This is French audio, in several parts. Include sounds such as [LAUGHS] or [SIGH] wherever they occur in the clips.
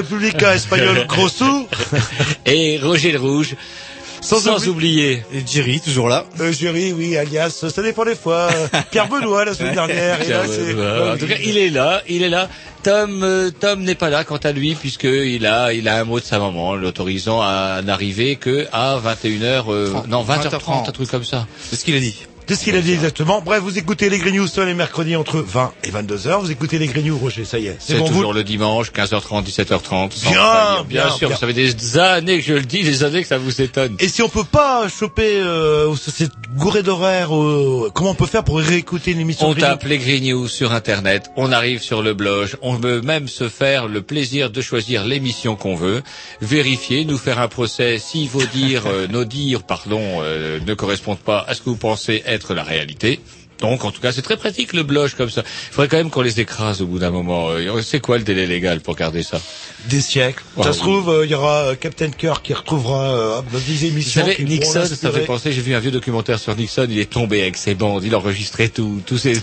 Républicain Espagnol [LAUGHS] Grosso. Et Roger le Rouge. Sans, oublier. Et Jerry, toujours là. Euh, Jury, oui, alias, ça dépend des fois. [LAUGHS] Pierre Benoît, la semaine dernière. et là. En tout cas, il est là, il est là. Tom, euh, Tom n'est pas là quant à lui puisque il a, il a un mot de sa maman l'autorisant à n'arriver que à 21h, euh, non 20h30, un truc comme ça. C'est ce qu'il a dit. C'est ce qu'il a dit exactement. Bref, vous écoutez les Green News tous les mercredis entre 20 et 22 heures. Vous écoutez les Green News, Roger, ça y est. C'est bon, vous toujours le dimanche, 15h30, 17h30. sans Bien, bien, bien sûr. bien. Ça fait des années que je le dis, des années que ça vous étonne. Et si on peut pas choper euh, cette gourée d'horaire, euh, comment on peut faire pour réécouter une émission On tape les Green News sur Internet, on arrive sur le blog, on peut même se faire le plaisir de choisir l'émission qu'on veut, vérifier, nous faire un procès si vos dires, [LAUGHS] euh, nos dires, pardon, euh, ne correspondent pas à ce que vous pensez être la réalité. Donc, en tout cas, c'est très pratique le blog comme ça. Il faudrait quand même qu'on les écrase au bout d'un moment. Euh, C'est quoi le délai légal pour garder ça? Des siècles. Ah, ça se trouve, euh, il y aura euh, Captain Kirk qui retrouvera euh, nos 10 Vous émissions. savez, Nixon, ça fait penser, j'ai vu un vieux documentaire sur Nixon, il est tombé avec ses bandes, il enregistrait tout, tous ses,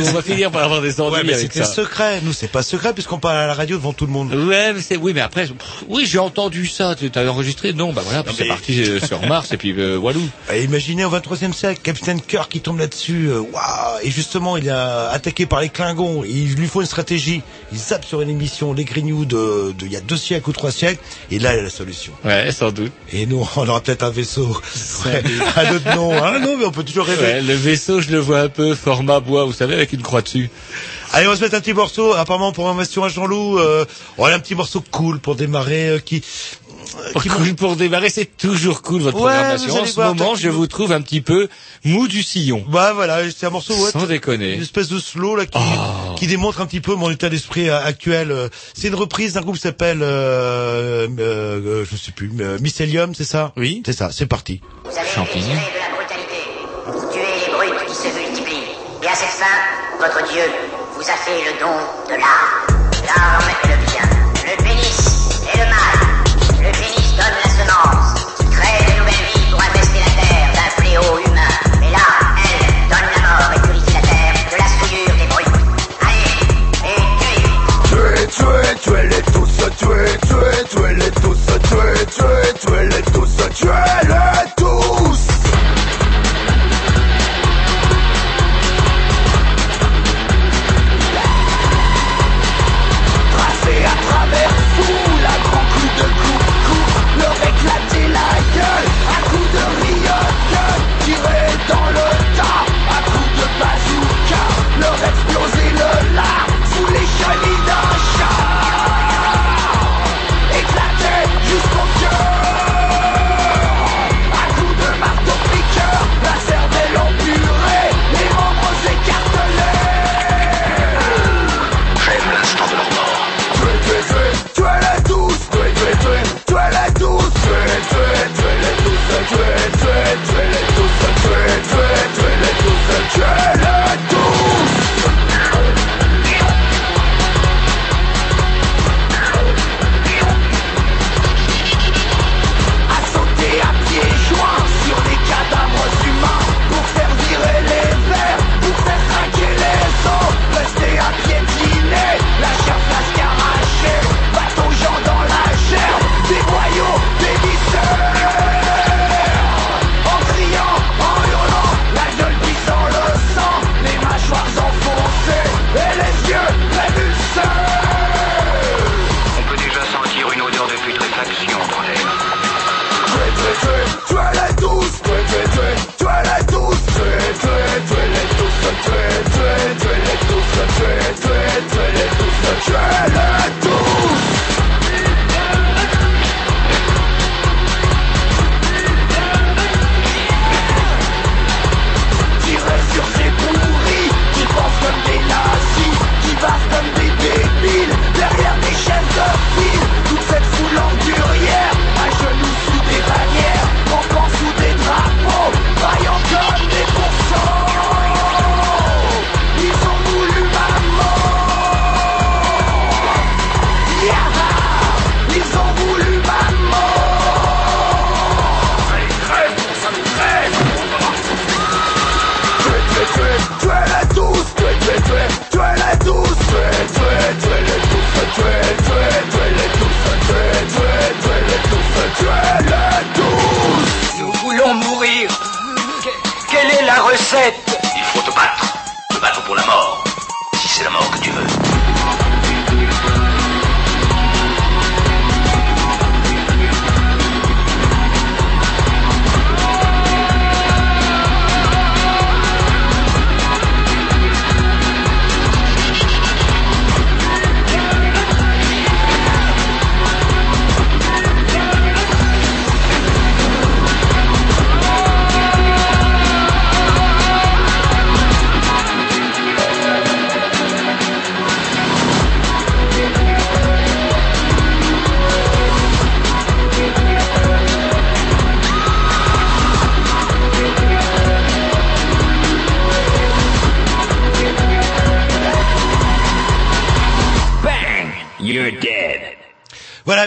on va finir par avoir des ennuis Ouais, mais c'était secret. Nous, c'est pas secret puisqu'on parle à la radio devant tout le monde. Ouais, mais c'est, oui, mais après, pff, oui, j'ai entendu ça. Tu as enregistré? Non, bah voilà, puis c'est mais- parti euh, sur Mars et puis euh, Walou. Et imaginez au 23e siècle, Captain Kirk qui tombe là-dessus, waouh Et justement, il est attaqué par les Klingons. Il lui faut une stratégie. Il zappe sur une émission, les News de, de il y a deux siècles ou trois siècles. Et là, il a la solution. Ouais, sans doute. Et nous, on aura peut-être un vaisseau. Ouais, [LAUGHS] un autre nom. Hein non, mais on peut toujours rêver. Ouais, le vaisseau, je le vois un peu format bois, vous savez, avec une croix dessus. Allez, on va se mettre un petit morceau. Apparemment, programmation à Jean-Loup. Euh, on a un petit morceau cool pour démarrer euh, qui... euh, qui Cool pour démarrer, c'est toujours cool votre Ouais, programmation. En ce voir, moment, je vous trouve un petit peu mou du sillon. Bah voilà, c'est un morceau ouais, Sans une déconner. espèce de slow là qui, Oh. qui démontre un petit peu mon état d'esprit euh, actuel. Euh, C'est une reprise d'un groupe qui s'appelle euh, euh, je sais plus euh, Mycelium, c'est ça? Oui. C'est ça, c'est parti. Vous avez Champignons. usé de la brutalité pour tuer les brutes qui se multiplient. Et à cette fin, votre Dieu vous a fait le don de l'arme. L'arme est le bien, tuez, tuez-les tous, tuez, tuez, tuez-les tous, tuez, tuez, tuez-les tous, tuez-les Shit! Let's! Nous voulons mourir. Quelle est la recette?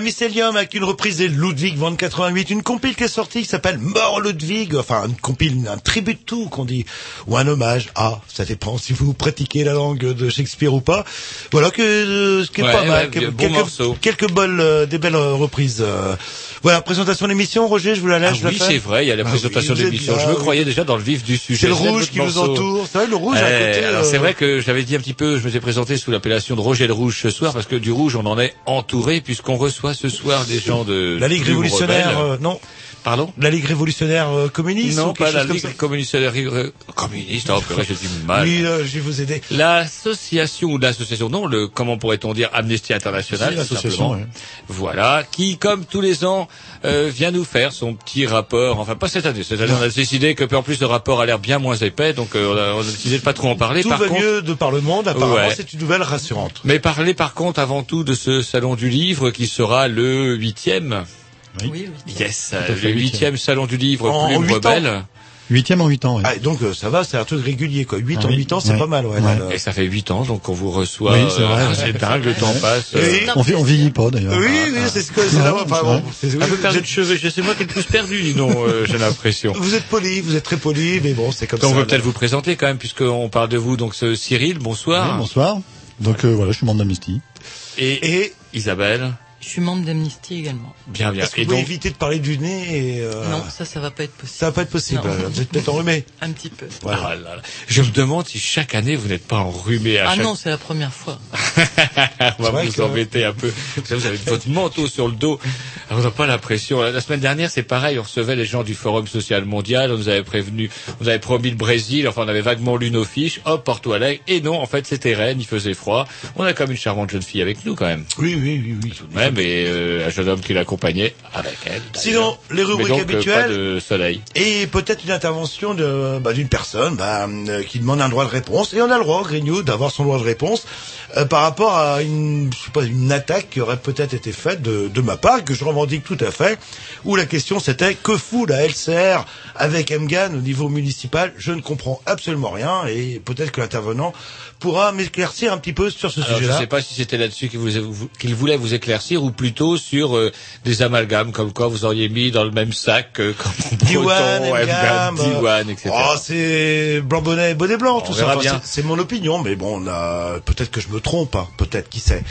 Mycelium avec une reprise des Ludwig 88, une compile qui est sortie qui s'appelle Mort Ludwig, enfin une compile, un tribut de tout qu'on dit, ou un hommage à, ça dépend si vous pratiquez la langue de Shakespeare ou pas. Voilà que euh, ce qui est Ouais, pas mal, ouais, quelques, bon quelques, bonnes, euh, des belles euh, reprises. euh. Voilà, présentation de l'émission, Roger, je vous la Ah laisse. la oui, c'est vrai, il y a la Ah présentation oui, de l'émission. Je me croyais déjà dans le vif du sujet. C'est le rouge qui vous morceau. entoure. C'est vrai, le rouge à Eh, côté. alors euh, c'est vrai que j'avais dit un petit peu, je me suis présenté sous l'appellation de Roger le Rouge ce soir parce que du rouge on en est entouré puisqu'on reçoit ce soir des gens de La Ligue révolutionnaire, euh, non Pardon La Ligue révolutionnaire euh, communiste Non, pas la Ligue communiste. Oh, purée, j'ai du mal. Oui, euh, je vais vous aider. L'association ou l'association, non, le comment pourrait-on dire Amnesty International, l'association, simplement. Voilà, qui, comme tous les ans, euh, vient nous faire son petit rapport. Enfin, pas cette année. Cette année, on a décidé que, en plus, le rapport a l'air bien moins épais, donc euh, on, a, on a décidé de pas trop en parler. Tout par va contre, mieux de par le monde, apparemment, Ouais. c'est une nouvelle rassurante. mais parler par contre avant tout de ce salon du livre qui sera le huitième. Oui. Oui, oui. Yes, à le fait, huitième salon du livre En- en Plume huit ans. Rebelle. Huitième en huit ans, oui. Ah, donc euh, ça va, c'est un truc régulier quoi. 8 Ah en oui. 8 ans, c'est Ouais. pas mal ouais. Ouais. Et ça fait huit ans, donc on vous reçoit. Oui, c'est vrai. euh, c'est dingue, le temps passe. Oui. euh, On, on vieillit pas d'ailleurs. Oui, oui, c'est ce que c'est là. Enfin, c'est bon, vrai. c'est- Un peu perdu de cheveux, c'est moi qui ai le plus perdu, dis donc, euh, j'ai l'impression. Vous êtes poli, vous êtes très poli, mais bon, c'est comme Donc ça. on veut peut-être vous présenter quand même, puisqu'on parle de vous. Donc Cyril, bonsoir. Oui, bonsoir. Donc euh, voilà, je suis membre d'Amnesty. Et, Et Isabelle, Je suis membre d'Amnesty également. bien bien. est-ce que Et vous pouvez donc, éviter de parler du nez et euh, Non, ça, ça va pas être possible. Ça va pas être possible. Non. Vous êtes peut-être enrhumé. [LAUGHS] Un petit peu. Ah là là. je me demande si chaque année vous n'êtes pas enrhumé à Ah chaque non, c'est la première fois. [LAUGHS] on va vous que- embêter un peu. Vous avez votre manteau sur le dos. On n'a pas l'impression. La semaine dernière, c'est pareil. On recevait les gens du Forum social mondial. On nous avait prévenu, on nous avait promis le Brésil. Enfin, on avait vaguement lu nos fiches. Hop, Porto Alegre. Et non, en fait, c'était Rennes. Il faisait froid. On a comme une charmante jeune fille avec nous, quand même. Oui, oui, oui, oui. Et euh, un jeune homme qui l'accompagnait avec elle. Sinon, les rubriques donc, euh, pas habituelles de soleil. et peut-être une intervention de bah, d'une personne bah, euh, qui demande un droit de réponse et on a le droit, Grignou, d'avoir son droit de réponse euh, par rapport à une, je sais pas, une attaque qui aurait peut-être été faite de, de ma part que je revendique tout à fait. Où la question c'était que fout la LCR avec Mgan au niveau municipal? Je ne comprends absolument rien et peut-être que l'intervenant pourra m'éclaircir un petit peu sur ce Alors, je ne sujet-là. sais pas si c'était là-dessus qu'il vous- vous- qu'il voulait vous éclaircir ou plutôt sur euh, des amalgames comme quoi vous auriez mis dans le même sac euh, comme [LAUGHS] Breton, Diwan, etc. Oh, c'est blanc bonnet, bonnet blanc, On tout ça. Enfin, bien. c'est- mon opinion, mais bon, peut-être que je me trompe, hein, peut-être qui sait.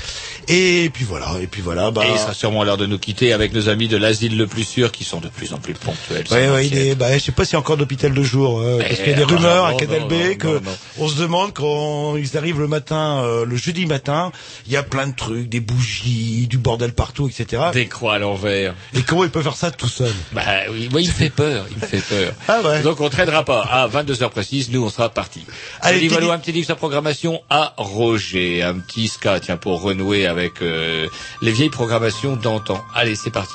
Et puis voilà, et puis voilà. Bah, Et il sera sûrement l'heure de nous quitter avec nos amis de l'asile le plus sûr qui sont de plus en plus ponctuels. Ouais, ça ouais, il est, bah, je sais pas s'il y a encore d'hôpital de jour, euh, parce qu'il y a des Eh, rumeurs non, à Canal B que on se demande quand ils arrivent le matin, euh, le jeudi matin, il y a plein de trucs, des bougies, du bordel partout, etc. Des croix à l'envers. Et comment ils peuvent faire ça tout seul? Bah oui, moi, il me fait peur, il me fait peur. Ah ouais. Donc on traînera pas. À 22h précises, nous on sera partis. Allez, petit- un petit livre sa programmation à Roger, un petit ska, tiens, pour renouer avec euh, les vieilles programmations d'antan. Allez, c'est parti.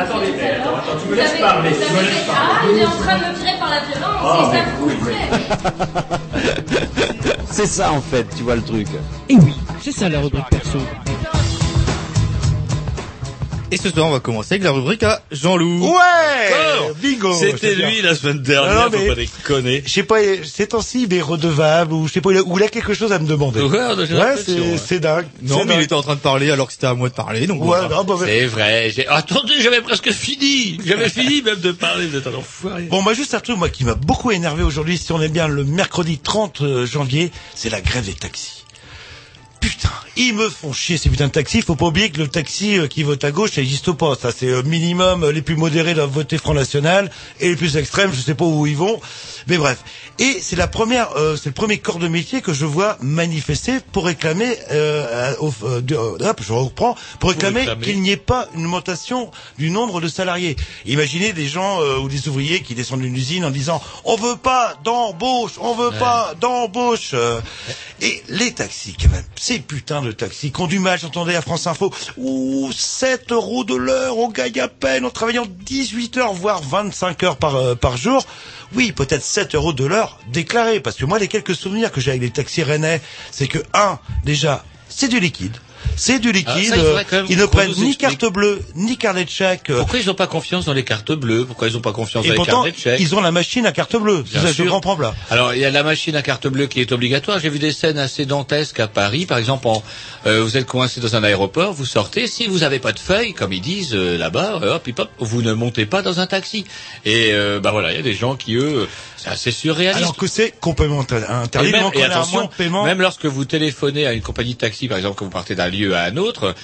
Attendez, attends, attends, tu me laisses parler, tu me laisses parler. Ah, il est en train de me virer par la violence, Ah, et ça oui. [LAUGHS] C'est ça en fait, tu vois le truc. Et oui, c'est ça la rubrique perso. Et ce soir, on va commencer avec la rubrique à Jean-Loup. Ouais Encore Bingo C'était lui la semaine dernière, Non, non, faut mais- pas déconner. Je sais pas, ces temps-ci, il est redevable, ou je sais pas, il a- ou il a quelque chose à me demander. Ouais, c'est, ouais. dingue. Non, mais il était en train de parler alors que c'était à moi de parler, donc Ouais, bah, mais- C'est vrai. j'ai- Attendez, j'avais presque fini. J'avais fini même de parler. Vous êtes un enfoiré. Bon, bah, juste un truc, moi, qui m'a beaucoup énervé aujourd'hui, si on est bien le mercredi 30 janvier, c'est la grève des taxis. Putain, ils me font chier ces putains de taxis. Faut pas oublier que le taxi euh, qui vote à gauche, ça n'existe pas. Ça, c'est euh, minimum. euh, Les plus modérés doivent voter Front National et les plus extrêmes, je sais pas où ils vont. Mais bref. Et c'est la première, euh, c'est le premier corps de métier que je vois manifester pour réclamer, euh, au- euh, je reprends, pour réclamer, réclamer. qu'il n'y ait pas une augmentation du nombre de salariés. Imaginez des gens ou des ouvriers qui descendent d'une usine en disant on veut pas d'embauche, on veut pas d'embauche. et les taxis, quand même, ces putains de taxis du mal, j'entendais à France Info, ou 7 euros de l'heure, on gagne à peine en travaillant 18 heures, voire 25 heures par, euh, par jour. Oui, peut-être 7 euros de l'heure déclaré, parce que moi, les quelques souvenirs que j'ai avec les taxis rennais, c'est que, un, déjà, c'est du liquide. C'est du liquide. Ah, ça, quand même ils ne prennent ni explique. carte bleue, ni carnet de chèque. Pourquoi ils n'ont pas confiance dans les cartes bleues Pourquoi ils n'ont pas confiance et dans les carnets de chèques ils ont la machine à carte bleue. C'est ça, je comprends. Alors, il y a la machine à carte bleue qui est obligatoire. J'ai vu des scènes assez dantesques à Paris. Par exemple, en, euh, vous êtes coincé dans un aéroport, vous sortez. Si vous n'avez pas de feuille, comme ils disent euh, là-bas, euh, hop, hip, hop, vous ne montez pas dans un taxi. Et euh, bah voilà, il y a des gens qui, eux, c'est assez surréaliste. Alors que c'est complètement inter- interdit. Et même, et attention, de paiement. même lorsque vous téléphonez à une compagnie de taxi, par exemple, que vous partez d'un lieu à un autre,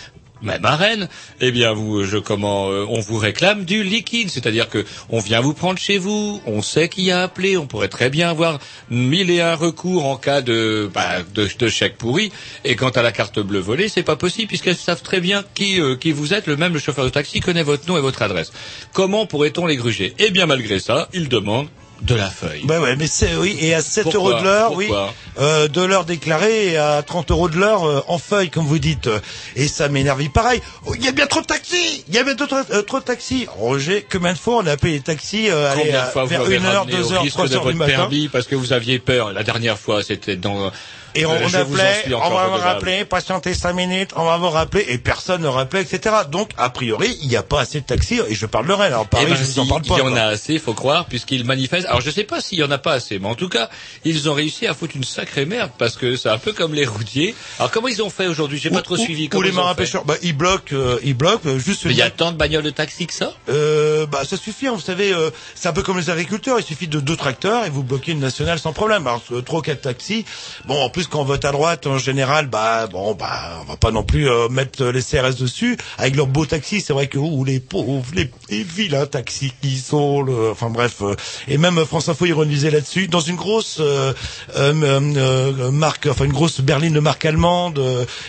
même à Rennes, eh bien vous, je comment, euh, on vous réclame du liquide, c'est-à-dire que on vient vous prendre chez vous, on sait qui a appelé, on pourrait très bien avoir mille et un recours en cas de, bah, de, chèque pourri, et quant à la carte bleue volée, c'est pas possible puisqu'elles savent très bien qui, euh, qui vous êtes, le même le chauffeur de taxi connaît votre nom et votre adresse. Comment pourrait-on les gruger? Eh bien malgré ça, ils demandent de la feuille. Bah ouais, mais c'est oui, et à 7 Pourquoi euros de l'heure, oui, euh, de l'heure déclarée et à 30 euros de l'heure euh, en feuille, comme vous dites. Et ça m'énerve pareil. Oh, Il y a bien trop de taxis Il y a bien trop, euh, trop de taxis Roger, combien de fois on a appelé les taxis euh, allez, fois vers 1 heure, ramené 2 au heures, risque 3 de heures du matin? permis parce que vous aviez peur? La dernière fois, c'était dans... Et on, on appelait, on va vous rappeler, patientez 5 minutes, on va vous rappeler, et personne ne rappelait, etc. Donc, a priori, il n'y a pas assez de taxis, et je parle de Rennes. Alors, Paris, Eh ben, je vous en parle pas. il y en a assez, faut croire, puisqu'ils manifestent. Alors je sais pas s'il y en a pas assez, mais en tout cas, ils ont réussi à foutre une sacrée merde, parce que c'est un peu comme les routiers. Alors comment ils ont fait aujourd'hui? J'ai pas trop Ou- suivi. Ou les marins pêcheurs, bah, ils bloquent, euh, ils bloquent, euh, juste Mais il y a tant de bagnoles de taxi que ça? Euh, bah ça suffit, hein, vous savez, euh, c'est un peu comme les agriculteurs, il suffit de deux tracteurs et vous bloquez une nationale sans problème. Alors euh, trois ou quatre taxis, bon en plus quand on vote à droite en général, bah bon bah on va pas non plus euh, mettre les CRS dessus avec leurs beaux taxis. C'est vrai que ouh, les pauvres, les, vilains taxis qui sont, le, enfin bref, euh, et même France Info ironisait là-dessus dans une grosse euh, euh, marque, enfin une grosse berline de marque allemande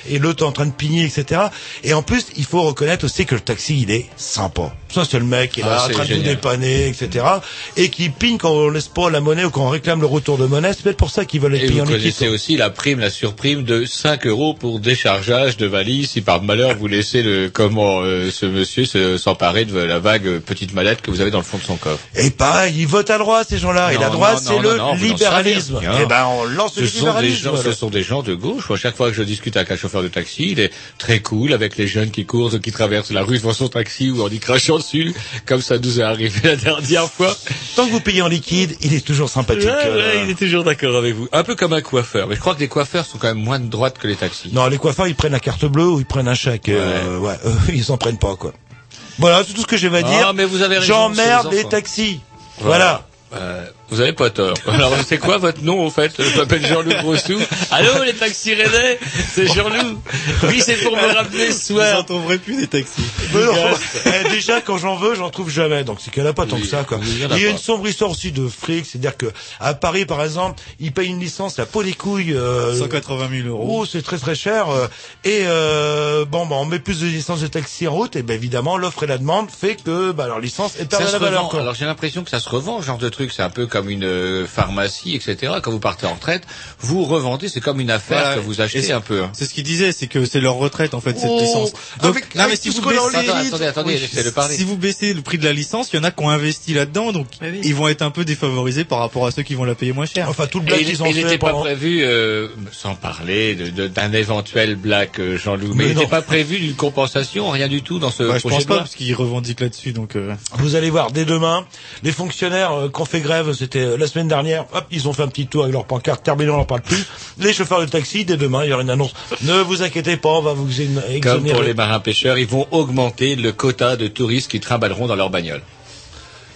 et l'autre en train de pigner, etc. Et en plus il faut reconnaître aussi que le taxi il est sympa. Ça c'est le mec qui est Ah, là en c'est train de nous dépanner, etc. Et qui pigne quand on laisse pas la monnaie ou quand on réclame le retour de monnaie. C'est peut-être pour ça qu'ils veulent être Et payés vous en liquide. connaissez aussi la prime, la surprime de 5 euros pour déchargeage de valise si par malheur vous laissez le comment euh, ce monsieur se- s'emparer de la vague petite mallette que vous avez dans le fond de son coffre. Et pareil, ils votent à droite ces gens-là. Et la droite c'est le non, libéralisme. Et ben on lance Ce le sont, des gens, voilà. ce sont des gens de gauche. Chaque fois que je discute avec un chauffeur de taxi, il est très cool avec les jeunes qui courent, qui traversent la rue devant son taxi ou en y crachant comme ça nous est arrivé la dernière fois. Tant que vous payez en liquide, il est toujours sympathique. Ouais, euh, ouais, il est toujours d'accord avec vous. Un peu comme un coiffeur. Mais je crois que les coiffeurs sont quand même moins de droite que les taxis. Non, les coiffeurs, ils prennent la carte bleue ou ils prennent un chèque. euh, ouais, ils s'en prennent pas, quoi. Voilà, c'est tout ce que j'ai à Ah, dire. mais vous avez raison, J'emmerde les taxis. Voilà. Euh, vous avez pas tort. Alors, c'est quoi votre nom, au fait? Je m'appelle Jean-Loup Grossou. Allô, les taxis rennais? C'est Jean-Loup. Oui, c'est pour me rappeler ce soir. Vous en trouverez plus des taxis. Mais non, eh, déjà, quand j'en veux, j'en trouve jamais. Donc, c'est qu'il n'y en a pas tant Oui, que ça, quoi. oui, il y en a Il y a pas. une sombre histoire aussi de fric. C'est-à-dire que, à Paris, par exemple, ils payent une licence, la peau des couilles, euh, 180 000 euros. Oh, c'est très très cher. euh, Et euh, bon, bah, on met plus de licences de taxi en route, et ben évidemment, l'offre et la demande fait que bah, leur licence est Ça perd se la valeur. quoi. Alors j'ai l'impression que ça se revend, ce genre de truc. C'est un peu comme une euh, pharmacie, etc. Quand vous partez en retraite, vous revendez. C'est comme une affaire Voilà. que vous Et achetez un peu. hein. C'est ce qu'il disait, c'est que c'est leur retraite en fait cette Oh, licence. Donc, avec- non mais si vous qu'on baissez. Attendez, attendez, attendez, Oui. laissez-le parler. si vous baissez le prix de la licence, il y en a qui ont investi là-dedans, donc oui. ils vont être un peu défavorisés par rapport à ceux qui vont la payer moins cher. Enfin, tout le blague il qu'ils ont il fait n'était pas pendant... prévu, euh, sans parler d'un éventuel black euh, Jean-Loup, mais, Mais il n'était pas prévu d'une compensation, rien du tout dans ce Bah, je projet pense de pas parce qu'ils revendiquent là-dessus, donc. euh, Vous allez voir, dès demain, les fonctionnaires euh, qui ont fait grève, c'était euh, la semaine dernière, hop, ils ont fait un petit tour avec leur pancarte, terminé, on n'en parle plus. Les chauffeurs de taxi, dès demain, il y aura une annonce. Ne vous inquiétez pas, on va vous exon- Comme exonérer. pour les marins pêcheurs, ils vont augmenter le quota de touristes qui trimballeront dans leur bagnole.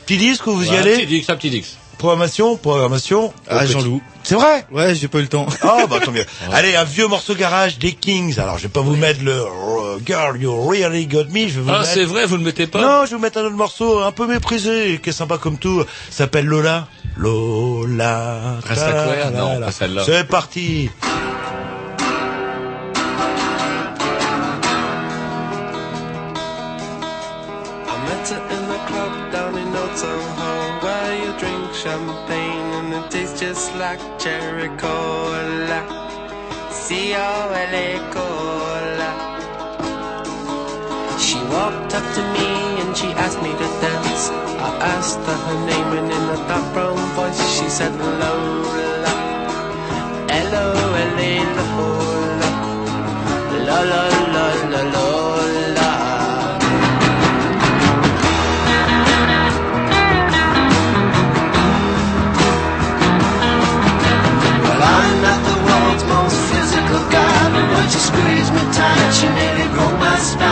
Petit disque, vous y allez Petit dix, un petit dix. Programmation, programmation. Ah, petit- Jean-Loup. C'est vrai Ouais, j'ai pas eu le temps. Ah bah tant mieux. [LAUGHS] Allez, un vieux morceau garage des Kings. Alors je vais pas vous mettre le euh, Girl You Really Got Me. Je vais vous Ah, mettre... c'est vrai, vous ne le mettez pas Non, je vais vous mettre un autre morceau un peu méprisé, qui est sympa comme tout. S'appelle Lola. Lola. Reste à Non, la- pas celle-là. C'est parti. I met her in a club down in Old Soho Where you drink champagne and it tastes just like cherry cola C-O-L-A cola She walked up to me and she asked me to dance I asked her her name and in a dark brown voice she said Lola. L-O-L-A Lola La la la la Lola. Well, I'm not the world's most physical guy, but she squeezed me tight, she nearly broke my spine.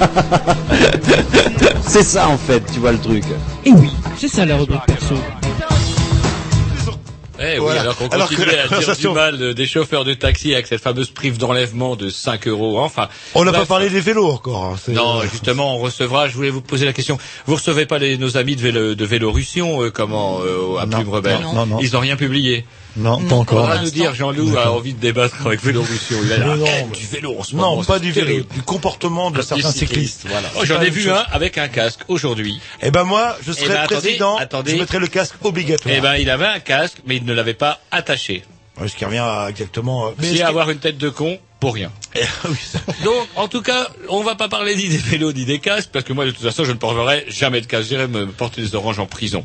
[LAUGHS] C'est ça en fait, tu vois le truc. Et oui, c'est ça la rubrique perso. Eh oui, Voilà. alors qu'on Alors que à dire du mal de- des chauffeurs de taxi avec cette fameuse prime d'enlèvement de 5 euros. Enfin, On n'a pas parlé des vélos encore. hein, Non, justement, on recevra. Je voulais vous poser la question. Vous recevez pas les, nos amis de, vélo, de Vélorussion, euh, comment euh, à Non, Plume Rebelle non, non, non. Ils n'ont rien publié. Non, pas On encore. va nous dire, Jean-Loup a envie de débattre avec Vélorussion. Il a Mais la non, haine mais- du vélo en ce moment. Non, pas du vélo, terrible. du comportement de certains cyclistes. Voilà. Oh, J'en pas ai vu un avec un casque aujourd'hui. Eh ben moi, je Eh serais ben, attendez, président. attendez. Je mettrais le casque obligatoire. Eh ben, il avait un casque, mais il ne l'avait pas attaché. Ce qui revient à exactement. euh, ce qui- avoir une tête de con pour rien. [LAUGHS] Ça- Donc, en tout cas, on va pas parler ni des vélos ni des casques, parce que moi, de toute façon, je ne porterai jamais de casque. J'irai me porter des oranges en prison.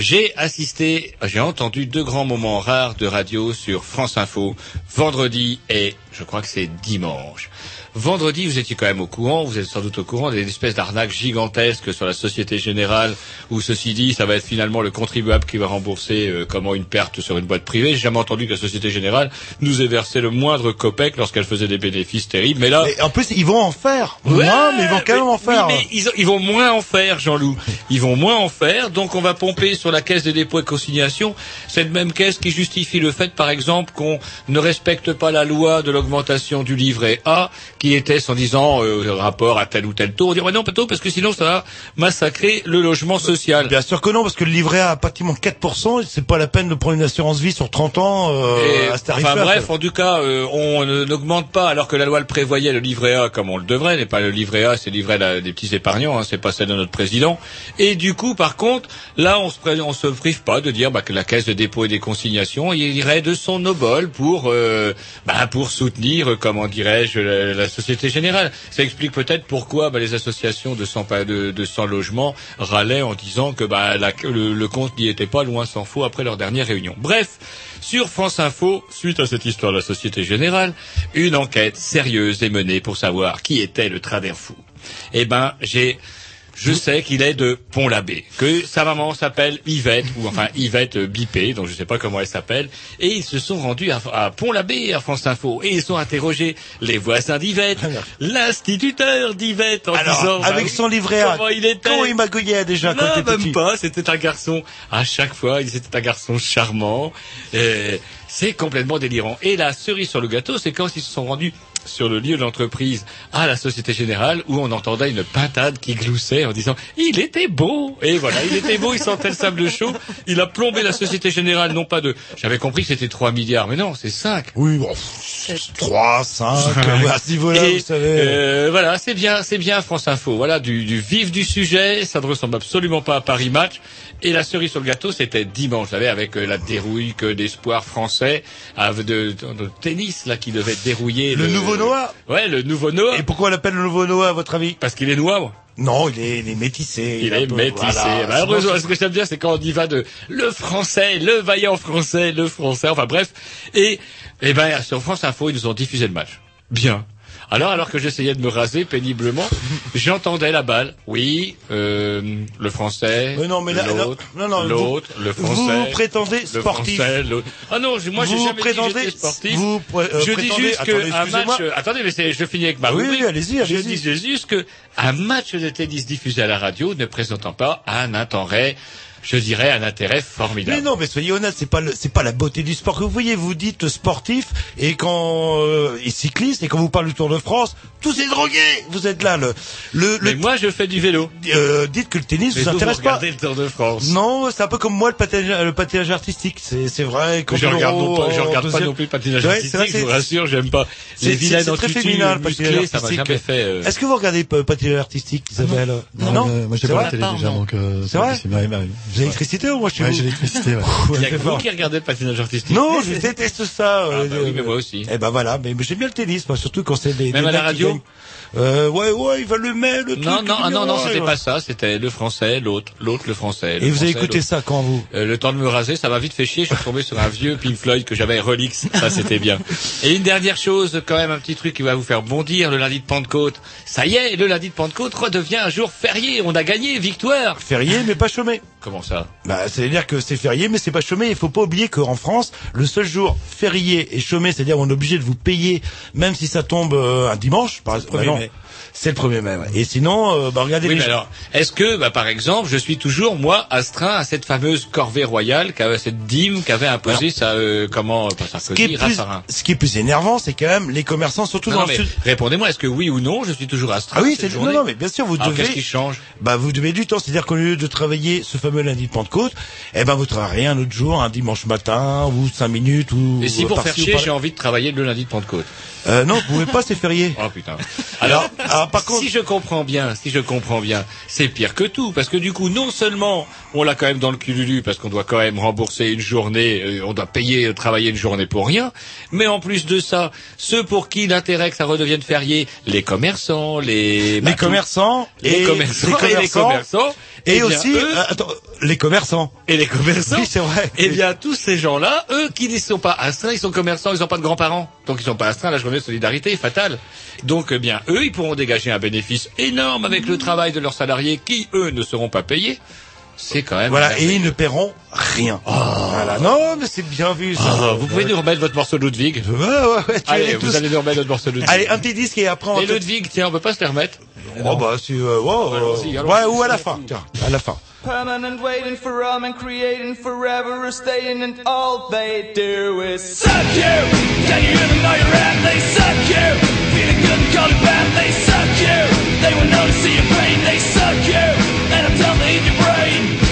J'ai assisté, j'ai entendu deux grands moments rares de radio sur France Info, vendredi et je crois que c'est dimanche. Vendredi, vous étiez quand même au courant, vous êtes sans doute au courant des espèces d'arnaques gigantesques sur la Société Générale, où ceci dit, ça va être finalement le contribuable qui va rembourser euh, comment une perte sur une boîte privée. J'ai jamais entendu que la Société Générale nous ait versé le moindre copec lorsqu'elle faisait des bénéfices terribles. Mais là, Mais en plus, ils vont en faire. Ouais, non, mais ils vont quand même en oui, faire. mais ils, ils vont moins en faire, Jean-Loup. Ils vont moins en faire, donc on va pomper sur la caisse des dépôts et consignations cette même caisse qui justifie le fait, par exemple, qu'on ne respecte pas la loi de l'augmentation du livret A, qui était, en disant euh, rapport à tel ou tel taux. On dit ouais, non, plutôt parce que sinon ça va massacrer le logement social. Bien sûr que non, parce que le livret A a pratiquement 4%, c'est pas la peine de prendre une assurance vie sur 30 ans euh, à ce tarif-là. enfin bref, en tout cas, euh, on n'augmente pas, alors que la loi le prévoyait, le livret A comme on le devrait, n'est pas le livret A, c'est le livret des petits épargnants, hein, c'est pas celle de notre président. Et du coup, par contre, là, on se, on se prive pas de dire bah, que la caisse de dépôt et des consignations il irait de son obol pour, euh, bah, pour soutenir, euh, comment dirais-je, la, la Société Générale. Ça explique peut-être pourquoi bah, les associations de 100, pa- de, de 100 logements râlaient en disant que bah, le, le compte n'y était pas loin s'en faut après leur dernière réunion. Bref, sur France Info, suite à cette histoire de la Société Générale, une enquête sérieuse est menée pour savoir qui était le travers fou. Eh ben, j'ai, je sais qu'il est de Pont-l'Abbé, que sa maman s'appelle Yvette, ou enfin Yvette Bipé, donc je ne sais pas comment elle s'appelle, et ils se sont rendus à, à Pont-l'Abbé, à France Info, et ils ont interrogé les voisins d'Yvette, l'instituteur d'Yvette, en Alors, disant... bah avec oui, son livret A, comment il était comment il magouillait déjà quand non, il était même petit pas. C'était un garçon. À chaque fois, il était un garçon charmant. C'est complètement délirant. Et la cerise sur le gâteau, c'est quand ils se sont rendus sur le lieu de l'entreprise à la Société Générale où on entendait une pintade qui gloussait en disant il était beau et voilà il était beau il sentait le sable chaud il a plombé la Société Générale non pas de j'avais compris que c'était 3 milliards mais non c'est 5 Oui, bon, 3, 5, [LAUGHS] à ce niveau-là, vous savez. euh, voilà, c'est bien, c'est bien France Info. Voilà, du, du vif du sujet, ça ne ressemble absolument pas à Paris Match. Et la cerise sur le gâteau, c'était dimanche, vous savez, avec euh, la dérouille que d'espoir français, de- de tennis là qui devait dérouiller Le nouveau Noah Ouais, le nouveau Noah. Et pourquoi on l'appelle le nouveau Noah, à votre avis? Parce qu'il est noir. Non, il est, il est métissé. Il est peu- métissé. voilà. Bah, heureusement, ce que j'aime bien, c'est quand on y va de le français, le vaillant français, le français, enfin bref. Et, eh ben, sur France Info, ils nous ont diffusé le match. Bien. Alors, alors que j'essayais de me raser péniblement, j'entendais la balle. Oui, euh, le français, Mais non, mais là- l'autre, non, non, l'autre, vous- le français. vous prétendez sportif. français. Ah non, je- moi j'ai jamais prétendez- dit que sportif. vous pré- euh, je dis prétendez- juste attendez, que un match. Attendez, mais je finis avec ma Oui, oui, allez-y, Je allez-y. disais juste que un match de tennis diffusé à la radio ne présentant pas un intérêt, je dirais un intérêt formidable. Mais non, mais soyez honnête, c'est pas le, c'est pas la beauté du sport que vous voyez. Vous dites sportif et quand euh, et cycliste et quand vous parlez du Tour de France, tous ces drogués, vous êtes là. Le, le, Mais le- moi, je fais du vélo. euh, dites que le tennis Mais vous vous intéresse pas. regardez le Tour de France. Non, c'est un peu comme moi le patinage, le patinage artistique. C'est, c'est vrai. Que je regarde, non pas, je regarde pas deuxième- non plus le patinage Ouais, artistique, c'est vrai, je vous rassure, j'aime pas. C'est- Les c'est- vilaines c'est en très féminin, le patinage artistique. euh, Est-ce que vous regardez le patinage artistique, Isabelle? Non, euh, moi j'ai C'est pas vrai? la télé déjà, donc euh, C'est vrai? Ouais, ouais, ouais. J'ai l'électricité ou moi chez Ouais, vous j'ai l'électricité, ouais. Il y a Ouais, que vous qui regardez le patinage artistique. Non, je déteste ça. Ah, euh, bah oui, mais moi aussi. Eh ben voilà, mais, mais j'aime bien le tennis, moi, surtout quand c'est des. Même des à la radio gagnent. Euh, ouais, ouais, il va le mettre, le Non, truc. non, ah non, non, ouais, c'était ouais. pas ça, c'était le français, l'autre, l'autre, le français. le Et vous avez écouté ça quand vous? Euh, le temps de me raser, ça m'a vite fait chier. Je suis tombé sur un vieux Pink Floyd que j'avais Relix. Ça, c'était bien. [LAUGHS] Et une dernière chose, quand même, un petit truc qui va vous faire bondir le lundi de Pentecôte. Ça y est, le lundi de Pentecôte redevient un jour férié. On a gagné, victoire. Férié, mais pas chômé. Comment? Ça Bah, c'est-à-dire que c'est férié, mais c'est pas chômé. Il faut pas oublier qu'en France, le seul jour férié et chômé, c'est-à-dire on est obligé de vous payer, même si ça tombe euh, un dimanche, par exemple. 1er mai. C'est le 1er mai. ouais. Et sinon, euh, bah, regardez Oui, les mais alors, est-ce que, bah, par exemple, je suis toujours, moi, astreint à cette fameuse corvée royale, qu'avait cette dîme qu'avait imposé ça, euh, comment, pas ce qui, est Sarkozy, plus, Raffarin. ce qui est plus énervant, c'est quand même les commerçants, surtout Non, dans non, le sud. répondez-moi, est-ce que oui ou non, je suis toujours astreint Ah oui, c'est non, non, mais bien sûr, vous Alors, devez. qu'est-ce qui change Bah, vous devez du temps, c'est-à-dire qu'au lieu de travailler ce fameux lundi de Pentecôte, eh ben, vous travaillerez un autre jour, un dimanche matin, ou cinq minutes, ou. Et si pour faire chier, j'ai envie de travailler le lundi de Pentecôte Euh, non, vous pouvez pas, c'est férié. Oh putain. Alors, Alors, par contre, si je comprends bien, si je comprends bien, c'est pire que tout, parce que du coup, non seulement on l'a quand même dans le cululu, parce qu'on doit quand même rembourser une journée, euh, on doit payer, euh, travailler une journée pour rien, mais en plus de ça, ceux pour qui l'intérêt que ça redevienne férié, les commerçants, les... les commerçants, les et commerçants, les et les commerçants, commerçants, et eh bien, aussi, eux- euh, attends, les commerçants. et les commerçants. Oui, c'est vrai. Eh bien, tous ces gens-là, eux qui ne sont pas astreints, ils sont commerçants, ils n'ont pas de grands-parents. Donc, ils sont pas astreints à la journée de solidarité, fatale. Donc, eh bien, eux, ils pourront dégager un bénéfice énorme avec le travail de leurs salariés qui, eux, ne seront pas payés. C'est quand même... Voilà, et ils ne paieront rien. Voilà. Non, mais c'est bien vu, ça. Ah, vous pouvez nous remettre votre morceau de Ludwig Ouais, ouais, ouais, tu Allez, vous tous. allez nous remettre notre morceau de Ludwig. Allez, un petit disque et après on Et Ludwig, tiens, on peut pas se les remettre Oh, bah, si, euh, wow, euh, ouais, ou à la fin, tiens, à la fin. Permanent waiting for rum and creating forever or staying and all they do is suck you. Can you even know you're at? They suck you. Feeling good and call it bad. They suck you. They will see your pain. They suck you. And I'm telling they eat your brain.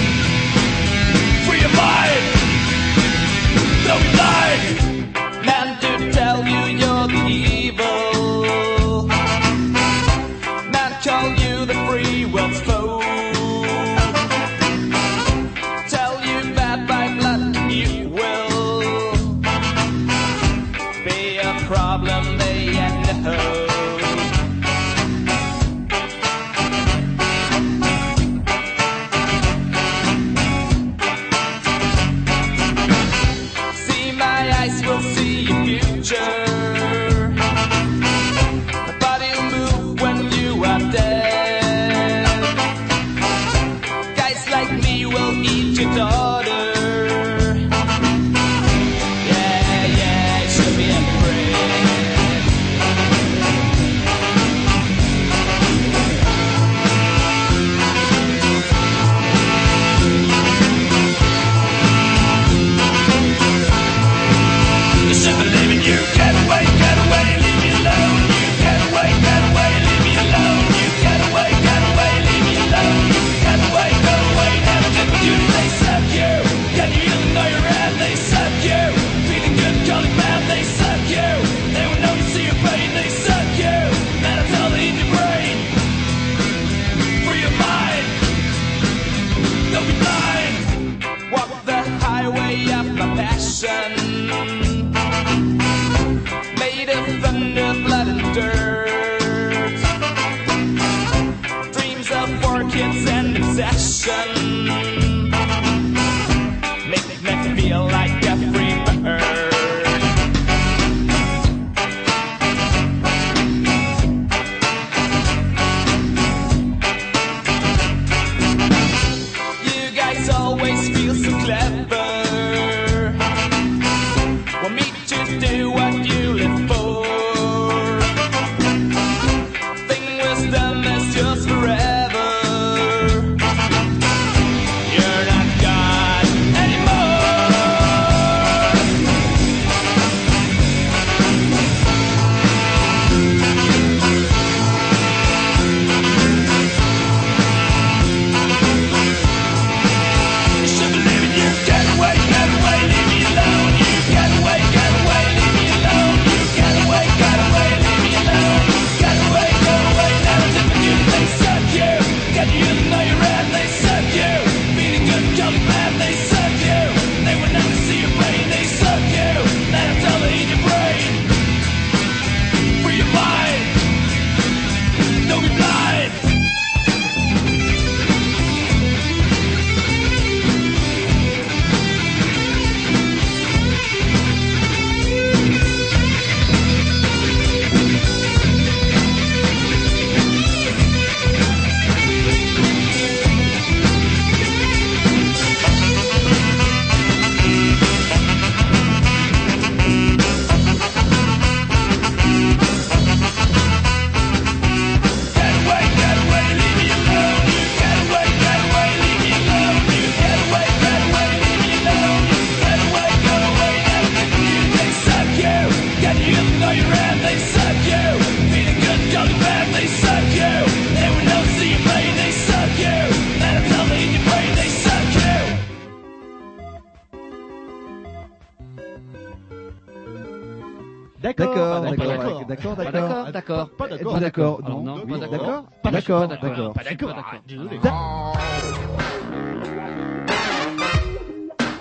D'accord. Pas D'accord, d'accord. d'accord. Pas d'accord. Désolé.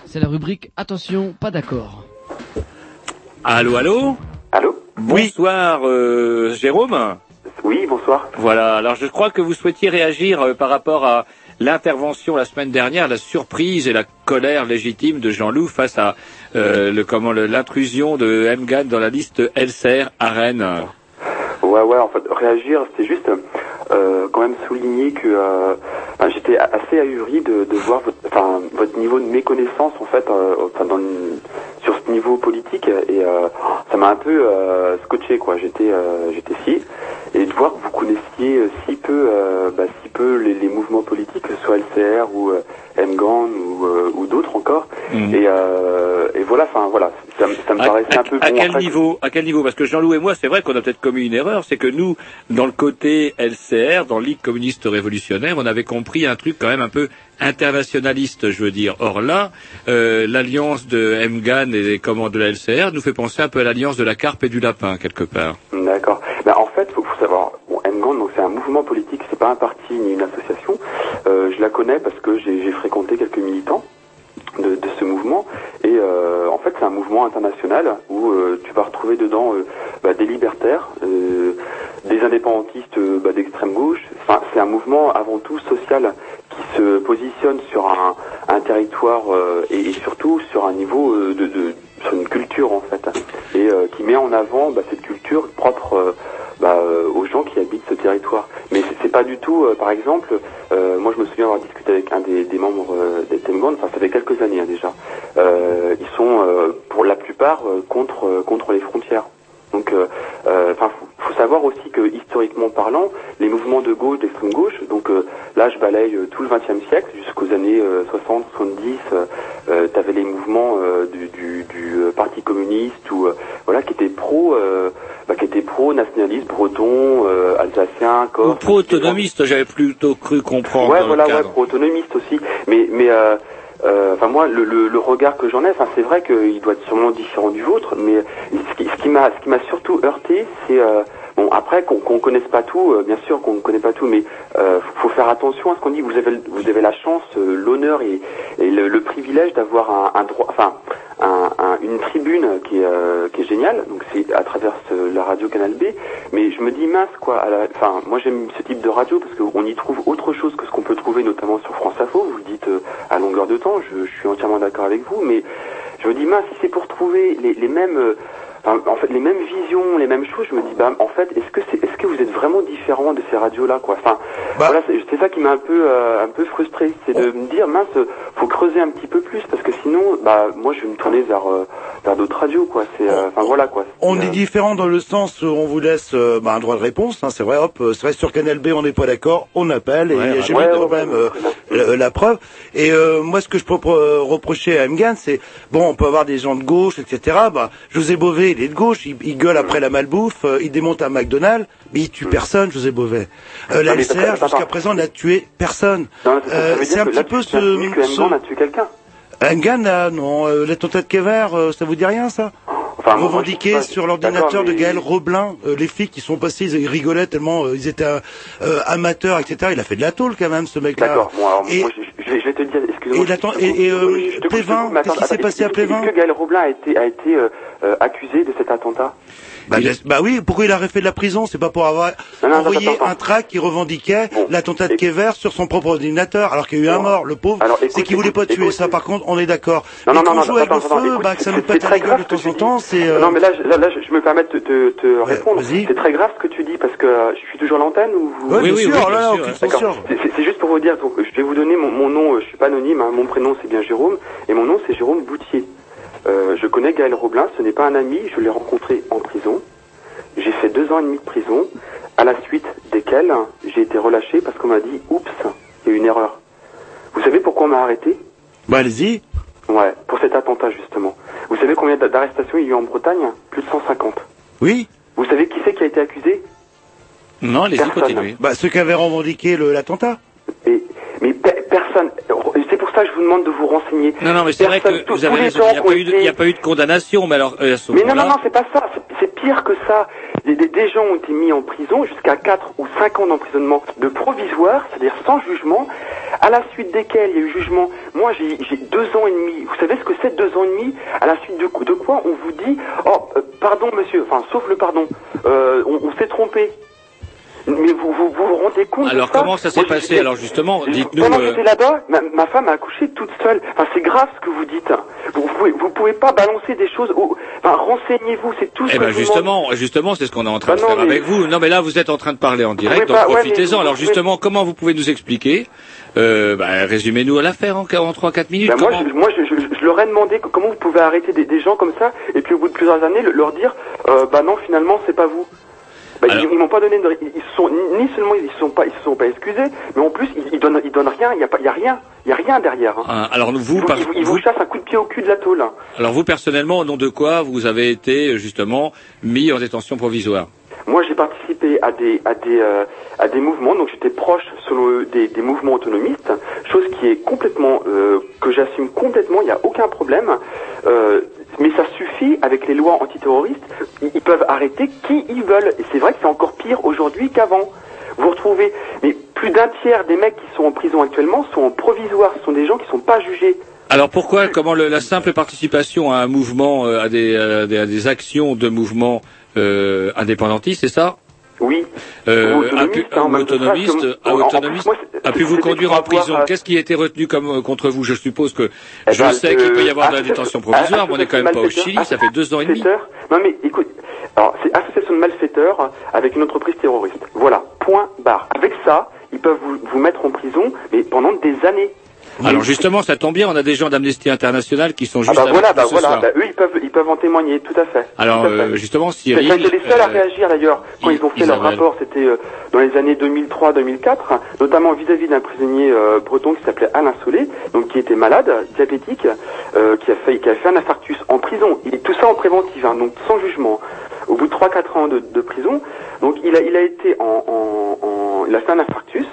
C'est la rubrique Attention, pas d'accord. Allô, allô? Allô? Bonsoir, euh, Jérôme Oui, bonsoir. Voilà, alors je crois que vous souhaitiez réagir euh, par rapport à l'intervention la semaine dernière, la surprise et la colère légitime de Jean-Loup face à euh, le comment le- l'intrusion de Mgan dans la liste LCR à Rennes. Ouais, ouais, en fait, réagir, c'était juste euh, quand même souligner que euh, j'étais assez ahuri de, de voir votre, enfin, votre niveau de méconnaissance, en fait, euh, enfin, dans le- sur ce niveau politique, et ça m'a un peu scotché, quoi. J'étais j'étais si, et de voir que vous connaissiez si peu, bah, si peu les, les mouvements politiques, que ce soit LCR ou MGAN ou, ou d'autres encore, et, euh, et voilà, enfin, voilà, ça, me- ça me paraissait un peu À bon, quel après, niveau À quel niveau? Parce que Jean-Loup et moi, c'est vrai qu'on a peut-être commis une erreur, c'est que nous, dans le côté LCR, dans Ligue communiste révolutionnaire, on avait compris un truc quand même un peu internationaliste, je veux dire. Or là, euh, l'alliance de Mgan et commandes de la LCR nous fait penser un peu à l'alliance de la carpe et du lapin quelque part. D'accord. Ben, en fait, faut, faut savoir, bon, MGAN, donc c'est un mouvement politique, c'est pas un parti ni une association. Euh, je la connais parce que j'ai fréquenté quelques militants de, de ce mouvement. Et euh, en fait, c'est un mouvement international où euh, tu vas retrouver dedans euh, bah, des libertaires, euh, des indépendantistes euh, bah, d'extrême gauche. Enfin, c'est un mouvement avant tout social qui se positionne sur un, un territoire et, et surtout sur un niveau de, de sur une culture en fait et qui met en avant bah, cette culture propre bah, euh, aux gens qui habitent ce territoire. Mais c'est- pas du tout, euh, par exemple, euh, moi je me souviens avoir discuté avec un des, des membres euh, des Temgand, enfin ça fait quelques années hein, déjà. Euh, ils sont pour la plupart contre contre les frontières. Donc, euh, euh, faut, savoir aussi que historiquement parlant, les mouvements de gauche, d'extrême gauche, donc euh, là je balaye euh, tout le XXe siècle jusqu'aux années euh, 60, 70. Euh, euh, T'avais les mouvements euh, du, du, du, euh, Parti communiste ou euh, voilà qui étaient pro, euh, bah, qui étaient pro nationalistes, bretons, euh, alsaciens, Ou corses. pro-autonomiste, j'avais plutôt cru comprendre. Ouais, voilà, ouais, cadre. pro-autonomiste aussi. Mais, mais, euh, enfin moi, le, le, le regard que j'en ai, c'est vrai qu'il doit être sûrement différent du vôtre, mais ce qui, ce qui m'a, ce qui m'a surtout heurté, c'est euh, bon après qu'on qu'on connaisse pas tout, euh, bien sûr qu'on ne connaît pas tout, mais euh, faut, faut faire attention à ce qu'on dit. Vous avez, vous avez la chance, euh, l'honneur et, et le, le privilège d'avoir un, un droit, enfin un, un- une tribune qui est, euh, qui est géniale. Donc c'est à travers ce- la radio Canal B. Mais je me dis mince quoi. Enfin moi j'aime ce type de radio parce qu'on y trouve autre chose que ce qu'on peut trouver notamment sur France Info. Vous le dites euh, à longueur de temps. Je, je suis entièrement d'accord avec vous. Mais je me dis mince si c'est pour trouver les, les mêmes euh, en fait, les mêmes visions, les mêmes choses. Je me dis, bah, en fait, est-ce que c'est, est-ce que vous êtes vraiment différent de ces radios-là, quoi? Enfin, voilà, c'est, c'est ça qui m'a un peu, euh, un peu frustré, c'est de me dire, mince, faut creuser un petit peu plus, parce que sinon, bah, moi, je vais me tourner vers, euh, vers d'autres radios, quoi. C'est, euh, enfin, voilà, quoi. On est différent dans le sens où on vous laisse euh, bah, un droit de réponse, hein, c'est vrai, hop, euh, c'est vrai sur Canal B on n'est pas d'accord, on appelle et Ouais, j'ai ouais, ouais, quand même euh, la, la preuve. Et euh, moi ce que je peux pro- reprocher à Mgan, c'est bon, on peut avoir des gens de gauche, etc. Bah, José Bové, il est de gauche, il, il gueule après la malbouffe, euh, il démonte un McDonald's, mais il tue personne, José Bové. Euh, la LCR jusqu'à présent n'a tué personne. Euh, c'est un petit peu ce, Mgan a tué quelqu'un. Engan, là, non, euh, l'attentat de Kever, euh, ça vous dit rien, ça? Enfin, Revendiqué moi, pas. sur l'ordinateur de Gaël Roblin, euh, les flics qui sont passés, ils rigolaient tellement euh, ils étaient euh, amateurs, etc. Il a fait de la tôle quand même, ce mec-là. D'accord, bon, alors, Et- moi, je, je vais, je vais te dire, excuse-moi. Et euh, Plévin, mais qu'est-ce qui s'est passé à Plévin Est-ce que Gaël Roblin a été, a été euh, euh, accusé de cet attentat? Bah, bah oui, pourquoi il a refait de la prison? C'est pas pour avoir Non, non, envoyé un tract qui revendiquait l'attentat de Kever sur son propre ordinateur, alors qu'il y a eu un mort. Le pauvre, c'est qu'il voulait pas écoute, tuer. écoute. Ça, par contre, on est d'accord. Non, Mais non, non, joue avec attends, le feu, écoute, bah, que ça c'est- nous pète la gueule grave de ce que temps tu en dis. temps. C'est euh, Non, mais là, là, là, je me permets de te, te, te répondre. vas-y. C'est très grave ce que tu dis parce que euh, je suis toujours à l'antenne ou Oui, oui, censure. C'est- juste pour vous dire, donc, je vais vous donner mon, mon nom, euh, je suis pas anonyme, hein, mon prénom c'est bien Jérôme, et mon nom c'est Jérôme Boutier. Euh, je connais Gaël Roblin, ce n'est pas un ami, je l'ai rencontré en prison. J'ai fait deux ans et demi de prison, à la suite desquels j'ai été relâché parce qu'on m'a dit, oups, il y a eu une erreur. Vous savez pourquoi on m'a arrêté? Bah, allez-y. Ouais, pour cet attentat justement. Vous savez combien d'a- d'arrestations il y a eu en Bretagne? Plus de 150. Oui. Vous savez qui c'est qui a été accusé? Non, allez-y, Personne. continuez. Bah, ceux qui avaient revendiqué le- l'attentat. Mais pe- personne. C'est pour ça que je vous demande de vous renseigner. Non, non, mais c'est vrai que vous avez raison. Il n'y a, pas eu de- été- il y a pas eu de condamnation, mais alors, euh, Mais non, non, non, c'est pas ça. C'est- pire que ça. Des, gens ont été mis en prison jusqu'à 4 ou 5 ans d'emprisonnement de provisoire, c'est-à-dire sans jugement, à la suite desquels il y a eu jugement. Moi, j'ai j'ai deux ans et demi. Vous savez ce que c'est deux ans et demi? À la suite de, de quoi on vous dit Oh, euh, pardon, monsieur. Enfin, sauf le pardon. Euh, on on s'est trompé. Mais vous vous, vous rendez compte de Alors, ça comment ça s'est passé Alors, justement, dites-nous... pendant que euh, j'étais là-bas, ma, ma femme a accouché toute seule. Enfin, c'est grave ce que vous dites. Vous, vous, pouvez, vous pouvez pas balancer des choses. au- Enfin, renseignez-vous, c'est tout ce Eh que ben justement, justement, c'est ce qu'on est en train Bah de non, faire mais- avec vous. Non, mais là, vous êtes en train de parler en direct, donc ouais, profitez-en. vous Alors pouvez- justement, comment vous pouvez nous expliquer euh, bah, Résumez-nous à l'affaire en, en 3-4 minutes. Ben, moi, je, moi je, je- je leur ai demandé comment vous pouvez arrêter des, des gens comme ça et puis au bout de plusieurs années le- leur dire euh, bah non finalement c'est pas vous. Bah, Alors- ils, ils m'ont pas donné de, ils, sont ni seulement ils se sont pas ils se sont pas excusés mais en plus ils, ils donnent ils donnent rien il y a pas il y a rien il y a rien derrière. hein. Ah, alors vous, Ils, vous, par- ils vous- ils vous vous- chassent un coup de pied au cul de la tôle. hein. alors vous personnellement, au nom de quoi vous avez été justement mis en détention provisoire? Moi, j'ai participé à des à des euh, à des mouvements, donc j'étais proche selon eux, des, des mouvements autonomistes, chose qui est complètement euh, que j'assume complètement. Il n'y a aucun problème. Euh, mais ça suffit avec les lois antiterroristes. Ils, peuvent arrêter qui ils veulent. Et c'est vrai que c'est encore pire aujourd'hui qu'avant. Vous retrouvez, mais plus d'un tiers des mecs qui sont en prison actuellement sont en provisoire. Ce sont des gens qui sont pas jugés. Alors pourquoi, comment le- la simple participation à un mouvement, euh, à, des, à des- actions de mouvement euh, indépendantiste, c'est ça? Oui. Euh, pu, autonomiste, hein, autonomiste, a, en- en- autonomiste, moi, c'est- a pu vous conduire en prison. euh, Qu'est-ce qui a été retenu comme euh, contre vous? Je suppose que Eh je ben, sais qu'il peut y euh, avoir de la détention provisoire, mais on n'est quand même pas au Chili. Ça fait deux ans et demi. Non mais écoute, alors c'est association de malfaiteurs avec une entreprise terroriste. Voilà, point barre. Avec ça, ils peuvent vous, vous mettre en prison, mais pendant des années. Alors justement, ça tombe bien, on a des gens d'Amnesty International qui sont Ah juste bah avec voilà, bah voilà, bah, eux ils peuvent ils peuvent en témoigner, tout à fait. Alors à fait. euh, justement, Ça a Cyril, été les seuls à euh, réagir d'ailleurs quand ils ont fait leur rapport, c'était euh, dans les années 2003-2004, notamment vis-à-vis d'un prisonnier euh, breton qui s'appelait Alain Solé, donc qui était malade, diabétique, euh, qui a fait qui a fait un infarctus en prison. Est tout ça en préventive, hein, donc sans jugement. Au bout de 3-4 ans de, de prison, donc il a il a été en, en, en- il a fait un infarctus,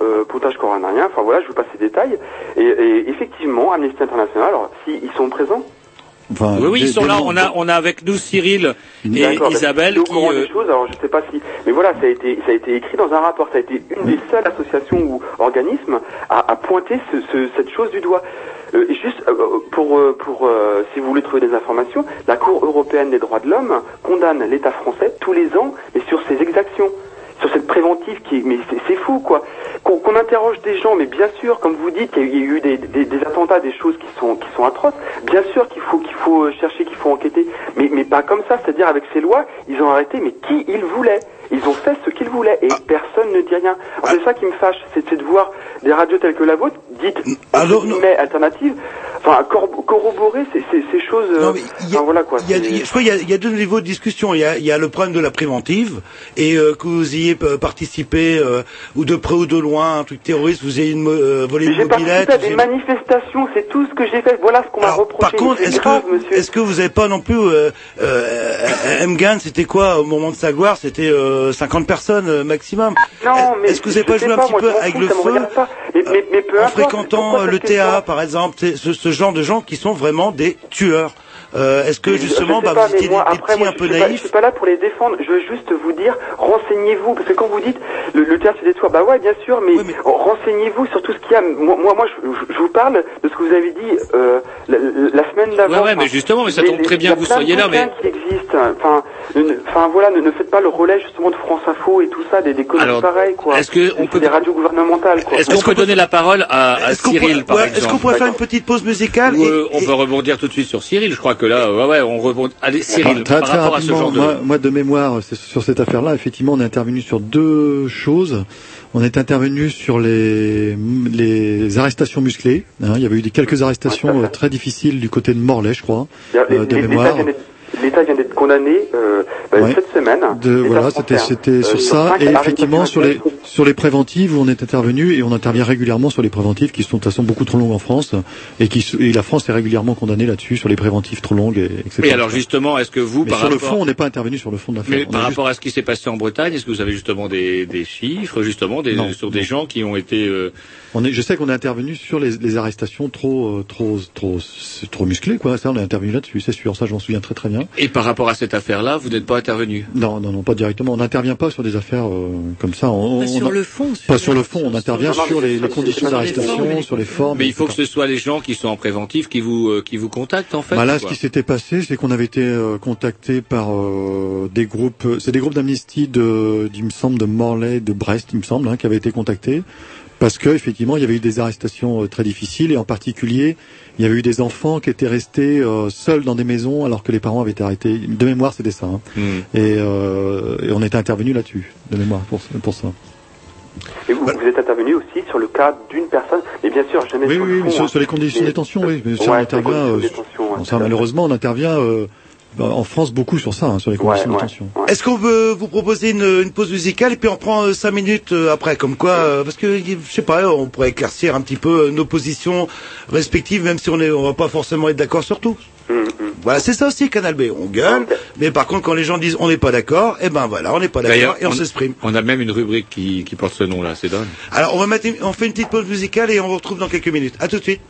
euh, poutage coronarien. Enfin voilà, je vous passe les détails. Et, et effectivement, Amnesty International, alors si sont présents. Enfin, oui, ils sont là. On a, on a avec nous Cyril et bah, Isabelle qui. au euh, des choses, alors je sais pas si, mais voilà, ça a été, ça a été écrit dans un rapport, ça a été une des seules associations ou organismes à, à pointer ce, ce- cette chose du doigt. Euh, juste euh, pour, euh, pour euh, si vous voulez trouver des informations, la Cour européenne des droits de l'homme condamne l'État français tous les ans, mais sur ses exactions, sur cette préventive qui, est, mais c'est c'est fou quoi. qu'on interroge des gens, mais bien sûr, comme vous dites, il y a eu- des, des- des attentats, des choses qui sont qui sont atroces. Bien sûr qu'il faut qu'il faut euh, chercher, qu'il faut enquêter, mais mais pas comme ça. C'est-à-dire avec ces lois, ils ont arrêté, mais qui ils voulaient. Ils ont fait ce qu'ils voulaient et personne ne dit rien. Alors, C'est ça qui me fâche, c'est de voir des radios telles que la vôtre, dites entre guillemets, alternatives, enfin cor- corroborer ces, ces, ces choses. euh, enfin, voilà quoi. Il y a- c'est- il y a- je crois qu'il y, a- y deux niveaux de discussion. Il y y a le problème de la préventive et euh, que vous ayez euh, participé euh, ou de près ou de loin un truc terroriste, vous ayez une euh, volé une J'ai mobilette. participé à des manifestations, c'est tout ce que j'ai fait. Voilà ce qu'on m'a reproché. Par contre, est-ce que est-ce que vous n'avez pas non plus euh, euh, Mgan, c'était quoi au moment de sa gloire C'était euh, 50 personnes euh, maximum? Non, mais Est-ce que vous n'avez pas joué un petit peu avec le feu? Mais, mais, mais peu en importe, fréquentant le TA, par exemple, ce genre de gens qui sont vraiment des tueurs. Euh, Est-ce que justement, je bah, pas, vous étiez moi, des, des après, petits moi, un je peu suis pas- naïfs Je suis pas là pour les défendre. Je veux juste vous dire, renseignez-vous, parce que quand vous dites le, le théâtre c'est des toits, bah ouais, bien sûr, mais, renseignez-vous sur tout ce qu'il y a. Moi, moi, moi, je, je- je vous parle de ce que vous avez dit euh, la, la semaine d'avant. Ouais, ouais, mais justement, mais ça tombe les- très bien il y a que vous soyez là, mais- qui existent. Enfin, voilà, ne, ne faites pas le relais justement de France Info et tout ça, des, des Alors, pareilles, quoi. est-ce que on peut- des radios gouvernementales, quoi. Est-ce qu'on peut donner la parole à, à Est-ce qu'on Cyril, pourrait- par ouais, exemple est-ce qu'on pourrait faire une petite pause musicale et- euh, on peut rebondir tout de suite sur Cyril. Je crois que là, ouais, ouais, on rebondit. Allez, Cyril, très, par très rapport à ce rapidement, genre de. moi, moi, de mémoire, c'est- sur cette affaire-là, effectivement, on est intervenu sur deux choses. On est intervenu sur les, les arrestations musclées. hein. il y avait eu des, quelques arrestations euh, très difficiles du côté de Morlaix, je crois, euh, de mémoire. L'État vient d'être condamné euh, bah, Ouais. cette semaine. De, voilà, c'était hein. c'était Euh, sur sur ça et effectivement sur les sur les préventives où on est intervenu et on intervient régulièrement sur les préventives qui sont de toute façon beaucoup trop longues en France et qui et la France est régulièrement condamnée là-dessus sur les préventives trop longues et etc. Et alors justement, est-ce que vous, Mais par sur le fond, on n'est pas intervenu sur le fond de l'affaire. mais On par juste- rapport à ce qui s'est passé en Bretagne, est-ce que vous avez justement des, des chiffres, justement, des, Non, sur des gens qui ont été euh, On est, je sais qu'on est intervenu sur les, les arrestations trop, euh, trop, trop, trop musclées, quoi. Ça, on est intervenu là-dessus, c'est sûr. Ça, je m'en souviens très très bien. Et par rapport à cette affaire-là, vous n'êtes pas intervenu Non, non, non, pas directement. On n'intervient pas sur des affaires euh, comme ça. On, Pas on- sur on- le fond. Pas sur le fond. On intervient sur les, conditions sur d'arrestation, formes, sur les formes. Mais il faut que ce soit les gens qui sont en préventif qui vous euh, qui vous contactent en fait. Bah là, ce qui s'était passé, c'est qu'on avait été euh, contacté par euh, des groupes, c'est des groupes d'amnistie de, il me semble, de Morlaix, de Brest, il me semble, hein, qui avaient été contactés parce que effectivement, il y avait eu des arrestations euh, très difficiles et en particulier, il y avait eu des enfants qui étaient restés euh, seuls dans des maisons alors que les parents avaient été arrêtés. De mémoire, c'était ça. hein. Hmm. Et, euh, et on était intervenu là-dessus, de mémoire pour, pour ça. Et vous, vous êtes intervenu aussi sur le cas d'une personne, mais bien sûr, jamais Oui, sur le oui, fond, mais sur, hein. sur les conditions Mais- de détention, oui. Mais ça, Ouais, on intervient. euh, détention, ouais, tout ça, fait. malheureusement, on intervient en France beaucoup sur ça, hein, sur les conditions de détention. Est-ce qu'on veut vous proposer une, une pause musicale et puis on prend euh, cinq minutes euh, après, comme quoi, euh, parce que je sais pas, on pourrait éclaircir un petit peu euh, nos positions respectives, même si on est, on va pas forcément être d'accord sur tout. Hum, Voilà, c'est ça aussi Canal B. On gueule, mais par contre, quand les gens disent on n'est pas d'accord, eh ben voilà, on n'est pas d'accord et on, on- s'exprime. On a même une rubrique qui, qui porte ce nom-là, c'est dingue. Alors, on va mettre, une- on fait une petite pause musicale et on vous retrouve dans quelques minutes. À tout de suite.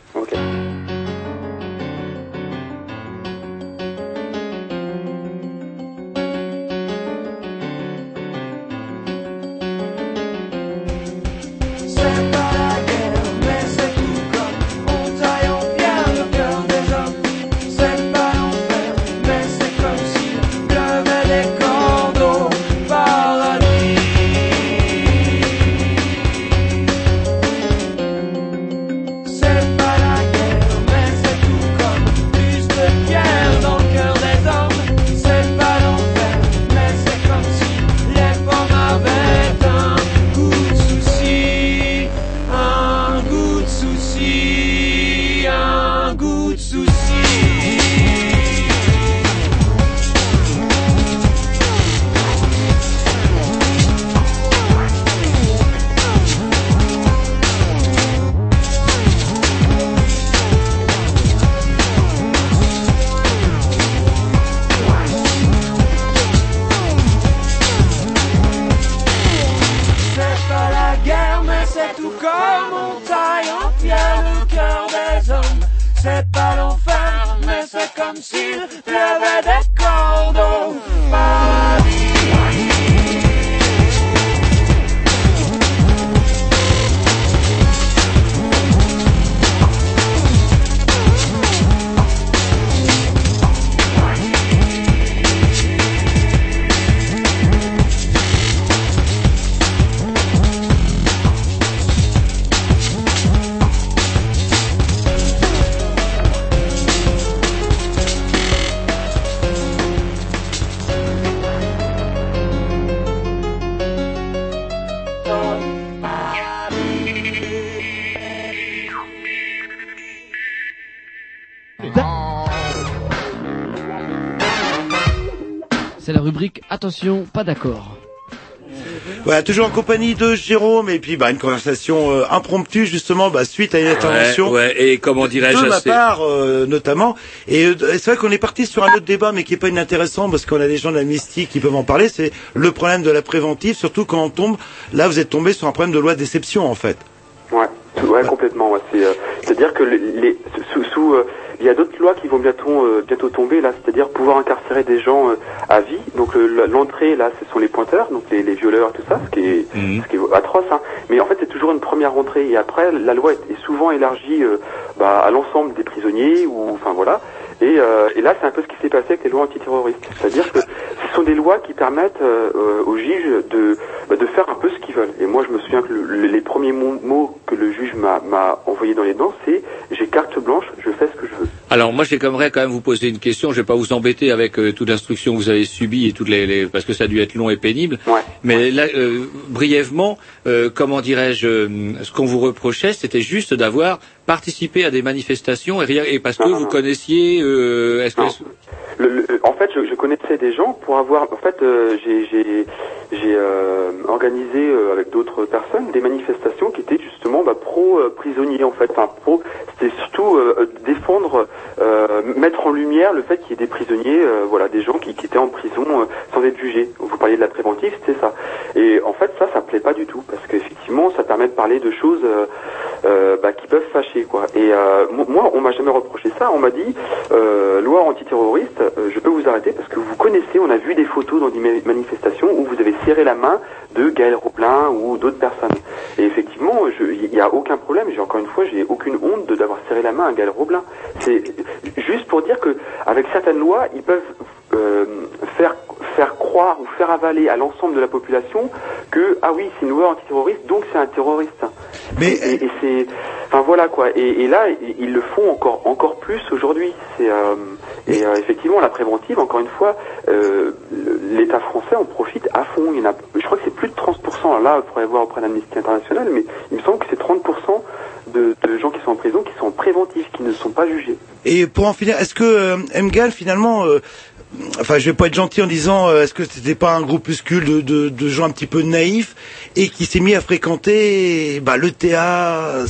Attention, pas d'accord. Voilà, toujours en compagnie de Jérôme et puis bah, une conversation euh, impromptue justement bah, suite à une intervention ouais, et comment dirais-je de ma assez- part euh, notamment. Et euh, c'est vrai qu'on est parti sur un autre débat mais qui est pas inintéressant parce qu'on a des gens de l'amnistie qui peuvent en parler. C'est le problème de la préventive, surtout quand on tombe. Là, vous êtes tombé sur un problème de loi de déception en fait. Ouais, ouais, complètement. ouais. C'est, euh, c'est-à-dire que les, les- sous, sous, euh, il y a d'autres lois qui vont bientôt, euh, bientôt tomber là, c'est-à-dire pouvoir incarcérer des gens euh, à vie. Donc l'entrée là, ce sont les pointeurs, donc les, les violeurs, tout ça, ce qui est, ce qui est atroce. Hein. Mais en fait, c'est toujours une première entrée et après, la loi est, est souvent élargie euh, bah, à l'ensemble des prisonniers ou, enfin voilà. Et, euh, et là, c'est un peu ce qui s'est passé avec les lois antiterroristes. C'est-à-dire que ce sont des lois qui permettent euh, aux juges de, bah, de faire un peu ce qu'ils veulent. Et moi, je me souviens que le- le- les premiers mots, que le juge m'a m'a envoyé dans les dents, c'est j'ai carte blanche, je fais ce que je veux. Alors moi j'aimerais quand même vous poser une question. Je vais pas vous embêter avec euh, toute l'instruction que vous avez subie et toutes les, les- parce que ça a dû être long et pénible. Mais là, euh, brièvement, euh, comment dirais-je, euh, ce qu'on vous reprochait, c'était juste d'avoir participé à des manifestations et rien et parce que vous connaissiez. euh, Est-ce que Le- en fait, je, connaissais des gens pour avoir. En fait, euh, j'ai euh, organisé euh, avec d'autres personnes des manifestations qui étaient justement bah, pro euh, prisonniers en fait. C'était surtout euh, euh, défendre, euh, mettre en lumière le fait qu'il y ait des prisonniers, euh, voilà, des gens qui, étaient en prison euh, sans être jugés. Vous parliez de la préventive, c'était ça. Et en fait, ça, ça plaît pas du tout parce qu'effectivement, ça permet de parler de choses euh, euh, bah, qui peuvent fâcher, quoi. Et euh, mo- moi, on m'a jamais reproché ça. On m'a dit euh, loi antiterroriste, euh, je peux vous arrêter parce que vous connaissez, on a vu des photos dans des ma- manifestations où vous avez serré la main de Gaël Roplin ou d'autres personnes. Et effectivement, il n'y a aucun problème. J'ai encore une fois, j'ai aucune honte d'avoir serré la main à Gaël Roblin. C'est juste pour dire que avec certaines lois, ils peuvent euh, faire faire croire ou faire avaler à l'ensemble de la population que ah oui, c'est une loi antiterroriste, donc c'est un terroriste. Mais et, et c'est enfin voilà quoi. Et, et là, ils, le font encore encore plus aujourd'hui. C'est euh, et euh, effectivement la préventive, encore une fois, euh, l'État français en profite à fond. Il y en a, je crois que c'est plus de 30%. Là, il faudrait voir auprès d'Amnesty International, mais il me semble que c'est 30% de, de gens qui sont en prison qui sont en préventive, qui ne sont pas jugés. Et pour en finir, est-ce que Mgal finalement, enfin je vais pas être gentil en disant, euh, est-ce que c'était pas un groupuscule de, de, de gens un petit peu naïfs et qui s'est mis à fréquenter bah, le théâtre,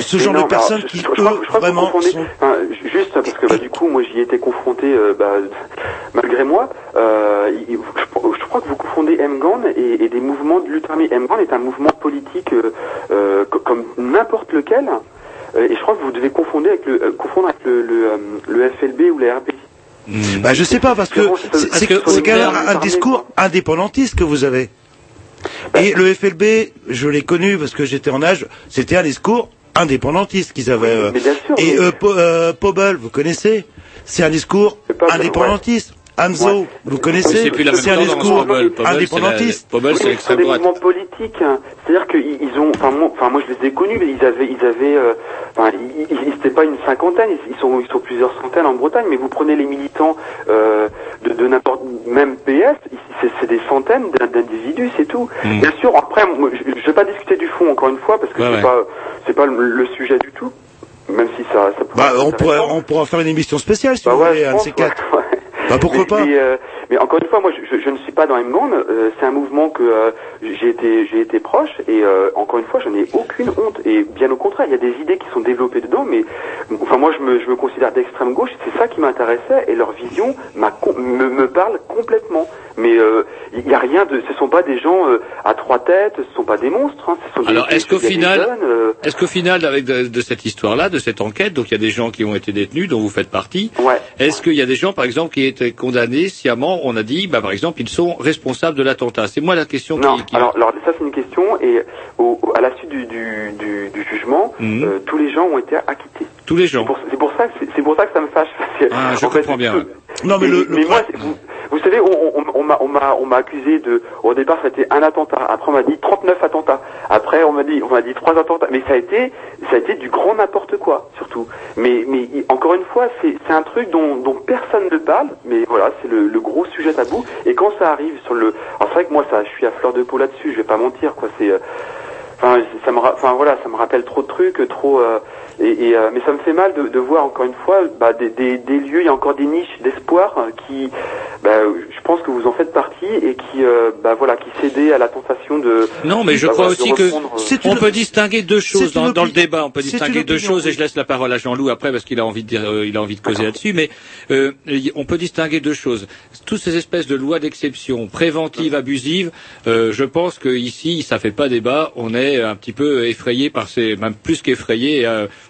ce genre non, de personnes alors, qui je, crois, vraiment sont... enfin, juste parce que bah, du coup moi j'y étais confronté euh, bah, malgré moi euh, je, crois que vous confondez MGAN et, et des mouvements de lutte armée. MGAN est un mouvement politique co- comme n'importe lequel et je crois que vous devez confondre avec le, confondre avec le, le, le FLB ou la RP Bah je sais pas parce que c'est c'est que- c'est quand même un discours indépendantiste que vous avez. Bah, Et le FLB, je l'ai connu parce que j'étais en âge, c'était un discours indépendantiste qu'ils avaient. euh. Et euh, Po- euh, Pobel, vous connaissez C'est un discours indépendantiste. Anzo, vous connaissez C'est plus la même C'est un discours indépendantiste. C'est des mouvements politiques, hein. c'est-à-dire qu'ils ils ont, enfin moi, enfin moi je les ai connus, mais ils avaient, ils avaient, euh, enfin ils, ils, ils étaient pas une cinquantaine, ils, sont, ils sont plusieurs centaines en Bretagne, mais vous prenez les militants euh, de, de n'importe, même PS, c'est des centaines d'in- d'individus, c'est tout. Mm. Bien sûr, après, moi, je, je vais pas discuter du fond encore une fois parce que Ouais, c'est ouais. pas, c'est pas le, le sujet du tout, même si ça, ça pourrait Bah, on pourrait, on pourra faire une émission spéciale si Bah vous ouais, voulez, je un de ces quatre. Bah pourquoi mais, pas mais, euh, mais encore une fois, moi, je, je- ne suis pas dans MGAN. Euh, c'est un mouvement que euh, j'ai été, j'ai été proche, et euh, encore une fois, je n'ai aucune honte. Et bien au contraire, il y a des idées qui sont développées dedans, mais enfin, moi, je me, je me considère d'extrême gauche. C'est ça qui m'intéressait, et leur vision me, me parle complètement. Mais euh, il n'y a rien de, ce sont pas des gens euh, à trois têtes, ce sont pas des monstres. Hein, ce sont des- Alors, est-ce qu'au final, euh, est-ce qu'au final, avec de, de cette histoire-là, de cette enquête, donc il y a des gens qui ont été détenus, dont vous faites partie. Est-ce qu'il y a des gens, par exemple, qui étaient condamnés sciemment On a dit, bah, par exemple, ils sont responsables de l'attentat. C'est moi la question Non, qui. qui- alors, alors ça c'est une question et au, au- à la suite du, du, du, du jugement, Mhm. euh, tous les gens ont été acquittés. Tous les gens. C'est pour, ça que c'est pour ça que ça me fâche. parce que, Ah, je fait, comprends bien. Non, mais le- le moi, c'est- vous, vous savez, on, on, on m'a accusé de. Au départ, c'était un attentat. Après, on m'a dit 39 attentats. Après, on m'a dit on m'a dit trois attentats. Mais ça a été ça a été du grand n'importe quoi, surtout. Mais mais encore une fois, c'est un truc dont dont personne ne parle. Mais voilà, c'est le, le gros sujet tabou. Et quand ça arrive sur le, alors c'est vrai que moi, ça, je suis à fleur de peau là-dessus. Je vais pas mentir, quoi. C'est euh, Enfin, ça me, enfin voilà, ça me rappelle trop de trucs, trop. euh, et, et, euh, mais ça me fait mal de, de voir encore une fois bah, des, des, des lieux, il y a encore des niches d'espoir euh, qui, bah, je pense que vous en faites partie et qui, euh, bah voilà, qui cédaient à la tentation de. Non, mais je bah, crois voilà, aussi que euh, on peut distinguer deux choses dans, le débat. On peut distinguer deux choses et je laisse la parole à Jean-Loup après parce qu'il a envie de dire, euh, il a envie de causer là-dessus. Mais euh, on peut distinguer deux choses. Toutes ces espèces de lois d'exception, préventives, abusives, euh, je pense que ici, ça fait pas débat. On est un petit peu effrayé par ces, même plus qu'effrayé.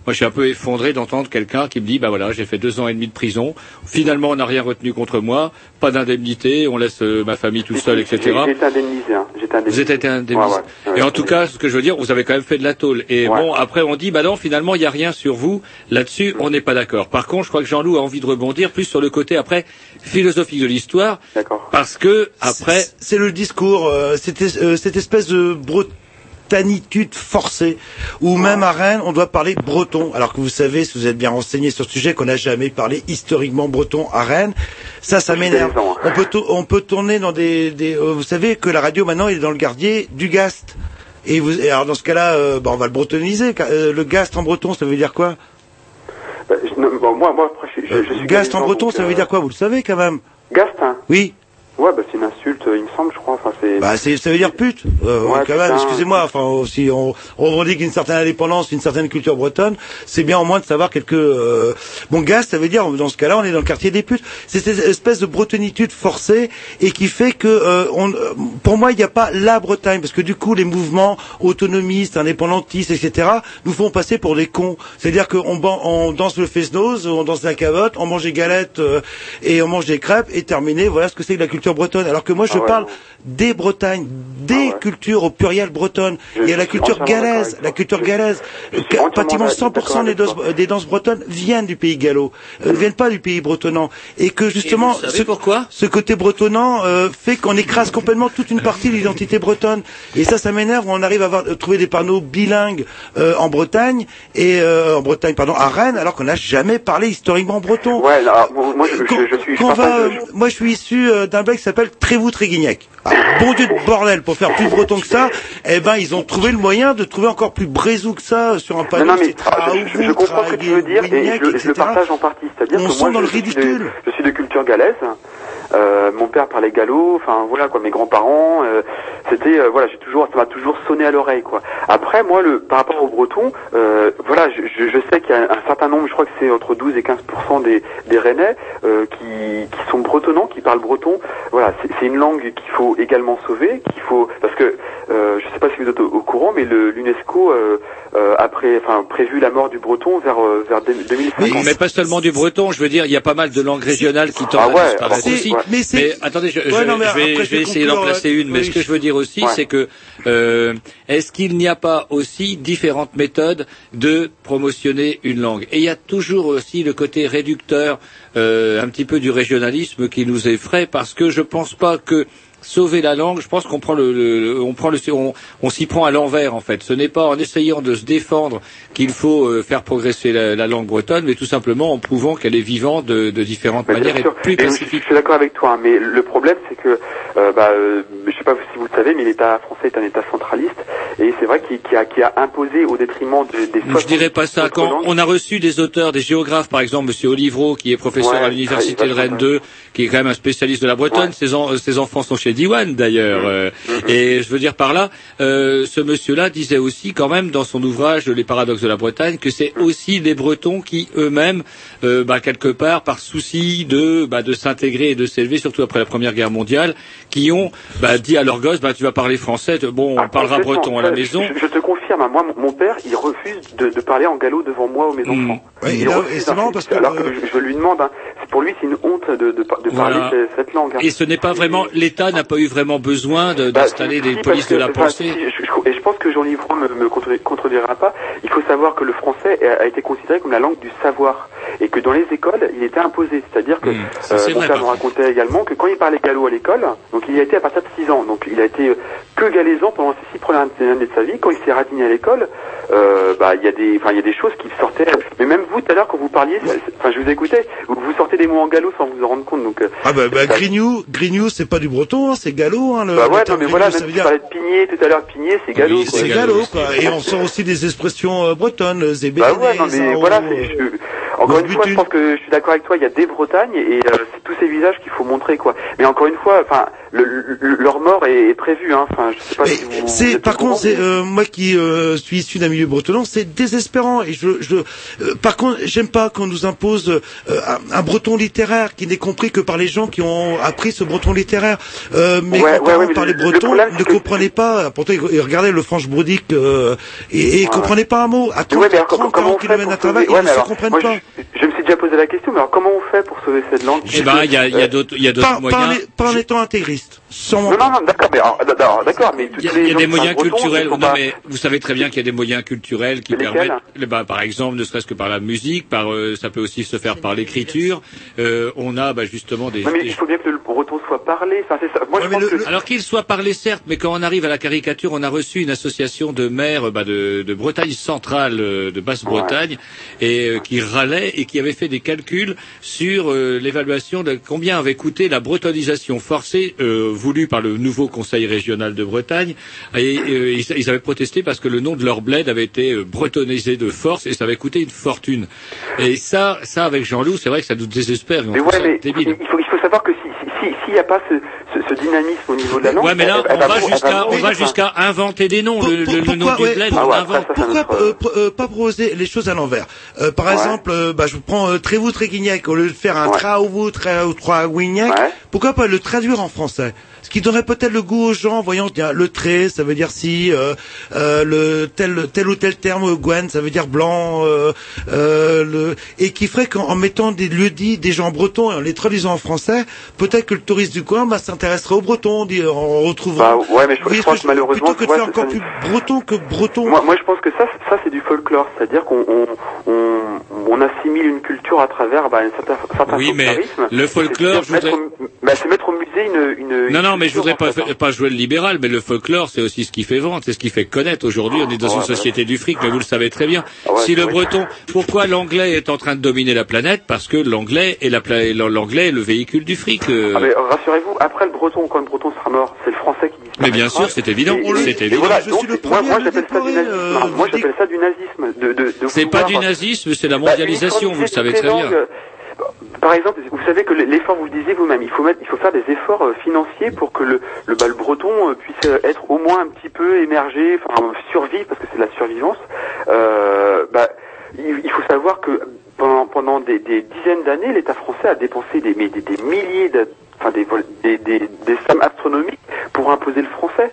Moi, je suis un peu effondré d'entendre quelqu'un qui me dit, bah voilà, j'ai fait deux ans et demi de prison. Finalement, on n'a rien retenu contre moi, pas d'indemnité, on laisse euh, ma famille tout seul, etc. Été indemnisé. Hein. Indemnisé. Vous êtes été indemnisé. Ouais, et en tout cas, ce que je veux dire, vous avez quand même fait de la tôle. Et bon, après, on dit, bah non, finalement, il n'y a rien sur vous. Là-dessus, on n'est pas d'accord. Par contre, je crois que Jean-Loup a envie de rebondir plus sur le côté, après, philosophique de l'histoire. Parce que, après... C'est le discours, euh, cette, euh, cette espèce de bretanitude forcée, où même à Rennes, on doit parler breton, alors que vous savez, si vous êtes bien renseigné sur ce sujet, qu'on n'a jamais parlé historiquement breton à Rennes. Ça, ça m'énerve. On peut, on peut tourner dans des... des euh, vous savez que la radio, maintenant, est dans le gardier du Gast. Et, vous, et alors, dans ce cas-là, euh, bah, on va le bretoniser. euh, le Gast en breton, ça veut dire quoi? Bah, je- non, bon, moi, moi, je, je, je suis. Gast en breton, donc, ça veut euh, dire quoi? Vous le savez quand même Gast, hein Oui. Ouais, bah c'est une insulte, euh, il me semble, je crois. Enfin, c'est. Bah, c'est, ça veut dire pute. Euh, Ouais, quand même, excusez-moi. Enfin, si on, on revendique une certaine indépendance, une certaine culture bretonne, c'est bien au moins de savoir quelques. Euh... Bon, gaz, ça veut dire dans ce cas-là, on est dans le quartier des putes. C'est cette espèce de bretonitude forcée et qui fait que, euh, on, euh, pour moi, il n'y a pas la Bretagne, parce que du coup, les mouvements autonomistes, indépendantistes, etc., nous font passer pour des cons. C'est-à-dire qu'on on danse le fest-nose, on danse la cavotte, on mange des galettes euh, et on mange des crêpes et terminé. Voilà ce que c'est que la culture bretonne. Alors que moi, je Ah ouais, parle non. des Bretagnes, des cultures au pluriel bretonnes. Il y a la culture galaise, la culture galaise. Pratiquement d'accord 100% des danses, des danses bretonnes viennent du pays gallo, euh, ne viennent pas du pays bretonnant. Et que justement, ce, pourquoi ce côté bretonnant euh, fait qu'on écrase complètement toute une partie de l'identité bretonne. Et ça, ça m'énerve. On arrive à avoir, euh, trouver des panneaux bilingues euh, en Bretagne et euh, en Bretagne, pardon, à Rennes, alors qu'on n'a jamais parlé historiquement breton. Ouais, alors, moi, je, je, je suis. Je Qu'on va, partage- euh, moi, je suis issu euh, d'un bled qui s'appelle Trévoux-Tréguignac. Ah, bon Dieu de bordel, pour faire plus breton que ça, eh ben, ils ont trouvé le moyen de trouver encore plus brésou que ça euh, sur un panneau. Non, non, mais ah, je, je- comprends ce que tu veux dire et je, le- je le partage en partie. C'est-à-dire On que sent moi, dans je, le je suis de- ridicule. je suis de culture galaise. Euh, mon père parlait gallo. Enfin voilà quoi, mes grands-parents. euh, C'était euh, voilà, j'ai toujours, ça m'a toujours sonné à l'oreille quoi. Après moi, le par rapport aux Bretons, euh, voilà, je, je, sais qu'il y a un certain nombre, je crois que c'est entre 12 et 15% des des Rennais euh, qui qui sont bretonnants, qui parlent breton. Voilà, c'est une langue qu'il faut également sauver, qu'il faut parce que euh, je sais pas si vous êtes au, au courant, mais le- l'UNESCO a pré- enfin, prévu la mort du breton vers vers 2050. Oui, mais pas seulement du breton, je veux dire, il y a pas mal de langues régionales qui tendent Ah ouais, à disparaître aussi. Ouais. Mais c'est- attendez, je, je- Ouais, non, mais je vais, après, je vais essayer d'en placer une, mais oui. ce que je veux dire aussi, Ouais. c'est que euh, est-ce qu'il n'y a pas aussi différentes méthodes de promotionner une langue? Et il y a toujours aussi le côté réducteur, euh, un petit peu du régionalisme qui nous effraie, parce que je pense pas que sauver la langue, je pense qu'on prend le, on prend le, on, on s'y prend à l'envers en fait. Ce n'est pas en essayant de se défendre qu'il faut euh, faire progresser la, la langue bretonne, mais tout simplement en prouvant qu'elle est vivante de, de différentes manières et plus je, pacifique. je suis d'accord avec toi, hein, mais le problème c'est que, euh, bah, euh, je sais pas si vous le savez, mais l'État français est un État centraliste et c'est vrai qu'il qui a, imposé au détriment de- des. Je dirais pas ça. Quand langues. on a reçu des auteurs, des géographes, par exemple, Monsieur Olivreau, qui est professeur Ouais, à l'université de Rennes 2, qui est quand même un spécialiste de la Bretonne. Ses, en- ses enfants sont chez Diwan d'ailleurs. euh, Et je veux dire par là, euh, ce monsieur-là disait aussi, quand même, dans son ouvrage Les paradoxes de la Bretagne, que c'est aussi les Bretons qui eux-mêmes, euh, bah, quelque part, par souci de, bah, de s'intégrer et de s'élever, surtout après la Première Guerre mondiale, qui ont bah, dit à leurs gosses, bah, tu vas parler français. Bon, on parlera breton à la maison. Je, je te confirme, hein, moi, mon, père, il refuse de, de parler en galop devant moi ou mes Hmm. enfants. Et c'est marrant parce que, alors que euh, je, je lui demande, hein, pour lui, c'est une honte de, de, de parler ce- cette langue. hein. Et ce n'est pas vraiment l'État n'a pas eu vraiment besoin de- Bah, d'installer des si, polices de la pensée. si, je- je- et je pense que Jean Livron me, me contre- contredira pas. Il faut savoir que le français a, a été considéré comme la langue du savoir. et que dans les écoles, il était imposé. C'est-à-dire que ça, euh, mon père me racontait également que quand il parlait gallo à l'école, donc il y a été à partir de 6 ans, donc il a été euh, que galaisan pendant ces six premières années de sa vie. Quand il s'est radininé à l'école, euh, bah il y a des, enfin il y a des choses qui sortaient. Mais même vous tout à l'heure quand vous parliez, ça- ça- enfin je vous écoutais, vous, vous sortez des mots en gallo sans vous en rendre compte. Donc euh, Ah bah, bah Grignou, Grignou, c'est pas du breton, hein, c'est gallo. Hein, le, bah le ouais, non mais Grignou, voilà, ça même veut si dire parlais de pigné tout à l'heure, pigné c'est gallo. c'est gallo, quoi. Et on sort aussi des expressions euh, bretonnes, zébé. Bah ouais, non mais voilà, c'est- je- encore une fois, je pense que je suis d'accord avec toi, il y a des Bretagnes et euh, c'est tous ces visages qu'il faut montrer quoi. Mais encore une fois, enfin, le, le- leur mort est, est prévue, hein. Enfin, je sais pas. si vous- C'est par contre, c'est euh, moi qui euh, suis issu d'un milieu breton, c'est désespérant. Et je, je euh, par contre, j'aime pas qu'on nous impose euh, un, un breton littéraire qui n'est compris que par les gens qui ont appris ce breton littéraire. Euh, mes Ouais, ouais, ouais, mais parlaient le- le breton, problème, ne comprenaient pas. Pourtant, ils, regardaient le franche brodique euh, et, et ils comprenaient pas un mot. À Mais 30, ouais, mais alors, 30 comment 40 on fait pour sauver ils ne mais se comprennent moi, pas. Je, je me suis déjà posé la question, mais alors comment on fait pour sauver cette langue? Eh ben, il y a, il y a d'autres, il y a d'autres Pas, pas, moyens. pas en étant intégriste. Sans Non, non, non, d'accord, mais alors, d'accord, d'accord, mais Il y a, les y des moyens culturels. Non, mais vous savez très bien qu'il y a des moyens culturels qui permettent, bah, par exemple, ne serait-ce que par la musique, par, euh, ça peut aussi se faire par l'écriture. Euh, on a bah, justement des. Non, mais des- il faut bien que le soit parlé. Enfin, c'est ça. Moi, je pense que Alors qu'il soit parlé certes, mais quand on arrive à la caricature, on a reçu une association de maires bah, de, de Bretagne centrale, euh, de Basse-Bretagne, et euh, qui râlait et qui avait fait des calculs sur euh, l'évaluation de combien avait coûté la bretonisation forcée euh, voulue par le nouveau Conseil régional de Bretagne. Et euh, ils, ils avaient protesté parce que le nom de leur bled avait été euh, bretonisé de force et ça avait coûté une fortune. Et ça, ça avec Jean-Loup, c'est vrai que ça nous désespère. Mais ouais, mais il faut, il faut savoir que si- s'il n'y a pas ce, ce, ce dynamisme au niveau de la langue, Ouais, mais là, elle- elle on va jusqu'à, on va jusqu'à inventer des noms. Le, le- le nom Pourquoi, du ouais, bled, pour- on invente. pourquoi euh, euh, pas proposer les choses à l'envers euh, Par Ouais. exemple, euh, bah, je prends euh, Trévoux Tréguignac, au lieu de faire un Traouvou Tréguignac, pourquoi pas le traduire en français ce qui donnerait peut-être le goût aux gens, tiens, le trait, ça veut dire si, euh, euh, le tel, tel ou tel terme, Gwen, ça veut dire blanc, euh, euh, le, et qui ferait qu'en en mettant des lieux dits, des gens bretons et en les traduisant en français, peut-être que le touriste du coin, bah, s'intéresserait aux bretons, dit, en retrouvant. Bah, ouais, mais je, je pense que que malheureusement, plutôt que de faire encore plus breton que breton. Moi, moi, je pense que ça, ça c'est du folklore, c'est-à-dire qu'on on, on, on assimile une culture à travers bah, un certain, certain Oui, mais le folklore, C'est mettre, au- bah, c'est mettre au musée une, une Non, une non, mais je voudrais pas, fait, pas jouer le libéral, mais le folklore, c'est aussi ce qui fait vendre, c'est ce qui fait connaître. Aujourd'hui, on est dans Ouais, une bah, société du fric, mais vous le savez très bien. Ah ouais, si le breton, pourquoi l'anglais est en train de dominer la planète? Parce que l'anglais est la l'anglais est le véhicule du fric. euh. Ah, mais rassurez-vous, après le breton, quand le breton sera mort, c'est le français qui disparaîtra. Mais bien sûr, c'est évident, Et- et- c'est évident. voilà, Je donc, suis le moi, premier moi j'appelle ça euh, ça du nazisme. De, de, de C'est pas du nazisme, c'est la Bah, mondialisation, vous le savez très bien. Par exemple, vous savez que l'effort, vous le disiez vous-même, il faut mettre, il faut faire des efforts euh, financiers pour que le, le, bah, le breton euh, puisse euh, être au moins un petit peu émergé, enfin survivre parce que c'est de la survivance. Bah, il, faut savoir que pendant, des, dizaines d'années, l'État français a dépensé des, milliers, de, des sommes astronomiques pour imposer le français.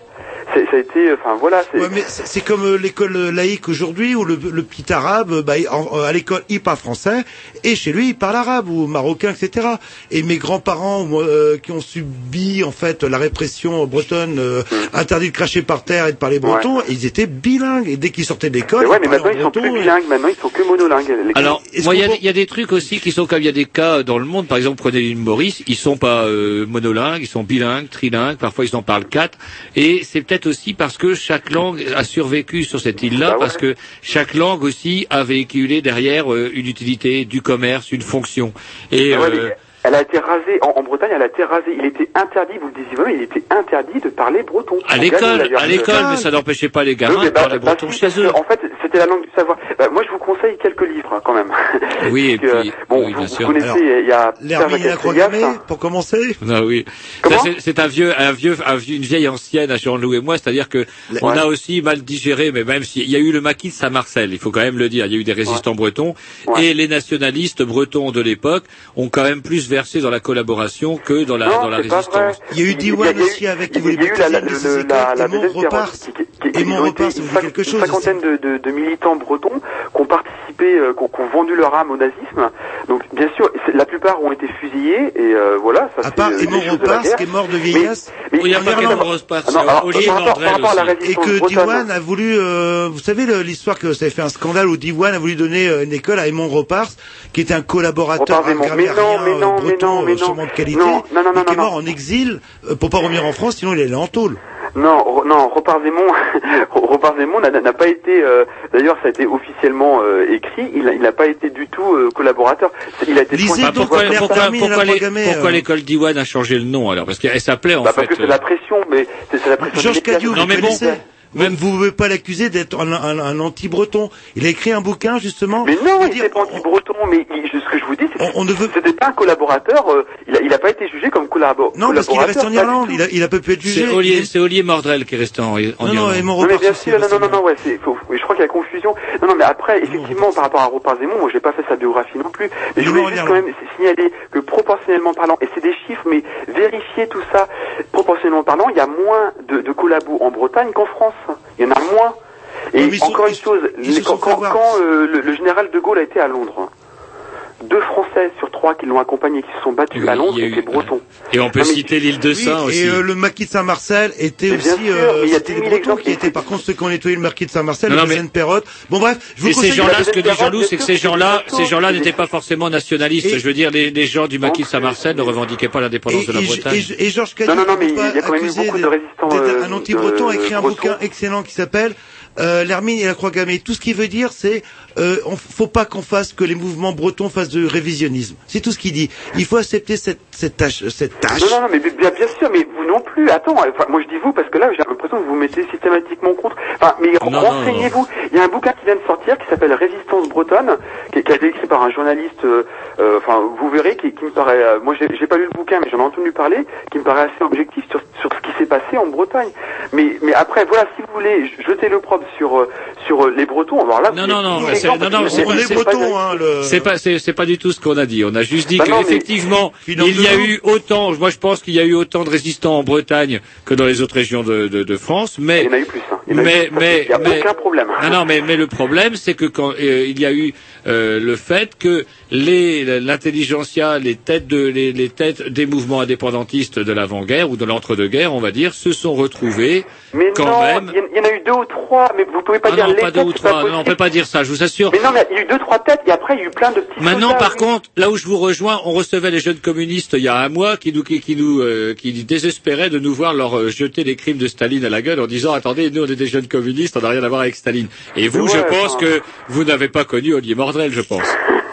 C'est- Ça a été, enfin voilà. c'est- Ouais, mais c'est comme euh, l'école laïque aujourd'hui où le, le petit arabe, euh, bah, en- à l'école il parle français et chez lui il parle arabe ou marocain, etc. Et mes grands-parents euh, qui ont subi en fait la répression bretonne, euh, interdit de cracher par terre et de parler breton, ils étaient bilingues et dès qu'ils sortaient de l'école, ouais, mais maintenant ils sont breton plus et- bilingues, maintenant ils sont que monolingues. Les- Alors, il y, a y a des trucs aussi qui sont comme il y a des cas dans le monde. Par exemple, prenez l'île Maurice, ils sont pas euh, monolingues, ils sont bilingues, trilingues. Parfois, ils en parlent quatre. Et c'est peut-être aussi parce que chaque langue a survécu sur cette île-là, Bah parce que chaque langue aussi a véhiculé derrière euh, une utilité, du commerce, une fonction. Et Ah ouais, euh, Elle a été rasée, en, en Bretagne, elle a été rasée. Il était interdit, vous le disiez vous il était interdit de parler breton. à l'école, à l'école, mais ça n'empêchait pas les gamins Oui, de bah, parler bah, breton si, chez eux. En fait, c'était la langue du savoir. Bah, moi, je vous conseille quelques livres, hein, quand même. Oui, [LAUGHS] et puis, bon, oui, vous, bien vous sûr. connaissez, Alors, il y a L'Hermine et la Pierre croix Jacques gammée, Ségasse. pour commencer. Ah oui. C'est- un vieux, un vieux, un vieux- une vieille ancienne à Jean-Loup et moi, c'est-à-dire que on a aussi mal digéré, mais même s'il y a eu le maquis de Saint-Marcel, il faut quand même le dire, il y a eu des résistants bretons et les nationalistes bretons de l'époque ont quand même plus versé dans la collaboration que dans la, Non, dans la résistance. Il y a eu Diwan a aussi avec qui il y a voulait eu la, la, baptiser le- les la, la Aimons deuxième repart. qui- qui- qui- Aimons ils ont repart, été ça vous dit une quelque chose Une cinquantaine de, de, de militants bretons qui ont participé euh, qui ont vendu leur âme au nazisme. Donc bien sûr, la plupart ont été fusillés et euh, voilà. Ça, À part c'est, euh, de Repars, qui est mort de Mais- vieillesse. Il y a pas non, Repars, ah Olivier aussi. Et que. Diwan a voulu, vous savez l'histoire que ça avait fait un scandale où Diwan a voulu donner une école à Edmond Repars, qui était un collaborateur, Repars un grammairien non, mais non, euh, mais breton non, mais euh, non. sûrement de qualité, Non, non, non, mais non, qui est non, mort en exil euh, pour pas revenir en France, sinon il allait en tôle. Non, non, Repars Zemon, [LAUGHS] n'a pas été. euh, D'ailleurs, ça a été officiellement euh, écrit. Il n'a pas été du tout euh, collaborateur. Il a été Lisez Bah, pourquoi, euh. l'école d'Iwan a changé le nom alors? Parce qu'elle s'appelait en Bah, fait. parce que c'est euh, la pression, mais c'est la pression. Georges. Cadieux, Non, mais bon. Même vous ne pouvez pas l'accuser d'être un, un- un anti-breton. Il a écrit un bouquin justement. Mais non, il n'était pas anti-breton, mais il- ce que je vous dis, c'est on, on ne veut. c'était pas un collaborateur, euh, il, a, il a pas été jugé comme collabo- Non, parce qu'il est resté collaborateur. en Irlande. Il a, il a pas pu être jugé. C'est Olivier Mordrel qui est resté en, en Non, non, Irlande. Edmond Non mais bien sûr, non, non, non, resté non, ouais, c'est, faut, oui, je crois qu'il y a confusion. Non, non, mais après, effectivement, par rapport à Repars Zemon, moi, j'ai pas fait sa biographie non plus. Mais je Non, voulais non, juste quand même signaler que proportionnellement parlant, et c'est des chiffres, mais vérifiez tout ça, proportionnellement parlant, il y a moins de, de collabos en Bretagne qu'en France. Il y en a moins. Et Oui, sont- encore une chose, quand, euh, le, le général de Gaulle a été à Londres, deux Français sur trois qui l'ont accompagné, qui se sont battus Oui, à Londres, eu- étaient bretons. Et on peut Non, mais- citer l'île de Oui, Saint aussi. et euh, le maquis de Saint-Marcel était Mais bien aussi sûr, euh, mais il y a c'était 10 000 des Bretons qui étaient par contre ceux qui ont nettoyé le maquis de Saint-Marcel, Non, le non, mais- Perrotte. Bon bref, je vous Et ces gens-là, ce que dit Jean-Loup, c'est que ces gens-là, ces gens-là n'étaient pas forcément nationalistes. Je veux dire, les, gens du maquis de Saint-Marcel ne revendiquaient pas l'indépendance de la et- Bretagne. et- Georges Cadieux, Non, non, mais il y a pas quand même eu accusé beaucoup de d'être- résistants, d'être euh, un anti-breton, a écrit un bouquin excellent qui s'appelle euh, L'Hermine et la Croix gammée. Tout ce qu'il veut dire, c'est euh, on faut pas qu'on fasse que les mouvements bretons fassent de révisionnisme. C'est tout ce qu'il dit. Il faut accepter cette cette tâche, cette tâche. Non, non, non, mais bien, bien sûr, mais vous non plus. Attends, enfin, moi je dis vous parce que là, j'ai l'impression que vous vous mettez systématiquement contre. Enfin, mais renseignez-vous. Il y a un bouquin qui vient de sortir qui s'appelle Résistance bretonne, qui, qui a été écrit par un journaliste. euh, euh, Enfin, vous verrez, qui, qui me paraît. euh, moi, j'ai j'ai pas lu le bouquin, mais j'en ai entendu parler, qui me paraît assez objectif sur sur ce qui s'est passé en Bretagne. Mais mais après, voilà, si vous voulez jeter le propre sur euh, sur euh, les Bretons, alors là, Non, vous non, êtes non, mais c'est- non, non, pas bretons, vérifié. hein, le... C'est pas, c'est, c'est pas du tout ce qu'on a dit. On a juste dit Bah qu'effectivement, il y a eu autant, moi je pense qu'il y a eu autant de résistants en Bretagne que dans les autres régions de, de, de France, mais, Il y en a eu plus. Hein. Il y en a eu mais, plus, mais, il n'y a mais- aucun problème. Non, non, mais, mais le problème, c'est que quand euh, il y a eu euh, le fait que les l'intelligentsia, les têtes de les, les têtes des mouvements indépendantistes de l'avant-guerre ou de l'entre-deux-guerres, on va dire, se sont retrouvés Mais quand non, même. il y, en- a eu deux ou trois, mais vous pouvez pas Ah dire non, les pas deux têtes, ou trois. Non, on peut pas dire ça. Je vous assure. Mais non, mais il y a eu deux, trois têtes, et après il y a eu plein de petits Maintenant, soldats, par oui. contre, là où je vous rejoins, on recevait les jeunes communistes il y a un mois qui nous, qui, qui nous, euh, qui désespéraient de nous voir leur euh, jeter les crimes de Staline à la gueule en disant attendez, nous on est des jeunes communistes, on n'a rien à voir avec Staline. Et vous, je pense enfin. que vous n'avez pas connu Olivier Mordrel, je pense. [LAUGHS]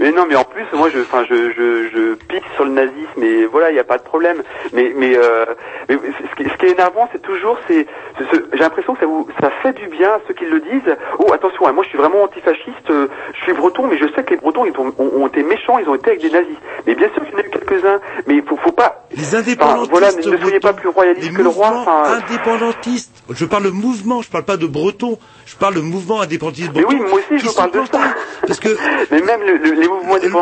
Mais non, mais en plus, moi, je, enfin, je, je, je pique sur le nazisme, et voilà, il n'y a pas de problème. Mais, mais, euh, mais ce, qui, ce qui est énervant, c'est toujours, c'est, c'est ce- j'ai l'impression que ça vous, ça fait du bien à ceux qui le disent. Oh, attention, hein, moi, je suis vraiment antifasciste, euh, je suis breton, mais je sais que les bretons, ils ont, ont, ont été méchants, ils ont été avec des nazis. Mais bien sûr qu'il y en a eu quelques-uns, mais il faut, faut pas. Les indépendantistes. voilà, ne, soyez pas plus royaliste les que le roi. indépendantistes. Je parle de mouvement, je parle pas de breton. Je parle de mouvement indépendantiste mais breton. oui, moi aussi, je vous parle de ça. Parce que [LAUGHS] mais même le- le- les mouvements indépendants.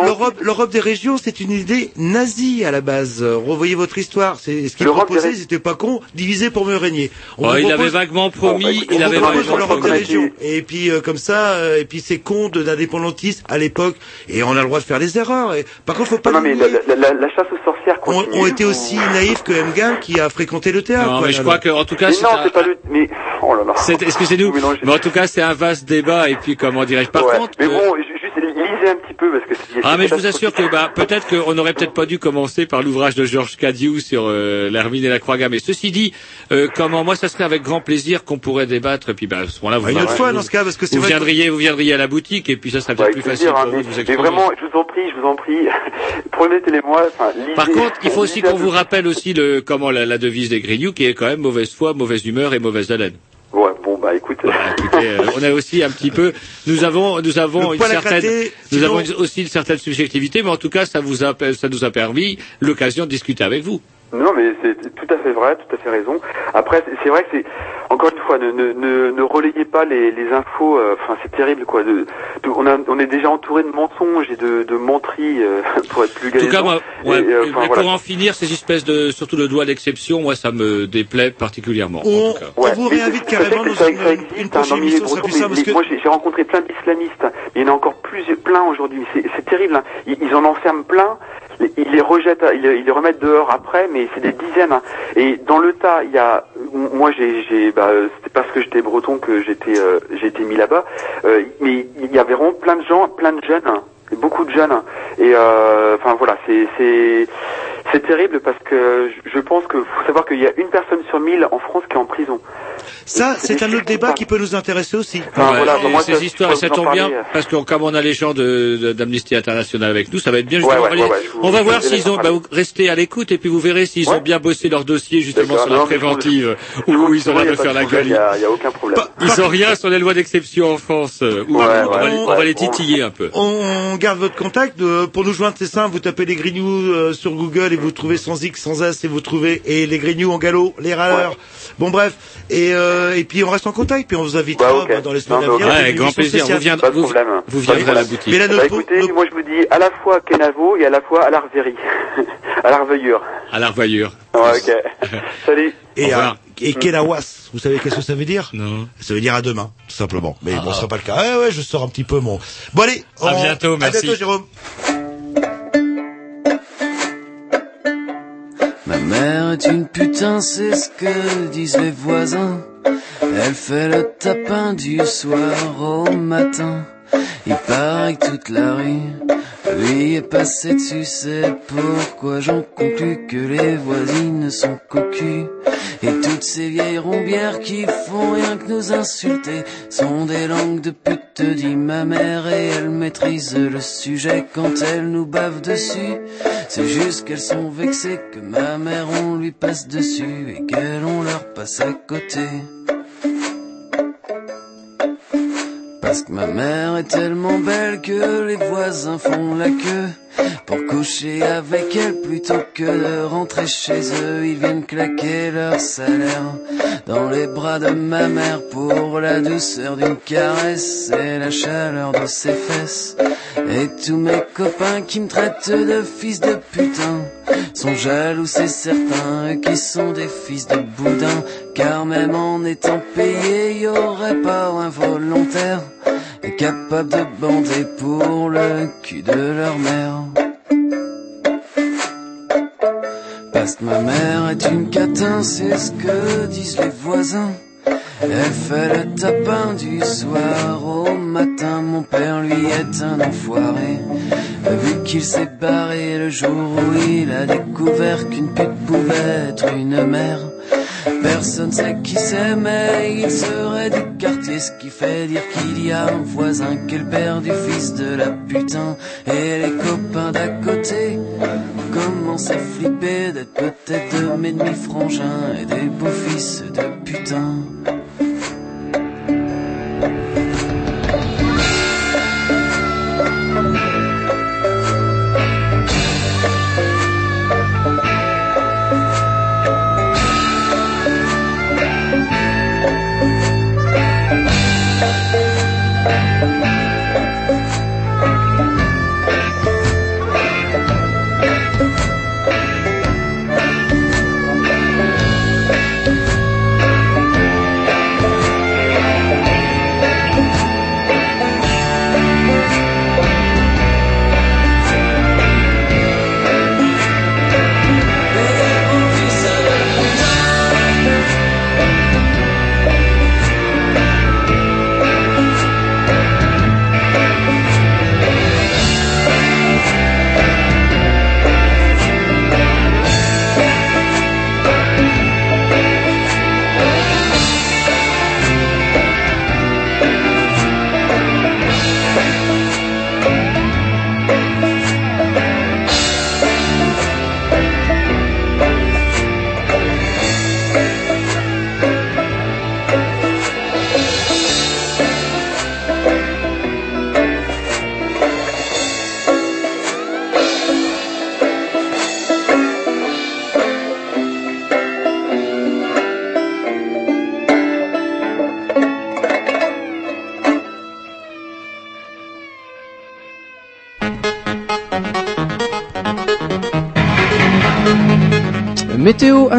L'Europe, l'Europe des régions, c'est une idée nazie à la base. Euh, Revoyez votre histoire. C'est ce proposaient, ré- c'était pas con, diviser pour mieux régner. On Oh, vous il propose- avait vaguement promis, Bon, bah, écoutez, il on avait vaguement l'Europe des promis. régions. Et puis euh, comme ça, euh, et puis c'est con de- d'indépendantistes à l'époque. Et on a le droit de faire des erreurs. Et, par contre, faut pas Non, non, mais la, chasse aux sorcières ont, continue. ont été Vous- aussi naïfs que Mgan qui a fréquenté le théâtre. Non, quoi, mais je crois que, en tout cas, c'est non, un- c'est pas le. Mais oh là là. excusez-nous, mais en tout cas, c'est un vaste débat. Et puis, comment dirais-je Par contre, mais bon, lisez un petit peu parce que c'est. Ah mais je vous assure que bah peut-être qu'on n'aurait peut-être pas dû commencer par l'ouvrage de Georges Cadieux sur euh, l'Hermine et la Croix gammée. Ceci dit, euh, comment moi ça serait avec grand plaisir qu'on pourrait débattre et puis bah à ce moment-là vous, Bah, une autre fois dans ce cas, parce que c'est vous vrai. que- viendriez vous viendriez à la boutique et puis ça serait peut-être avec plus facile plaisir, pour hein, vous de vous mais, mais vraiment, je vous en prie, je vous en prie, [LAUGHS] promettez-les-moi. Par contre, il faut aussi qu'on vous rappelle aussi le comment la, la devise des Grignoux qui est quand même mauvaise foi, mauvaise humeur et mauvaise haleine. Ouais, bon bah écoute. Voilà, écoutez, euh, on a aussi un petit peu, nous avons, nous avons Le une certaine, gratter, nous sinon- avons aussi une certaine subjectivité, mais en tout cas, ça vous a, ça nous a permis l'occasion de discuter avec vous. Non, mais c'est tout à fait vrai, tout à fait raison. Après, c'est- vrai que c'est encore une fois, ne, ne, ne, ne relayez pas les, les infos. euh, Enfin, c'est terrible, quoi. De, de- on, a, on est déjà entouré de mensonges et de, de menteries euh, [LAUGHS] pour être plus En tout cas, moi, ouais, Et, euh, pour en finir, ces espèces de, surtout le doigt d'exception, moi, ça me déplaît particulièrement. On, en tout cas. on vous réinvite carrément dans ça- une, ça existe, une hein, prochaine dans les émission, mais- que mais Moi, j'ai rencontré plein d'islamistes. hein. Il y en a encore plus, plein aujourd'hui. C'est c'est terrible. hein. Ils, ils en enferment plein. Ils les rejettent, ils, les- ils les remettent dehors après, mais c'est des dizaines. hein. Et dans le tas, il y a, moi, j'ai, j'ai, bah, c'était parce que j'étais breton que j'étais, euh, j'ai été mis là-bas. Euh, mais il y avait vraiment plein de gens, plein de jeunes, hein. beaucoup de jeunes. hein. Et euh, enfin voilà, c'est, c'est, c'est terrible parce que je- pense que faut savoir qu'il y a une personne sur mille en France qui est en prison. ça, c'est un autre débat qui peut nous intéresser aussi. Enfin, Ouais, voilà, moi, ces ça, histoires, ça tombe bien, parce que comme on a les gens de, de- d'Amnesty International avec nous, ça va être bien justement. ouais, Allez, ouais, ouais, je vous- on va voir s'ils ont, bah, vous restez à l'écoute et puis vous verrez s'ils ont bien bossé leur dossier justement sur la préventive vous- ils ont l'air de faire la gueule. Il y a, aucun problème. Ils ont rien sur les lois d'exception en France. euh, on, va, les- titiller un peu. On garde votre contact. euh, pour nous joindre, c'est simple. Vous tapez les Grignoux euh, sur Google et vous trouvez sans X, sans S et vous trouvez et les Grignoux en galop, les râleurs. Bon bref. Et, euh, et puis on reste en contact. Puis on vous invitera Bah, bah, dans les semaines Non, à venir. Ouais, grand plaisir. spéciale. Vous viendrez, Pas de vous, problème. vous viendrez à la boutique. Mais là, Bah, notre, écoutez, notre- moi je vous dis à la fois Kenavo et à la fois à l'Arverie. à l'Arveillure. [LAUGHS] À la revoyure. Ouais, ok. [LAUGHS] Salut. Et, Kenawas, vous savez qu'est-ce que ça veut dire? Non. Ça veut dire à demain, tout simplement. Mais bon, ce sera pas le cas. Ouais, ouais, je sors un petit peu mon. Bon allez, À on- bientôt, À merci. bientôt, Jérôme. Ma mère est une putain, c'est ce que disent les voisins. Elle fait le tapin du soir au matin. Il paraît que toute la rue lui est passée dessus. C'est pourquoi j'en conclus que les voisines sont cocus. Et toutes ces vieilles rombières qui font rien que nous insulter sont des langues de pute, dit ma mère, et elle maîtrise le sujet quand elle nous bave dessus. C'est juste qu'elles sont vexées que ma mère on lui passe dessus et qu'elles on leur passe à côté. Parce que ma mère est tellement belle que les voisins font la queue pour coucher avec elle plutôt que de rentrer chez eux. Ils viennent claquer leur salaire dans les bras de ma mère pour la douceur d'une caresse et la chaleur de ses fesses. Et tous mes copains qui me traitent de fils de putain sont jaloux, c'est certain, eux qui sont des fils de boudin. Car même en étant payés, y aurait pas un volontaire capable de bander pour le cul de leur mère. Parce que ma mère est une catin, c'est ce que disent les voisins. Elle fait le tapin du soir au matin. Mon père, lui, est un enfoiré. Vu qu'il s'est barré le jour où il a découvert qu'une pute pouvait être une mère. Personne sait qui c'est, mais il serait du quartier, ce qui fait dire qu'il y a un voisin qui est le père du fils de la putain. Et les copains d'à côté commencent à flipper d'être peut-être de mes demi-frangins et des beaux fils de putain.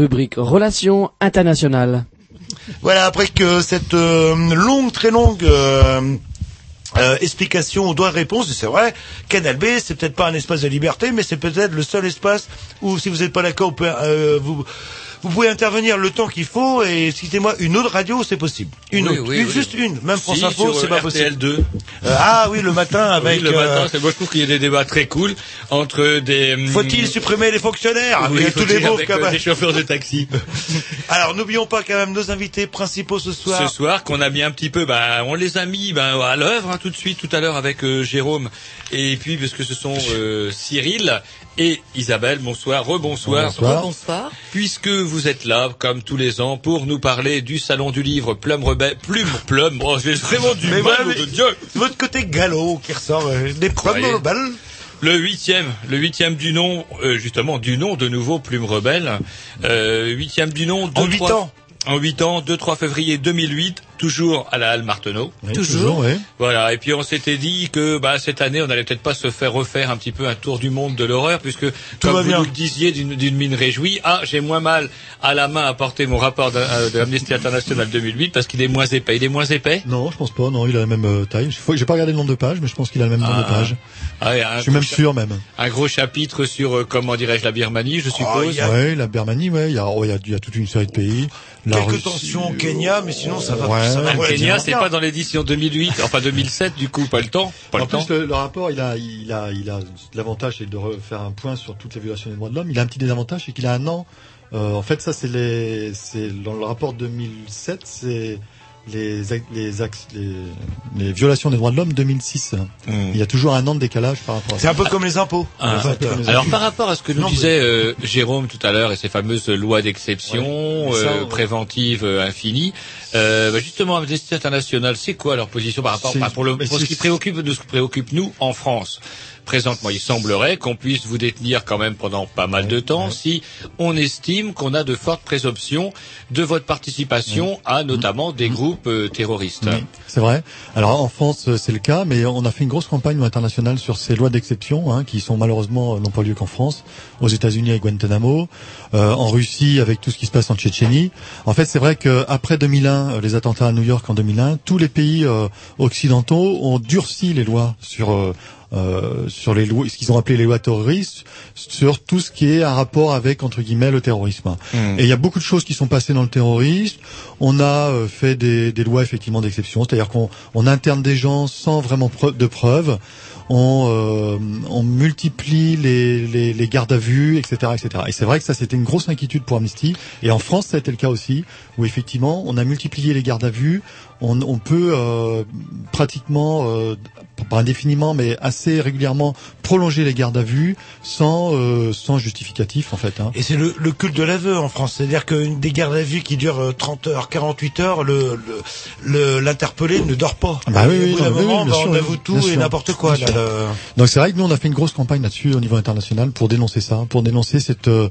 Rubrique Relations internationales. Voilà, après que cette euh, longue, très longue euh, euh, explication droit de réponse, c'est vrai, Canal B, c'est peut-être pas un espace de liberté, mais c'est peut-être le seul espace où, si vous n'êtes pas d'accord, vous, vous, pouvez intervenir le temps qu'il faut, et excusez-moi, une autre radio, c'est possible. Une Oui, autre, oui, une, oui. juste une, même France Si, Info, c'est pas possible. 2. Euh, ah oui, le matin avec... Oui, le euh, matin, c'est moi je trouve qu'il y a des débats très cool entre des. hum, Faut-il supprimer les fonctionnaires Il y a tous les avec, quand euh, chauffeurs de taxi. [LAUGHS] Alors n'oublions pas quand même nos invités principaux ce soir. Ce soir, qu'on a mis un petit peu, bah, on les a mis ben, à l'œuvre hein, tout de suite, tout à l'heure avec euh, Jérôme, et puis parce que ce sont euh, Cyril et Isabelle. Bonsoir, rebonsoir. Bonsoir. Bonsoir. Puisque vous êtes là, comme tous les ans, pour nous parler du salon du livre Plume Rebelle, Plume, Plume. Oh, j'ai vraiment du Mais mal, mais- de Dieu. Votre côté galop qui ressort, euh, des problèmes rebelles. Le huitième, le huitième du nom, euh, justement du nom de nouveau Plume Rebelle, euh, huitième du nom. En deux, huit ans. En 8 ans, 2-3 février 2008, toujours à la Halle Marteneau. Oui, toujours, ouais. Voilà, et puis on s'était dit que bah, cette année, on allait peut-être pas se faire refaire un petit peu un tour du monde de l'horreur, puisque comme va vous bien. nous le disiez d'une mine réjouie, ah, j'ai moins mal à la main à porter mon rapport de, euh, de Amnesty International 2008 parce qu'il est moins épais. Il est moins épais? Non, je pense pas. Non, il a la même euh, taille. Faut- J'ai pas regardé le nombre de pages, mais je pense qu'il a le même nombre de Ah. pages. Ah, Je suis même sûr, même. Un gros chapitre sur, euh, comment dirais-je, la Birmanie, je suppose. Ouais, la Birmanie, ouais. Il y a, oh, il y a, il y a toute une série de pays. La Quelques Russie, tensions au Kenya, mais sinon ça va. Ouais. Le Kenya, c'est pas dans l'édition 2008, enfin 2007, du coup, pas le temps. Pas En le temps. plus, le, le rapport, il a, il a, il a l'avantage, c'est de refaire un point sur toutes les violations des droits de l'homme. Il a un petit désavantage, c'est qu'il a un an. Euh, en fait, ça, c'est les, c'est dans le rapport 2007, c'est les, les, les, les violations des droits de l'homme 2006. Hmm. Il y a toujours un an de décalage par rapport à C'est ça. un peu comme les impôts. Ah, c'est comme les alors impôts. par rapport à ce que nous Non, disait euh, Jérôme tout à l'heure et ces fameuses lois d'exception Ouais, euh, préventives euh, infinies, euh, bah, justement Amnesty International, c'est quoi leur position par rapport C'est- bah, pour, le, pour ce c'est- qui préoccupe de ce qui préoccupe nous en France? Présentement, il semblerait qu'on puisse vous détenir quand même pendant pas mal de temps si on estime qu'on a de fortes présomptions de votre participation à notamment des groupes euh, terroristes. C'est vrai. Alors en France, euh, c'est le cas, mais on a fait une grosse campagne internationale sur ces lois d'exception, hein, qui sont malheureusement euh, n'ont pas lieu qu'en France, aux États-Unis avec Guantanamo, euh, en Russie avec tout ce qui se passe en Tchétchénie. En fait, c'est vrai qu'après 2001, euh, les attentats à New York en 2001, tous les pays euh, occidentaux ont durci les lois sur euh, euh, sur les lois, ce qu'ils ont appelé les lois terroristes, sur tout ce qui est un rapport avec entre guillemets le terrorisme. Hmm. Et il y a beaucoup de choses qui sont passées dans le terrorisme. On a euh, fait des, des lois effectivement d'exception, c'est-à-dire qu'on on interne des gens sans vraiment de preuves. On, euh, on multiplie les, les, les gardes à vue, etc., etc. Et c'est vrai que ça, c'était une grosse inquiétude pour Amnesty. Et en France, ça a été le cas aussi, où effectivement, on a multiplié les gardes à vue. On, on peut euh, pratiquement, euh, pas indéfiniment, mais assez régulièrement, prolonger les gardes à vue sans, euh, sans justificatif, en fait. Hein. Et c'est le, le culte de l'aveu en France. C'est-à-dire qu'une des gardes à vue qui dure euh, 30 heures, 48 heures, le, le, le- l'interpellé ne dort pas. Bah oui, oui, au bout d'un non, oui, moment, oui, bien bah, sûr, on oui, avoue tout et n'importe quoi. là, le- Donc c'est vrai que nous on a fait une grosse campagne là-dessus au niveau international pour dénoncer ça, pour dénoncer cette euh,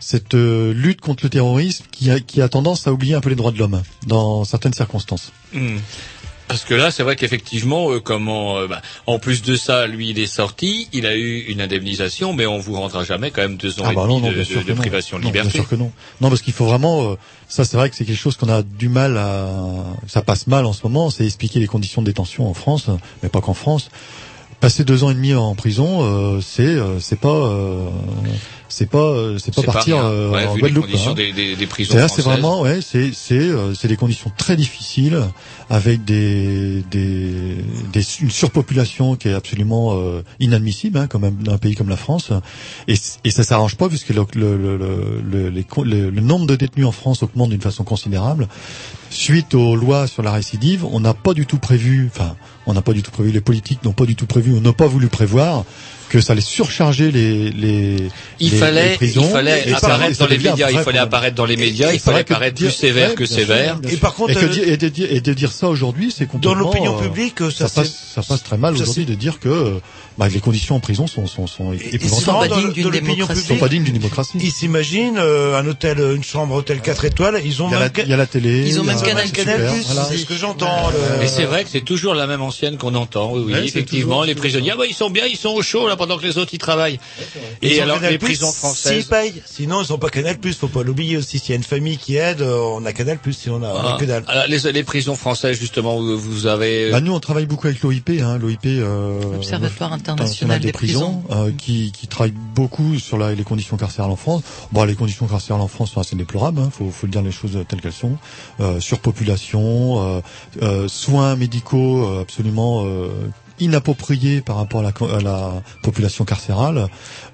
cette euh, lutte contre le terrorisme qui a qui a tendance à oublier un peu les droits de l'homme dans certaines circonstances. Hmm. Parce que là, c'est vrai qu'effectivement, euh, comment, euh, bah, en plus de ça, lui, il est sorti, il a eu une indemnisation, mais on vous rendra jamais quand même deux ans Ah et bah demi non, non, de, de- de privation de Non, bien liberté. sûr que non. Non, parce qu'il faut vraiment, euh, ça c'est vrai que c'est quelque chose qu'on a du mal à, ça passe mal en ce moment, c'est expliquer les conditions de détention en France, mais pas qu'en France. Passer deux ans et demi en prison, euh, c'est euh, c'est pas euh, c'est pas euh, c'est pas C'est pas partir rien. euh, Ouais, en Guadeloupe. hein. des, des, des prisons C'est-à-dire, c'est vraiment, ouais, c'est c'est c'est des conditions très difficiles avec des des, des une surpopulation qui est absolument euh, inadmissible, hein, comme un, un pays comme la France. Et, et ça s'arrange pas puisque le le, le, le, le- les le- le nombre de détenus en France augmente d'une façon considérable. Suite aux lois sur la récidive, on n'a pas du tout prévu, enfin, on n'a pas du tout prévu, les politiques n'ont pas du tout prévu, ou n'ont pas voulu prévoir que ça allait surcharger les les Il les- fallait, les prisons. il fallait Et apparaître dans les médias. Il fallait apparaître dans les médias. Et Il fallait apparaître dire- plus sévère ouais, que sûr, sévère. Et par contre, et, que euh, et, de dire, et de dire ça aujourd'hui, c'est complètement. l'opinion euh, publique, ça, ça, passe, ça passe très mal aujourd'hui de dire que euh, bah, les conditions en prison sont, sont, sont épouvantables. dans, dans sont pas dignes d'une démocratie. ils s'imaginent euh, un hôtel, une chambre hôtel 4 étoiles, ils ont Il y, a la, même il y a la télé. Ils ont même Canal Canal+, voilà. c'est ce que j'entends. Et c'est vrai que c'est toujours la même ancienne qu'on entend. Oui, effectivement, les prisonniers, ah ils sont bien, ils sont au chaud là pendant que les autres y travaillent. Et alors Canal+, les prisons S'ils françaises. payent, sinon ils sont pas Canal+, faut pas l'oublier aussi. S'il y a une famille qui aide, euh, on a Canal+, si on a, on a Ah, que dalle. alors, les, les prisons françaises justement, où vous avez. Bah, nous, on travaille beaucoup avec l'OIP, hein, l'OIP, euh, L'Observatoire international des prisons. euh, qui, qui travaille beaucoup sur la, les conditions carcérales en France. Bon, les conditions carcérales en France sont assez déplorables, hein, faut, faut le dire les choses telles qu'elles sont. Euh, surpopulation, euh, euh, soins médicaux euh, absolument inappropriés par rapport à la, à la population carcérale.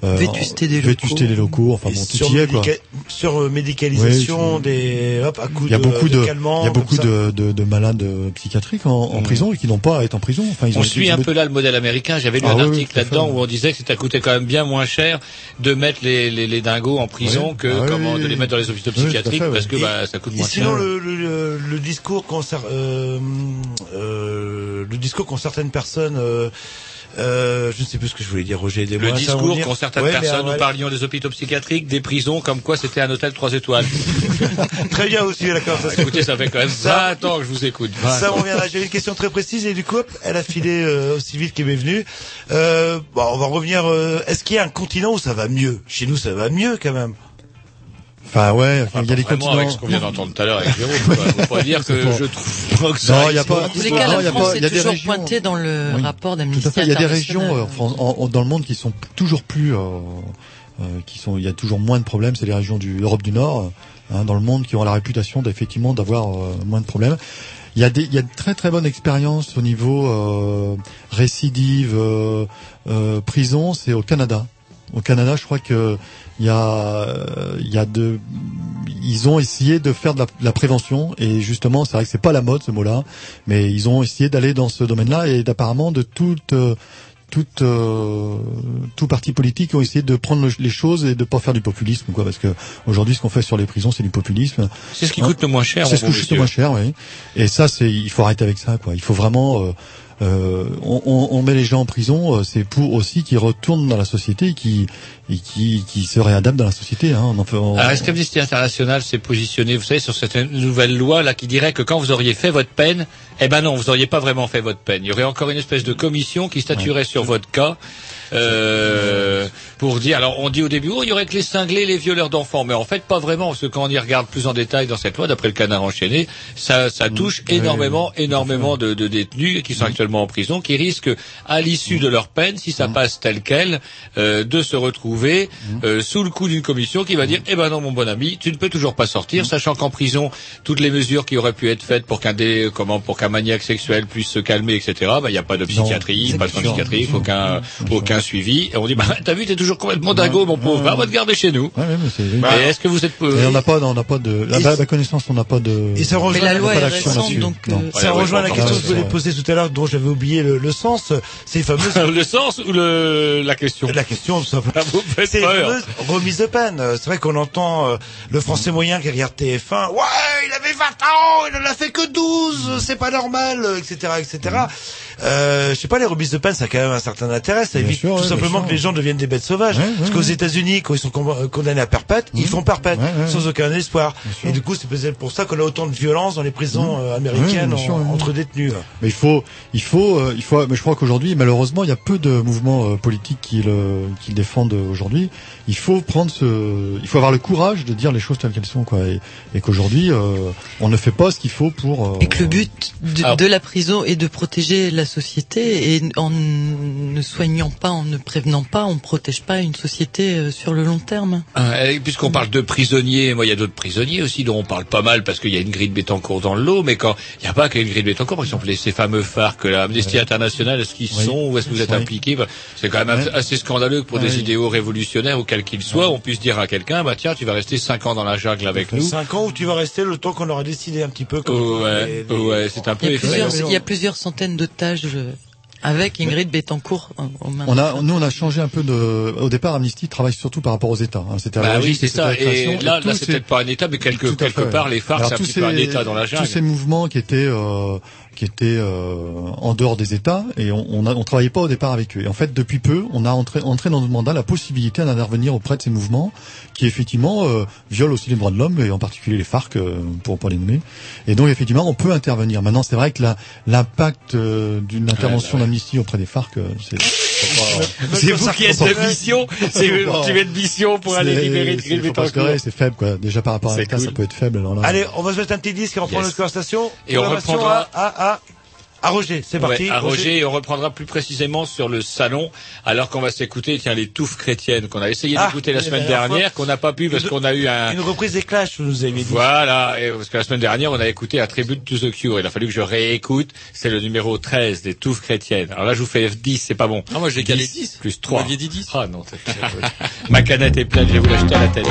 Euh, Vétusté des Vétusté locaux. des locaux, enfin Et bon, tout sur, y est, quoi. sur euh, médicalisation Oui, des hop à coups Il y a de, beaucoup de, il y a beaucoup ça. de, de, de malades euh, psychiatriques en, en Mm. prison et qui n'ont pas à être en prison. Enfin, ils ont On été suit un peu là le modèle américain. J'avais lu Ah un oui, article là-dedans où on disait que ça coûtait quand même bien moins cher de mettre les, les, les dingos en prison Oui. que Ah comment oui, de les mettre dans les hôpitaux psychiatriques fait, parce que bah, ça coûte moins sinon, cher. le, le, le, le discours concerne euh, euh, le discours qu'ont certaines personnes, euh, euh, je ne sais plus ce que je voulais dire, Roger. Le discours qu'ont certaines Ouais, personnes, euh, nous parlions des hôpitaux psychiatriques, des prisons, comme quoi c'était un hôtel 3 étoiles. [LAUGHS] Très bien aussi la conversation. Écoutez, ça fait quand même Ça- 20 ans que je vous écoute. 20 Ça on reviendra. J'avais une question très précise et du coup, hop, elle a filé euh, aussi vite qu'elle m'est venue. Euh, bon, on va revenir. euh, Est-ce qu'il y a un continent où ça va mieux? Chez nous, ça va mieux quand même. Enfin ouais, Enfin, il y a vraiment continents. avec ce qu'on vient d'entendre tout à l'heure avec Jérôme. [LAUGHS] quoi. Faut pas dire que je trouve pas que ça Non, il y a pas- tous les cas, il y la France est toujours régions- pointée dans le Oui. rapport Tout à d'Amnesty fait. Il y a des régions euh, en France- en- en- dans le monde qui sont toujours plus, euh, euh, qui sont, il y a toujours moins de problèmes. C'est les régions du l'Europe du Nord, hein, dans le monde, qui ont la réputation d'effectivement d'avoir euh, moins de problèmes. Il y a des, il y a de très très bonnes expériences au niveau euh, récidive, euh, euh, prison. C'est au Canada. Au Canada, je crois que il y a, euh, il y a de, ils ont essayé de faire de la, de la prévention et justement, c'est vrai que c'est pas la mode ce mot-là, mais ils ont essayé d'aller dans ce domaine-là et d'apparemment de toute euh, toute euh, tout parti politique ont essayé de prendre le- les choses et de pas faire du populisme quoi parce que aujourd'hui ce qu'on fait sur les prisons c'est du populisme. C'est ce qui coûte le moins cher, c'est ce qui coûte le moins cher oui. Et ça c'est il faut arrêter avec ça quoi. Il faut vraiment euh, euh, on, on- met les gens en prison, euh, c'est pour aussi qu'ils retournent dans la société et qui qui, qui se réadaptent dans la société. Hein. On en fait, on- Alors, International s'est positionné, vous savez, sur cette nouvelle loi là qui dirait que quand vous auriez fait votre peine, eh ben non, vous auriez pas vraiment fait votre peine. Il y aurait encore une espèce de commission qui statuerait sur votre cas. Euh, pour dire, alors on dit au début, oh, il y aurait que les cinglés, les violeurs d'enfants, mais en fait pas vraiment, parce que quand on y regarde plus en détail dans cette loi, d'après le canard enchaîné, ça, ça touche énormément, énormément de, de détenus qui sont actuellement en prison, qui risquent, à l'issue de leur peine, si ça passe tel quel, euh, de se retrouver euh, sous le coup d'une commission qui va dire, eh ben non mon bon ami, tu ne peux toujours pas sortir, sachant qu'en prison, toutes les mesures qui auraient pu être faites pour qu'un dé, comment, pour qu'un maniaque sexuel puisse se calmer, etc. Ben il n'y a pas de psychiatrie, pas de soins psychiatriques, aucun, aucun suivi. Et on dit, bah t'as vu, t'es toujours complètement dingo, mon pauvre, va, va te garder chez nous. Ouais, ouais, mais c'est- Et est-ce que vous êtes Et on n'a pas, on n'a pas de, la, la connaissance, on n'a pas de. Et ça rejoint Mais la loi est d'action récente, donc, Non. euh, Ça Ouais, rejoint la question que je voulais ouais. poser tout à l'heure, dont j'avais oublié le, le sens. C'est fameuses [LAUGHS] le sens ou le, la question La question, tout simplement. Vous C'est remises de peine. Euh, C'est vrai qu'on entend euh, le français moyen qui regarde TF1. Ouais, il avait 20 ans, il en a fait que 12, c'est pas normal, euh, etc., etc. Euh, je sais pas, les remises de peine, ça a quand même un certain intérêt. Ça évite sûr, tout ouais, simplement que les gens deviennent des bêtes sauvages. Ouais, Parce qu'aux. États-Unis, quand ils sont con- condamnés à perpète, ils font perpète, sans aucun espoir. Et du coup, c'est peut-être pour ça qu'on a autant de violence dans les prisons euh, américaines sûr, en- entre détenus. Mais il faut, il faut, euh, il faut. Mais je crois qu'aujourd'hui, malheureusement, il y a peu de mouvements euh, politiques qui le, qui le défendent aujourd'hui. Il faut prendre ce, il faut avoir le courage de dire les choses telles qu'elles sont, quoi. Et, et qu'aujourd'hui, euh, on ne fait pas ce qu'il faut pour. euh, Et que le but de, Alors- de la prison est de protéger la société et en ne soignant pas, en ne prévenant pas, on ne protège pas une société euh, sur le long terme. Euh, Puisqu'on parle de prisonniers, moi il y a d'autres prisonniers aussi dont on parle pas mal parce qu'il y a une grille de Bétancourt dans l'eau, mais quand il n'y a pas qu'une grille de Bétancourt, par exemple les, ces fameux phares que la Amnesty International, est-ce qu'ils Oui. sont ou est-ce que vous êtes Oui. impliqués? Bah, C'est quand même Ouais. assez scandaleux pour des idéaux révolutionnaires ou quels qu'ils soient, on puisse dire à quelqu'un, bah tiens, tu vas rester cinq ans dans la jungle avec nous. 5 ans où tu vas rester le temps qu'on aura décidé un petit peu comme ouais, les- les- ouais, c'est un peu Il y a effrayant. plusieurs, il y a plusieurs centaines d'otages euh, Avec Ingrid Betancourt euh. On a, nous, on a changé un peu de. Au départ, Amnesty travaille surtout par rapport aux États. hein. C'était Bah oui, c'est c'était ça. Et là, là, c'est ces- peut-être pas un État, mais quelque, fait. part, les phares, Alors, c'est un petit peu un ces- État dans la jungle. Tous ces mouvements qui étaient euh, qui étaient euh, en dehors des États et on on travaillait pas au départ avec eux. Et en fait, depuis peu, on a entré, entré dans notre mandat la possibilité d'intervenir auprès de ces mouvements qui effectivement euh, violent aussi les droits de l'homme et en particulier les FARC euh, pour pour les nommer. Et donc effectivement, on peut intervenir. Maintenant, c'est vrai que l'impact euh, d'une intervention d'Amnesty auprès des FARC, euh, c'est [LAUGHS] C'est vous qui êtes de mission, c'est vous qui êtes de mission pour aller libérer leurrer, c'est faible quoi. Déjà par rapport à l'État, ça peut être faible. Alors là, Allez, on va se mettre un petit disque et on reprend notre conversation. Et on reprendra- à, à, Roger. C'est parti. Ouais, à Roger, et on reprendra plus précisément sur le salon, alors qu'on va s'écouter, tiens, les touffes chrétiennes qu'on a essayé Ah, d'écouter la la semaine dernière dernière, fois. qu'on n'a pas pu parce Une- qu'on a eu un... Une reprise des Clash, vous nous avez dit. Voilà, et parce que la semaine dernière, on a écouté un tribute to the Cure. Il a fallu que je réécoute. C'est le numéro 13 des touffes chrétiennes. Alors là, je vous fais 10, c'est pas bon. Ah, moi, j'ai calé 10. Plus Vous 3. m'aviez dit 10. Ah non, [LAUGHS] Ma canette est pleine, je vais vous l'acheter à la télé.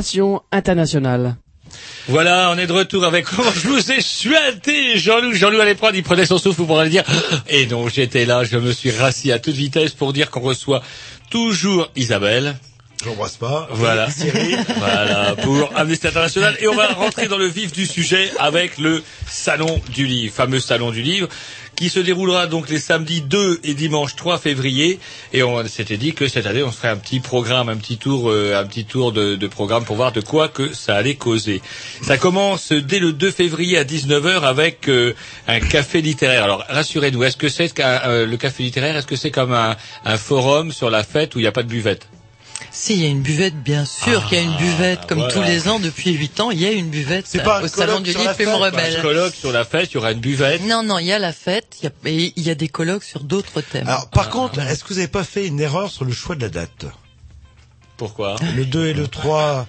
Relations internationales. Voilà, on est de retour avec comment je vous ai suinté, Jean-Loup. Jean-Loup allait prendre, il prenait son souffle pour aller dire. Et non, j'étais là, je me suis rassis à toute vitesse pour dire qu'on reçoit toujours Isabelle. J'embrasse pas. Voilà. [LAUGHS] Cyril. voilà, pour Amnesty International. Et on va rentrer dans le vif du sujet avec le Salon du Livre, fameux Salon du Livre, qui se déroulera donc les samedis 2 et dimanche 3 février. Et on s'était dit que cette année, on ferait un petit programme, un petit tour, euh, un petit tour de, programme pour voir de quoi que ça allait causer. Ça commence dès le 2 février à 19h avec euh, un café littéraire. Alors, rassurez-nous, est-ce que c'est euh, le café littéraire, est-ce que c'est comme un, un forum sur la fête où il n'y a pas de buvette? Si, il y a une buvette, bien sûr qu'il y a une buvette, comme voilà. tous les ans depuis 8 ans, il y a une buvette C'est pas un au salon du livre fête, Rebelle. Un colloque sur la fête, il y aura une buvette. Non, non, il y a la fête, il y a, et il y a des colloques sur d'autres thèmes. Alors, par contre, est-ce que vous n'avez pas fait une erreur sur le choix de la date? Pourquoi Le 2 et le 3.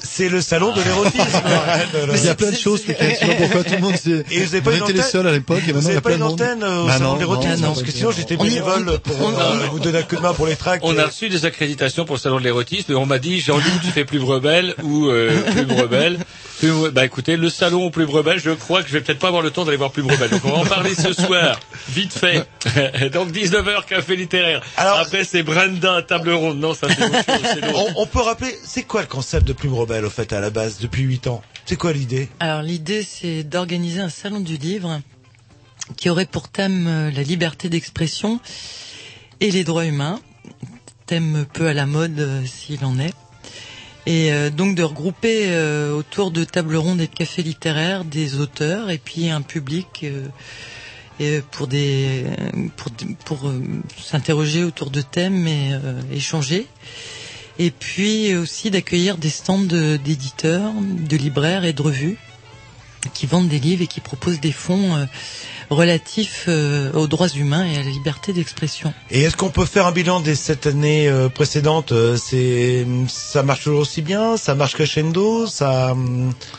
C'est le salon de l'érotisme. [LAUGHS] Il y a plein de choses, mais je sais pas pourquoi tout le monde s'est... Et vous avez pas on une était les antenne seuls à l'époque, et Vous maintenant il y n'avez a pas plein une de monde. euh, au Bah salon non, de l'érotisme non, Parce que sinon j'étais bénévole pour euh, vous donner un coup de main pour les tracts. On a reçu des accréditations pour le salon de l'érotisme et on m'a dit Jean-Loup tu fais Plume Rebelle ou euh, Plume Rebelle. Plume- Bah écoutez, le salon Plume Rebelle, je crois que je vais peut-être pas avoir le temps d'aller voir Plume Rebelle. Donc on va en parler ce soir, vite fait. [LAUGHS] Donc 19h, café littéraire. Après c'est Brenda, table ronde. Non, ça c'est. [LAUGHS] On, on peut rappeler, c'est quoi le concept de Plume Rebelle au fait à la base depuis 8 ans? C'est quoi l'idée? Alors l'idée c'est d'organiser un salon du livre qui aurait pour thème euh, la liberté d'expression et les droits humains, thème peu à la mode euh, s'il en est. Et euh, donc de regrouper euh, autour de tables rondes et de cafés littéraires des auteurs et puis un public euh, pour des pour pour s'interroger autour de thèmes et échanger. Et puis aussi d'accueillir des stands d'éditeurs, de libraires et de revues qui vendent des livres et qui proposent des fonds relatifs euh, aux droits humains et à la liberté d'expression. Et est-ce qu'on peut faire un bilan des sept années euh, précédentes Euh, C'est ça marche toujours aussi bien Ça marche crescendo Ça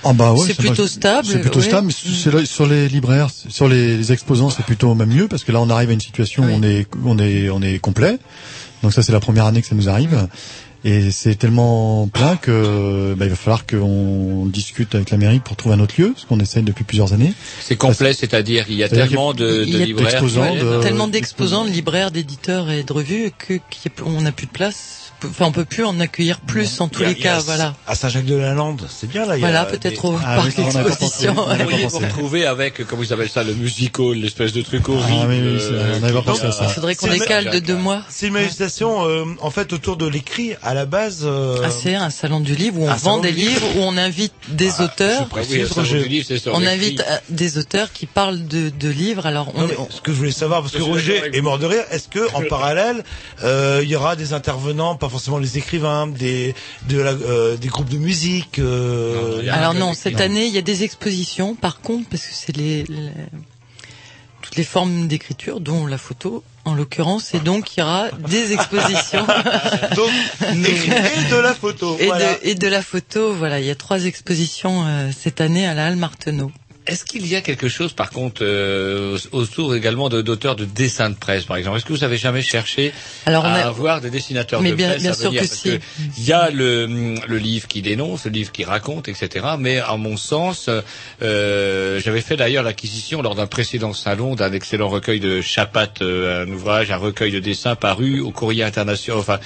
Ah bah ouais, C'est plutôt marche- stable, C'est plutôt ouais. stable. mais c'est là- sur les libraires, sur les, les exposants, c'est plutôt même mieux parce que là, on arrive à une situation où on est, on est, on est complet. Donc ça, c'est la première année que ça nous arrive. Et c'est tellement plein que bah, il va falloir qu'on discute avec la mairie pour trouver un autre lieu, ce qu'on essaye depuis plusieurs années. C'est complet, c'est-à-dire il y a tellement de, libraires. Tellement d'exposants, de libraires, d'éditeurs et de revues que qu'il y a- on n'a plus de place. Enfin, on peut plus en accueillir plus en tous a- les a cas. Voilà. À Saint-Jacques-de-la-Lande, c'est bien là. il y a Voilà, peut-être au Ah parc d'exposition. Vous pourriez vous retrouver avec, comment ils appellent ça, le musical, l'espèce de truc horrible. Ah oui, oui, c'est- on n'avait pas pensé à ça. Il faudrait qu'on décale de deux mois. C'est une manifestation euh, en fait autour de l'écrit à la base. euh, Ah, c'est un salon du livre où on vend des livres, où on invite des auteurs. Ah sur On invite euh, des auteurs qui parlent de, de livres. Alors, on, Non, mais ce que je voulais savoir, parce que Roger est mort de rire, est-ce que en [LAUGHS] parallèle, euh, il y aura des intervenants, pas forcément les écrivains, des de la, euh, des groupes de musique euh, Alors non, cette année, il y a des expositions. Par contre, parce que c'est les, les- toutes les formes d'écriture, dont la photo, en l'occurrence, et donc il y aura des expositions. [LAUGHS] Donc, [LAUGHS] et de la photo. et, voilà. de, et de la photo, voilà, il y a trois expositions euh, cette année à la Halle Marteneau. Est-ce qu'il y a quelque chose, par contre, euh, autour également d'auteurs de dessins de presse, par exemple? Est-ce que vous avez jamais cherché Alors, on à a- avoir des dessinateurs Mais de bien- presse bien à sûr venir que Parce si. Il y a le, le livre qui dénonce, le livre qui raconte, etc. Mais à mon sens, euh, j'avais fait d'ailleurs l'acquisition lors d'un précédent salon d'un excellent recueil de Chapat, euh, un ouvrage, un recueil de dessins paru au Courrier international, enfin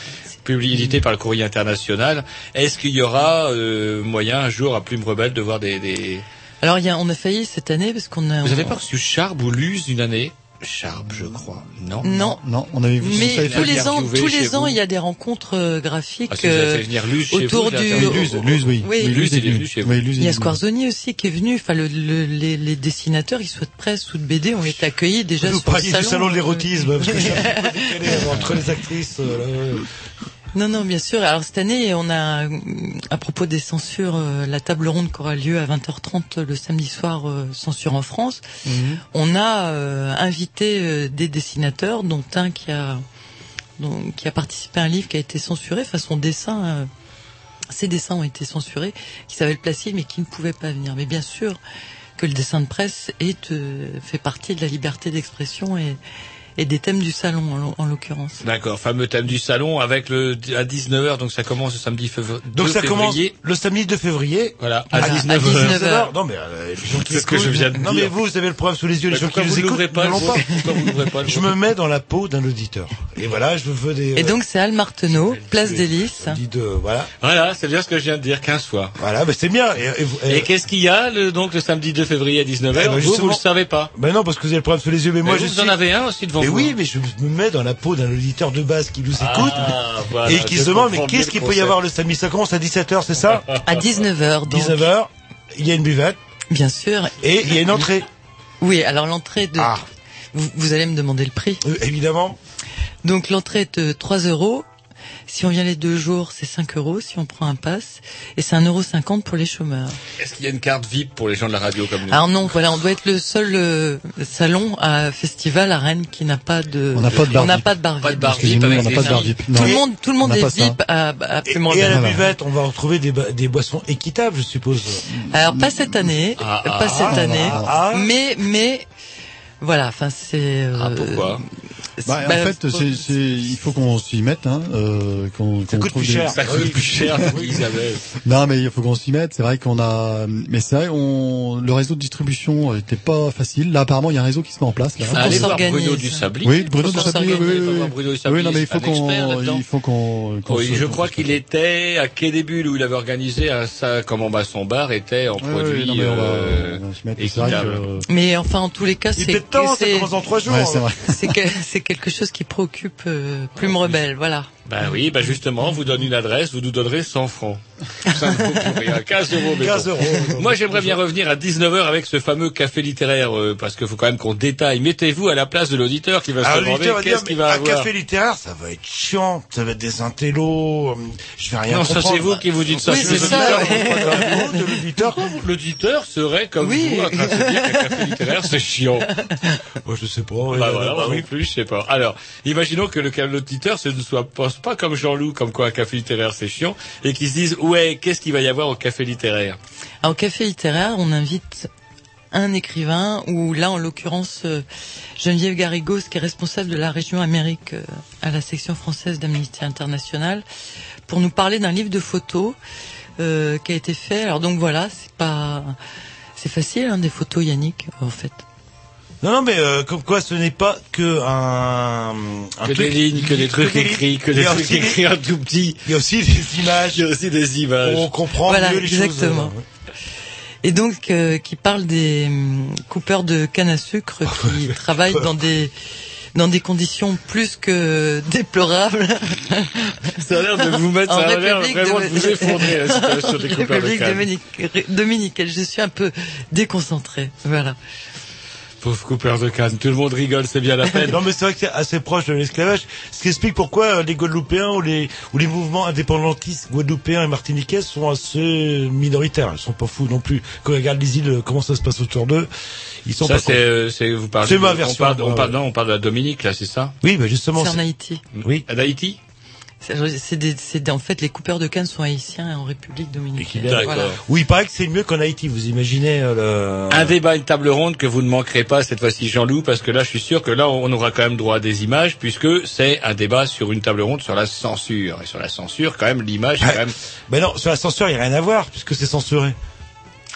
publié édité par le Courrier international. Est-ce qu'il y aura euh, moyen un jour à Plume Rebelle de voir des, des... Alors, il y a, on a failli cette année parce qu'on a. Vous avez pas reçu Charb ou Luz une année? Charb, je crois. Non. Non. Non, on avait vu Mais tous les ans, tous les ans, il y a des rencontres euh, graphiques Ah, si vous avez euh, fait venir Luz autour vous, du. Luz, Luz, oui. Oui. Luz, est venu chez vous. Il y a. Squarzoni aussi qui est venu. Enfin, le, le- les, les dessinateurs, ils soient de presse ou de BD, ont été accueillis déjà Vous sur le salon. du salon de l'érotisme, parce que j'ai un peu décalé entre les actrices. euh, là. Non, non, bien sûr. Alors cette année, on a, à propos des censures, euh, la table ronde qui aura lieu à 20h30 le samedi soir, euh, censure en France. On a euh, invité des dessinateurs, dont un qui a, dont- qui a participé à un livre qui a été censuré, enfin son dessin. ses dessins ont été censurés, qui s'appelle Placide, mais qui ne pouvait pas venir. Mais bien sûr que le dessin de presse est, euh, fait partie de la liberté d'expression et, et des thèmes du salon, en l'o- en l'occurrence. D'accord, fameux thème du salon avec le à 19h, donc ça commence le samedi février. Donc ça commence février. le samedi 2 février. Voilà, à Voilà, 19h. à 19h. Non mais euh, les gens qui C'est ce que je écoutent- viens de Non dire. mais vous, vous avez le problème sous les yeux, les gens qui vous écoutent pas, ne pas. vous pas, [LAUGHS] Je me mets dans la peau d'un auditeur. Et voilà, je veux des. Et donc c'est Al Marteneau, place des Lys. voilà. Voilà, c'est bien ce que je viens de dire 15 fois. Voilà, mais c'est bien. Et, qu'est-ce qu'il y a le, donc le samedi 2 février à 19h Eh ben, Vous, vous le savez pas. Ben non, parce que vous avez le problème sous les yeux. Mais, moi, Mais je vous en avez un aussi devant Mais oui, mais je me mets dans la peau d'un auditeur de base qui nous écoute Ah, voilà, et qui se demande mais qu'est-ce qu'il peut y avoir le samedi? Ça commence à 17h, c'est ça? À 19h, donc. 19h, il y a une buvette Bien sûr. et il y a une entrée. Oui, alors l'entrée de... Ah. Vous, vous allez me demander le prix. Euh, évidemment. Donc l'entrée est de 3 euros. Si on vient les deux jours, c'est 5 euros si on prend un pass. Et c'est 1,50 euro pour les chômeurs. Est-ce qu'il y a une carte VIP pour les gens de la radio comme nous? Alors non, voilà, on doit être le seul euh, salon à festival à Rennes qui n'a pas de. On n'a pas de bar On n'a pas de bar VIP. Pas de bar VIP Excusez-moi, avec on n'a pas de bar. VIP. Tout le monde, tout le monde est. VIP à, à Et, à la buvette, on va retrouver des, des boissons équitables, je suppose. Alors pas cette année, Ah, ah, pas ah, cette année, ah. mais mais voilà, enfin c'est. euh, Ah, pourquoi Bah, bah, en fait, faut- c'est, c'est, il faut qu'on s'y mette, hein, euh, qu'on, Ça qu'on coûte trouve plus des- cher. Ça coûte Oui. plus cher, dit Isabelle. [LAUGHS] Non, mais il faut qu'on s'y mette. C'est vrai qu'on a, mais c'est vrai, on, le réseau de distribution était pas facile. Là, apparemment, il y a un réseau qui se met en place. Là. faut qu'on Allez voir s'organise. Bruno du. Oui, Bruno Faut du qu'on Sabli, oui, s'organise, oui, faut oui. voir Bruno du Oui, Sabli, non, mais il faut un expert qu'on, là-dedans. il faut qu'on, qu'on Oui, se- je qu'on crois se- qu'il était à Quai des Bulles où il avait organisé un ça comme en bas son bar était en produit mais enfin, en tous les cas, Il c'est était temps, ça c'est- commence dans trois jours. Ouais, [LAUGHS] c'est que- c'est quelque chose qui préoccupe euh, Plume Rebelle, voilà. Ben oui, ben justement, on vous donne une adresse, vous nous donnerez 100 francs. Ça ne vaut plus rien, 15 euros. mettons. [LAUGHS] 15 euros. Moi, j'aimerais bien revenir à 19h avec ce fameux café littéraire, euh, parce qu'il faut quand même qu'on détaille. Mettez-vous à la place de l'auditeur qui va se demander qu'est-ce qu'il va un avoir. café littéraire, ça va être chiant, ça va être des intellos, euh, je vais rien Non, ça comprendre. c'est vous qui vous dites ça. Oui, c'est ça. [LAUGHS] L'auditeur serait comme Oui. vous en train de se dire qu'un café littéraire c'est chiant. [LAUGHS] Moi, je sais pas. ouais, Bah voilà, bah oui. non plus, je sais pas. Alors, imaginons que le l'auditeur ce ne soit pense pas comme Jean-Loup, comme quoi un café littéraire c'est chiant, et qu'ils se disent ouais, qu'est-ce qu'il va y avoir au café littéraire? Alors, au café littéraire, on invite un écrivain, ou là, en l'occurrence, euh, Geneviève Garrigos, qui est responsable de la région Amérique euh, à la section française d'Amnesty International, pour nous parler d'un livre de photos euh, qui a été fait. Alors donc voilà, c'est pas, c'est facile, hein, des photos, Yannick, en fait. Non, non, mais euh, comme quoi, ce n'est pas que un, un Que truc- des lignes, que des trucs écrits, que des trucs écrits un tout petit. Il y a aussi des images. Il y a aussi des images. On comprend Voilà, mieux les exactement. choses. Et donc, euh, qui parle des hum, coupeurs de canne à sucre [LAUGHS] qui travaillent dans des dans des conditions plus que [LAUGHS] déplorables. Ça a l'air de vous mettre, En ça a l'air République vraiment de- de vous effondrer la situation des [LAUGHS] coupeurs de République canne. Dominique- dominicaine. Je suis un peu déconcentrée. Voilà. Pauvre coupeur de canne, tout le monde rigole, c'est bien la [LAUGHS] peine. Non mais c'est vrai que c'est assez proche de l'esclavage, ce qui explique pourquoi euh, les Guadeloupéens ou les ou les mouvements indépendantistes guadeloupéens et martiniquais sont assez minoritaires. Ils sont pas fous non plus. Quand on regarde les îles, euh, comment ça se passe autour d'eux, ils sont Ça pas. c'est, euh, c'est, vous parlez. C'est de- ma on version, parle, on parle, non, on parle de la Dominique là, c'est ça? Oui, bah justement. C'est en Haïti. Oui. À Haïti? C'est c'est des, c'est des- en fait les coupeurs de canne sont haïtiens en République dominicaine. Voilà. Oui, il paraît que c'est mieux qu'en Haïti. Vous imaginez euh, le. Un débat, une table ronde que vous ne manquerez pas cette fois-ci, Jean-Loup, parce que là, je suis sûr que là, on aura quand même droit à des images, puisque c'est un débat sur une table ronde sur la censure. Et sur la censure, quand même, l'image, est quand même. [LAUGHS] Ben non, sur la censure, il n'y a rien à voir puisque c'est censuré.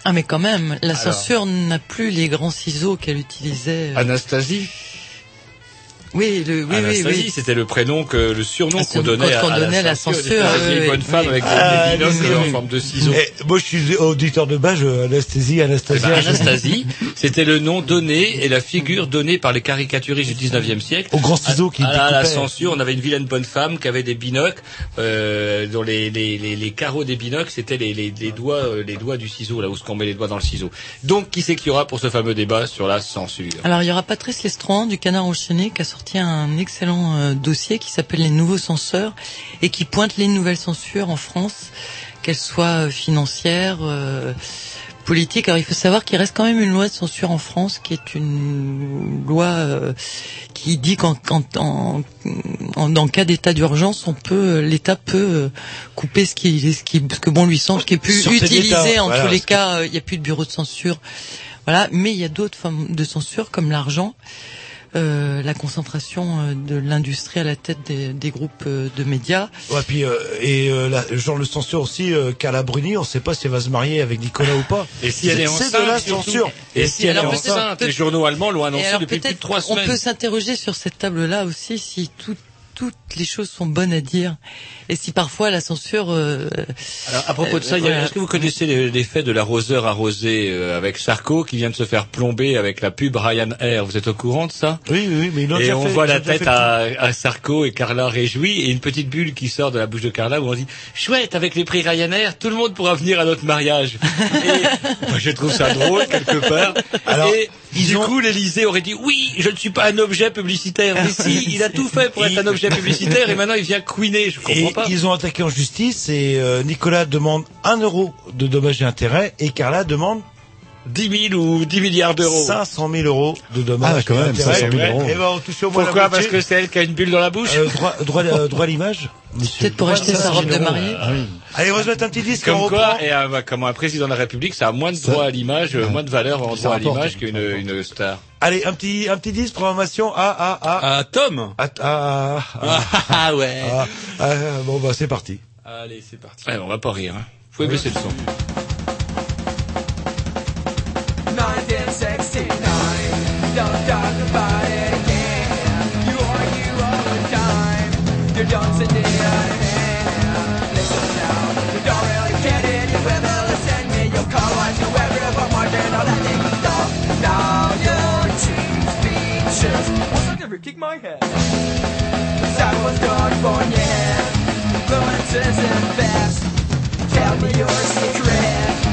Ah mais quand même, la Alors. censure n'a plus les grands ciseaux qu'elle utilisait. euh. Anastasie? Oui, le, oui, oui, Anastasie, oui. c'était le prénom que, le surnom Ah, qu'on donnait, à, donnait à la censure. oui, oui. bonne femme Oui. avec Ah, des binocles oui, en oui. forme de ciseaux. Eh, moi, je suis auditeur de base, je- Anasthésie, Eh Anastasia. ben, Anastasie, c'était le nom donné et la figure donnée par les caricaturistes du 19e siècle. Au grand ciseau qui à, à la censure, on avait une vilaine bonne femme qui avait des binocles, euh, dont les, les, les, les carreaux des binocles, c'était les, les, les doigts, euh, les doigts du ciseau, là où se qu'on met les doigts dans le ciseau. Donc, qui c'est qu'il y aura pour ce fameux débat sur la censure? Alors il y aura Patrice Lestran du Canard enchaîné qui a sorti un excellent euh, dossier qui s'appelle les nouveaux censeurs et qui pointe les nouvelles censures en France, qu'elles soient euh, financières, euh, politiques. Alors il faut savoir qu'il reste quand même une loi de censure en France qui est une loi euh, qui dit qu'en en, en, en cas d'état d'urgence, on peut l'État peut euh, couper ce qui ce qui ce que bon lui semble, ce qui est plus utilisé en voilà, tous les cas. euh, Il n'y a plus de bureau de censure. Voilà, mais il y a d'autres formes de censure comme l'argent, euh, la concentration euh, de l'industrie à la tête des, des groupes euh, de médias. Ouais, puis euh, et euh, la, genre le censure aussi, euh, Carla Bruni, on sait pas si elle va se marier avec Nicolas ou pas. Et si elle est C'est enceinte, de la censure. Et si elle est enceinte, les journaux allemands l'ont Et annoncé alors depuis plus de trois on semaines. peut s'interroger sur cette table-là aussi si tout- toutes les choses sont bonnes à dire et si parfois la censure. euh, Alors, à propos de ça, euh, il y a- voilà. est-ce que vous connaissez les- l'effet de l'arroseur arrosé euh, avec Sarko qui vient de se faire plomber avec la pub Ryanair Vous êtes au courant de ça? Oui, oui, oui, mais Et on fait, voit la tête à, à Sarko et Carla réjouie et une petite bulle qui sort de la bouche de Carla où on dit chouette avec les prix Ryanair tout le monde pourra venir à notre mariage. [LAUGHS] et moi, je trouve ça drôle quelque part. Alors, et du coup l'Élysée aurait dit oui je ne suis pas un objet publicitaire mais si il a tout fait pour être un objet publicitaire et maintenant il vient couiner. Je comprends Et pas. ils ont attaqué en justice et euh, Nicolas demande 1 euro de dommages et intérêts et Carla demande 10 000 ou 10 milliards d'euros. 500 000 euros de dommages. Ah, quand et même, intérêts. 500 000 euros. Eh ben, on touche au moins Pourquoi la Parce que c'est elle qui a une bulle dans la bouche Euh, droit, droit, euh, droit à l'image Peut-être pour acheter sa robe de mariée. Ah oui. Allez, on va se mettre un petit disque. on Comme quoi, et un, bah, comme un président de la République, ça a moins de Ça- droit à l'image, euh, moins de valeur en droit à l'image qu'une une star. Allez, un petit, un petit disque, programmation à, à, à, Ah, Tom à, à, à, Ah ouais. à- à- bon, bah, c'est parti. Allez, c'est parti. Ouais, on va pas rire. Hein. Vous pouvez baisser le son. Listen now. You don't really get. You me. Everyone watching all that stuff. Now your cheap speeches. What's that kick my head? I was California. Influences and fast. Tell me your secret.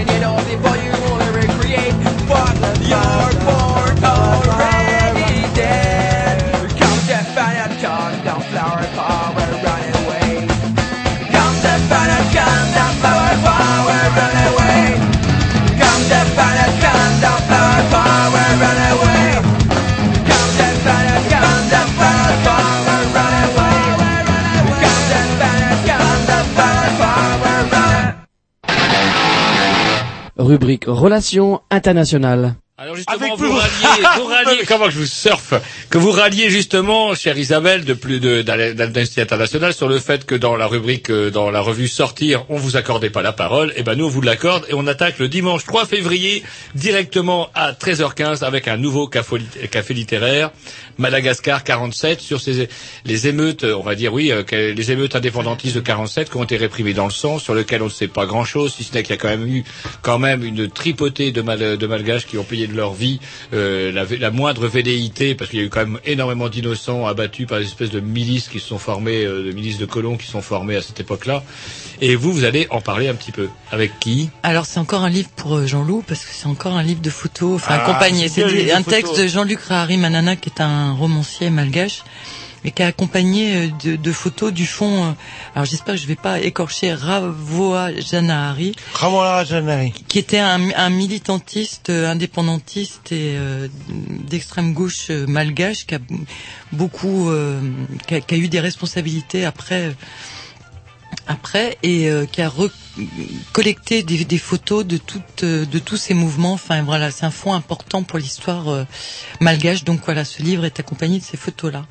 opinion Rubrique Relations internationales. Alors justement, Avec vous plus- ralliez, vous [LAUGHS] ralliez, comment je vous surfe, que vous ralliez justement, chère Isabelle, de plus de d'Amnesty International sur le fait que dans la rubrique, euh, dans la revue Sortir, on vous accordait pas la parole, et ben nous on vous l'accorde et on attaque le dimanche 3 février directement à 13h15 avec un nouveau café, café littéraire, Madagascar 47 sur ces, les émeutes, on va dire oui, euh, les émeutes indépendantistes de 47 qui ont été réprimées dans le sang, sur lequel on ne sait pas grand chose, si ce n'est qu'il y a quand même eu quand même une tripotée de, mal, de malgaches qui ont payé de leur vie euh, la, la moindre velléité, parce qu'il y a eu quand même énormément d'innocents abattus par des espèces de milices qui se sont formées, euh, de milices de colons qui se sont formées à cette époque-là. Et vous, vous allez en parler un petit peu. Avec qui? Alors c'est encore un livre pour euh, Jean-Loup parce que c'est encore un livre de photos, enfin Ah, accompagné. c'est un photos. texte de Jean-Luc Rahari Manana qui est un romancier malgache et qui a accompagné euh, de, de photos du fond. euh, alors j'espère que je vais pas écorcher Ravoa Janahari, Ramon Janari. qui était un, un militantiste euh, indépendantiste et euh, d'extrême gauche malgache qui a beaucoup, euh, qui, a, qui a eu des responsabilités après. après et euh, qui a collecté des, des photos de toutes euh, de tous ces mouvements. Enfin voilà, c'est un fond important pour l'histoire euh, malgache. Donc voilà, ce livre est accompagné de ces photos là.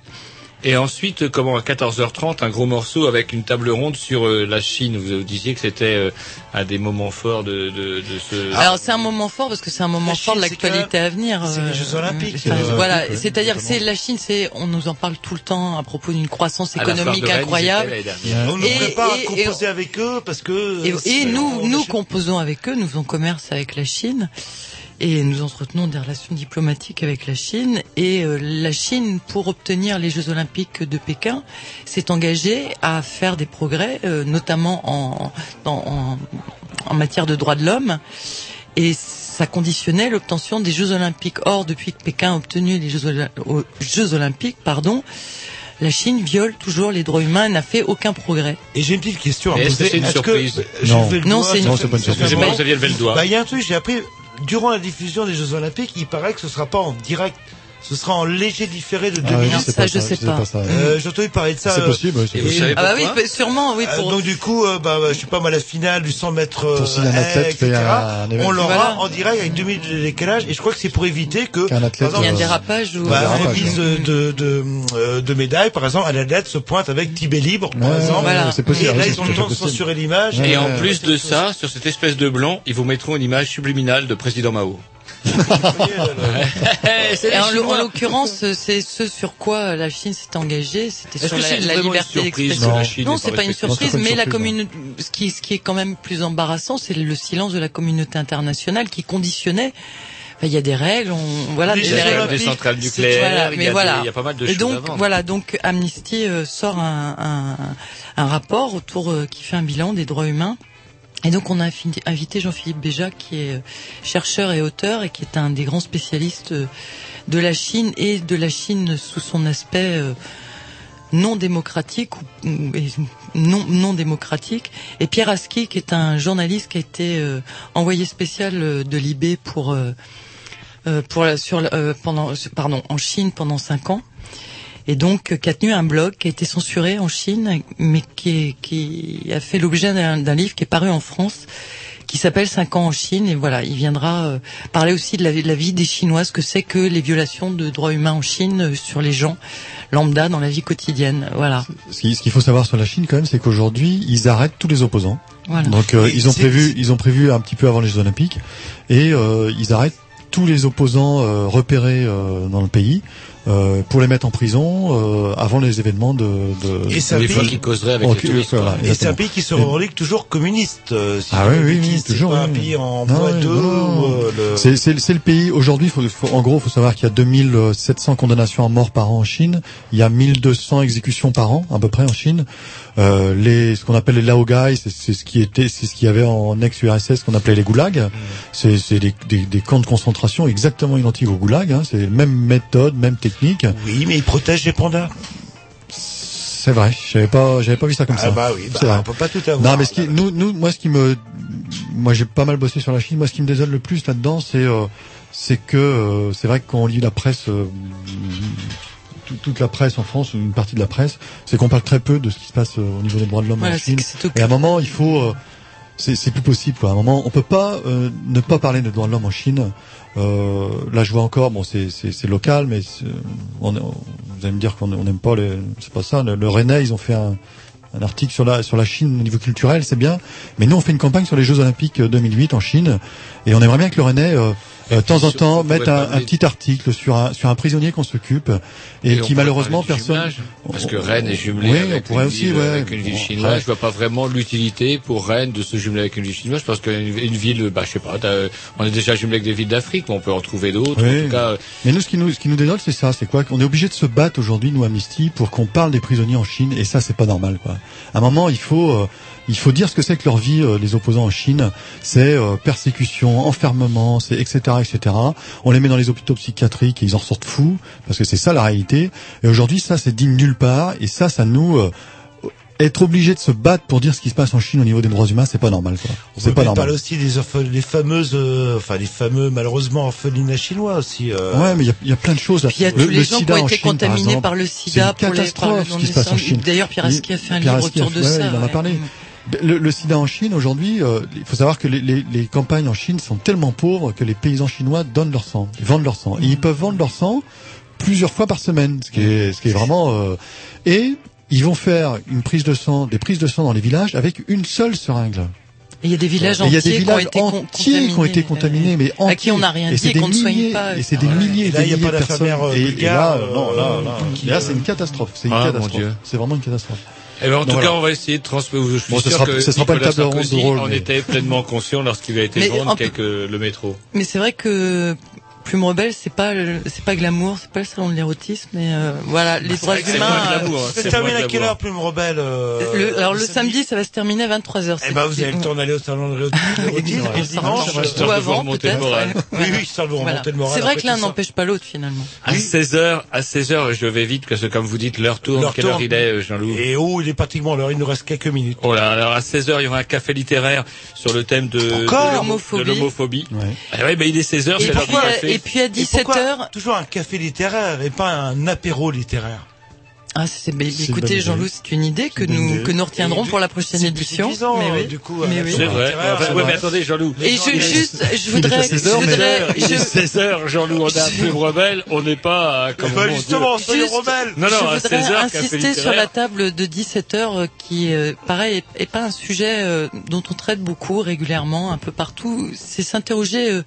Et ensuite, comment à 14h30, un gros morceau avec une table ronde sur euh, la Chine. Vous disiez que c'était euh, un des moments forts de, de, de ce. Alors c'est un moment fort parce que c'est un moment fort de l'actualité à venir. c'est les euh, Jeux Olympiques, enfin, voilà, c'est-à-dire que c'est la Chine, c'est on nous en parle tout le temps à propos d'une croissance économique Rennes, incroyable. On nous Et- prépare à et- composer avec eux parce que. Et, et nous, nous composons avec eux, nous faisons commerce avec la Chine et nous entretenons des relations diplomatiques avec la Chine. Et euh, la Chine, pour obtenir les Jeux Olympiques de Pékin, s'est engagée à faire des progrès, euh, notamment en, dans- en, en matière de droits de l'homme. Et ça conditionnait l'obtention des Jeux Olympiques. Or, depuis que Pékin a obtenu les Jeux, Ola- aux Jeux Olympiques, pardon, la Chine viole toujours les droits humains, n'a fait aucun progrès. Et j'ai une petite question à Et est-ce poser. que c'est une que- surprise? je Non. Non, c'est une- pas une surprise. mal. Excusez-moi, vous aviez levé le doigt. Bah, il y a un truc, j'ai appris, durant la diffusion des Jeux Olympiques, il paraît que ce sera pas en direct. Ce sera en léger différé de Ah 2000. oui, je sais pas ça, je sais pas. Euh, j'ai entendu parler de ça. C'est euh, possible, oui, et- possible. Ah bah oui, sûrement, oui, Euh, donc du coup, euh, bah, bah, je sais pas moi, la finale du 100 mètres, euh, etc., un- un événement. on l'aura Voilà. en direct avec 2 minutes de décalage, et je crois que c'est pour éviter que, athlète, par Il y a un exemple, dérapage ou... bah, Un dérapage, ouais. de, de, de médailles, par exemple, un athlète se pointe avec Tibet libre, par Ouais, exemple. Voilà. c'est possible. Et là, ils ont le temps de censurer l'image. Et en plus de ça, sur cette espèce de blanc, ils vous mettront une image subliminale de président Mao. Et en, l'occurrence, c'est ce sur quoi la Chine s'est engagée, c'était sur la, liberté surprise d'expression. Non, c'est pas une surprise, mais la surprise, commune, ce qui, ce qui est quand même plus embarrassant, c'est le silence de la communauté internationale qui conditionnait. Il y a des règles, on, voilà, Les des règles. des Olympiques, centrales nucléaires, voilà, il, y mais a voilà. des- il y a pas mal de Et choses donc voilà, donc Amnesty euh, sort un, un, un rapport autour euh, qui fait un bilan des droits humains. Et donc on a invité Jean-Philippe Béja, qui est euh, chercheur et auteur et qui est un des grands spécialistes euh, de la Chine et de la Chine sous son aspect euh, non démocratique ou non non démocratique. Et Pierre Aski qui est un journaliste qui a été envoyé spécial de l'IB pour pour sur pendant pardon en Chine pendant cinq ans et donc qui a tenu un blog qui a été censuré en Chine mais qui est- qui a fait l'objet d'un livre qui est paru en France qui s'appelle 5 ans en Chine et voilà, il viendra euh, parler aussi de la, de la vie des Chinois, ce que c'est que les violations de droits humains en Chine euh, sur les gens lambda dans la vie quotidienne. Voilà. Ce qui- ce qu'il faut savoir sur la Chine quand même, c'est qu'aujourd'hui, ils arrêtent tous les opposants. Voilà. Donc euh, ils ont prévu, ils ont prévu un petit peu avant les Jeux Olympiques, et euh, ils arrêtent tous les opposants euh, repérés euh, dans le pays euh, pour les mettre en prison euh, avant les événements de. de Et fait- fois qui causerait avec Oh, les touristes. voilà. Et c'est un pays qui se revendique toujours communiste. euh, si Ah oui, oui, oui, c'est toujours, pas un pays en non, ou, euh, le- C'est c'est- c'est le pays aujourd'hui. Faut, faut- en gros, faut savoir qu'il y a 2700 condamnations à mort par an en Chine. Il y a 1200 exécutions par an à peu près en Chine. Euh, les ce qu'on appelle les laogai, c'est ce qui était, c'est ce qu'il y avait en ex-URSS qu'on appelait les goulags. C'est c'est des, des, des camps de concentration exactement identiques aux goulags. Hein. C'est même méthode, même technique. Oui, mais ils protègent les pandas. C'est vrai. J'avais pas, j'avais pas vu ça comme Ah ça. bah oui, bah, C'est vrai. on peut pas tout avoir. Non, mais ce qui, nous, nous, moi, ce qui me, moi, j'ai pas mal bossé sur la Chine. Moi, ce qui me désole le plus là-dedans, c'est, euh, c'est que, euh, c'est vrai que quand on lit la presse, euh, toute la presse en France, ou une partie de la presse, c'est qu'on parle très peu de ce qui se passe euh, au niveau des droits de l'homme Voilà, en Chine. Et à un moment, il faut, euh, c'est, plus possible. Quoi. À un moment, on peut pas euh, ne pas parler des droits de l'homme en Chine. Euh, là, je vois encore, bon, c'est, local, mais on, on- vous allez me dire qu'on on n'aime pas c'est pas ça. Le, le Rennais, ils ont fait un, un article sur la sur la Chine au niveau culturel, c'est bien. Mais nous, on fait une campagne sur les Jeux Olympiques euh, 2008 en Chine, et on aimerait bien que le Rennais, euh, euh, de temps en temps, mette un, un petit article sur un sur un prisonnier qu'on s'occupe et, qui malheureusement personne. jumelage, Parce que Rennes est jumelée Oui, avec, on pourrait une aussi, ville, ouais. avec une ville Bon, chinoise. après- Je vois pas vraiment l'utilité pour Rennes de se jumeler avec une ville chinoise parce qu'une une ville, bah, je sais pas, on est déjà jumelé avec des villes d'Afrique, mais on peut en trouver d'autres. Oui. En tout cas, Mais nous, ce qui nous, ce qui nous désole, c'est ça, c'est quoi On est obligé de se battre aujourd'hui, nous Amnesty, pour qu'on parle des prisonniers en Chine, et ça, c'est pas normal, quoi. À un moment, il faut, euh, il faut dire ce que c'est que leur vie, euh, les opposants en Chine. C'est euh, persécution, enfermement, c'est etc., etc. On les met dans les hôpitaux psychiatriques et ils en ressortent fous, parce que c'est ça la réalité. Et aujourd'hui, ça, c'est digne nulle part, et ça, ça nous euh, être obligé de se battre pour dire ce qui se passe en Chine au niveau des droits humains, c'est pas normal, quoi. On C'est peut pas peut-être parler normal. aussi des les fameuses, euh, enfin les fameux malheureusement orphelinats chinois aussi. euh. Ouais, mais il y a, il y a plein de choses. là. Puis il y a Le- tous les le gens qui sida ont en été Chine, par contaminés exemple, par le c'est sida une pour les par le ce qui se passe en Chine. D'ailleurs, Pierre Aski a fait un Pierre livre a autour de ouais, ça. Il en a ouais. Le, le sida en Chine aujourd'hui, euh, il faut savoir que les, les, les campagnes en Chine sont tellement pauvres que les paysans chinois donnent leur sang, ils vendent leur sang, et ils peuvent vendre leur sang plusieurs fois par semaine, ce qui est, ce qui est vraiment. euh, et ils vont faire une prise de sang, des prises de sang dans les villages avec une seule seringue. Et il y a des villages Et il y a entiers des qui ont villages été entiers qui ont été contaminés, mais à qui on n'a rien Et c'est dit et des qu'on ne soigne milliers- pas. Et c'est des milliers et Là, des il y a milliers pas de personnes. euh, Et, et bulgare, là, non, là, euh, là, là, euh, c'est une catastrophe. C'est une Ah, catastrophe. C'est vraiment une catastrophe. Eh ben, en tout cas, on va essayer de transmettre. Je suis Bon, ce sûr sera- que ce sera pas Nicolas Sarkozy drôle, en mais- était pleinement conscient lorsqu'il a été Mais vendre en- quelques, le métro. Mais c'est vrai que Plume Rebelle, c'est pas le- c'est pas glamour, c'est pas le salon de l'érotisme, mais euh, voilà, les droits c'est humains. c'est euh, hein, Ça se termine à quelle heure, Plume Rebelle euh, le- Alors le samedi, ça va se terminer à 23h. Eh ben, vous avez le temps d'aller au salon de [LAUGHS] l'érotisme. Et le dimanche, Ou avant, peut-être. ouais. Oui, oui, ça vous remonter le moral. C'est vrai que l'un n'empêche pas l'autre finalement. À 16h, à 16h, je vais vite parce que comme vous dites, l'heure tourne. Quelle heure il est, euh, Jean-Loup Et oh, il est pratiquement l'heure, il nous reste quelques minutes. Oh là, alors à 16h, il y aura un café littéraire sur le thème de, Encore de l'homo- L'homophobie. de l'homophobie. Ah ouais, il est 16h, Et c'est l'heure du euh, café. Et puis à Et pourquoi 17h, Toujours un café littéraire et pas un apéro littéraire. ah, c'est, écoutez. Jean-Loup, c'est une idée que nous idée. que nous retiendrons Et du- pour la prochaine c'est édition. suffisant, mais euh, oui. du coup, mais un oui. C'est vrai. Enfin, ouais, vrai. mais attendez, Jean-Loup. Et je, juste, je voudrais, je 16h, voudrais, il est je- 16h, Jean-Loup, on a un plume rebelle, on n'est pas, comme Bah, mon justement, Juste, rebelles. Non, non, je voudrais 16h, café insister sur la table de 17h euh, qui, euh, pareil, est, est pas un sujet euh, dont on traite beaucoup régulièrement, un peu partout. C'est s'interroger euh,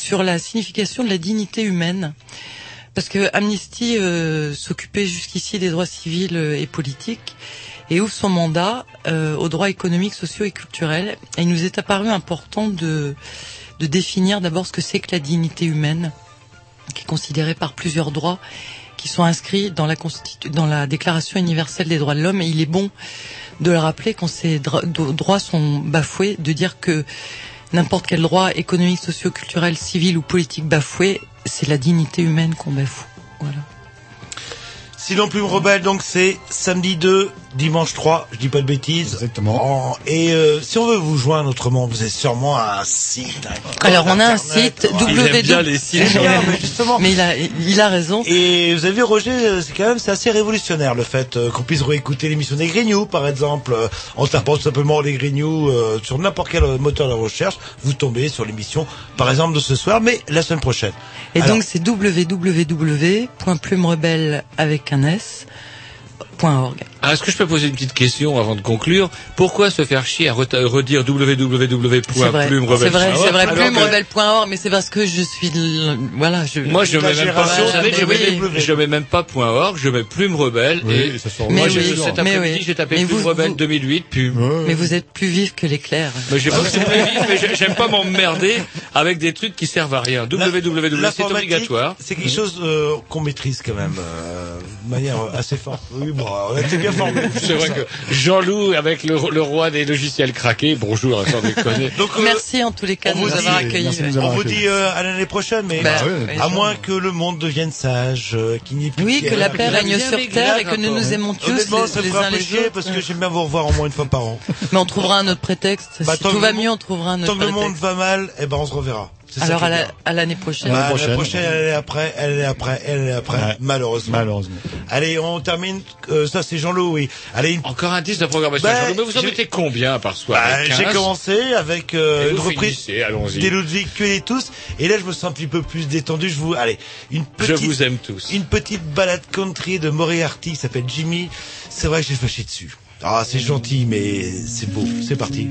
sur la signification de la dignité humaine. Parce que Amnesty euh, s'occupait jusqu'ici des droits civils euh, et politiques et ouvre son mandat euh, aux droits économiques, sociaux et culturels. Et il nous est apparu important de, de définir d'abord ce que c'est que la dignité humaine, qui est considérée par plusieurs droits qui sont inscrits dans la, Constitu- dans la Déclaration universelle des droits de l'homme. Et il est bon de le rappeler quand ces droits sont bafoués, de dire que n'importe quel droit économique, socio, culturel, civil ou politique bafoué, c'est la dignité humaine qu'on bafoue. Voilà. Sinon, Plume Rebelle, donc c'est samedi 2, dimanche 3, je dis pas de bêtises. Exactement. En- et euh, si on veut vous joindre autrement, vous avez sûrement un site. un Alors on a un site Ouais. www. Bien, mais [LAUGHS] justement. Mais il a, il a raison. Et vous avez vu Roger, euh, c'est quand même c'est assez révolutionnaire le fait euh, qu'on puisse réécouter l'émission des Grignoux par exemple euh, en tapant tout simplement les Grignoux euh, sur n'importe quel moteur de recherche, vous tombez sur l'émission par exemple de ce soir, mais la semaine prochaine. Et Alors, donc c'est www.plumerebelle avec un s. Ah, Est-ce que je peux poser une petite question avant de conclure? Pourquoi se faire chier à redire C'est vrai, c'est vrai, plumerebelle.org, mais c'est parce que je suis, le- voilà, je. Moi, je mets même pas, je mais mets, oui. je mets même pas .org, je mets Plume Rebelle Oui, et moi, j'ai- cet après-midi, oui. j'ai tapé Mais Plume vous- Rebelle vous- 2008, Plume. Mais vous êtes plus vif que l'éclair. Mais j'ai pas mais j'aime pas m'emmerder avec des trucs qui servent à rien. www, c'est obligatoire. C'est quelque chose euh, qu'on maîtrise quand même euh, de manière assez forte. Oui, bon, on a été bien formés. [LAUGHS] C'est vrai que Jean-Loup, avec le, le roi des logiciels craqués, bonjour, sans déconner. [LAUGHS] Donc, euh, Merci en tous les cas on de nous vous dit- avoir accueillis. On vous dit euh, à l'année prochaine, mais Bah, Ah oui, à moins que le monde devienne sage, euh, qu'il n'y ait plus Oui, que la paix règne sur terre et que nous nous aimons tous Honnêtement, les- ça les fera uns les autres. parce que j'aime bien vous revoir au moins une fois par an. Mais on trouvera un autre prétexte. Bah, si tant tout que va le mieux, on trouvera un Tant autre que le monde prétexte. va mal, eh ben on se reverra. Alors à la- l'année prochaine. Bah, L'année la prochaine. prochaine, elle est après, elle est après, elle est après, Ouais. malheureusement. Malheureusement. Allez, on termine. euh, ça, c'est Jean-Loup, oui. Allez, une- Encore un 10 de programmation. Bah, Jean-Loup, mais vous en j'ai- mettez combien par soir bah, Avec j'ai 15? commencé avec euh, une reprise des Ludwig et tous. Et là, je me sens un petit peu plus détendu. Je vous, allez, une Je petite, vous aime tous. une petite balade country de Moriarty qui s'appelle Jimmy. C'est vrai que j'ai fâché dessus. Ah, c'est gentil, mais c'est beau. C'est parti.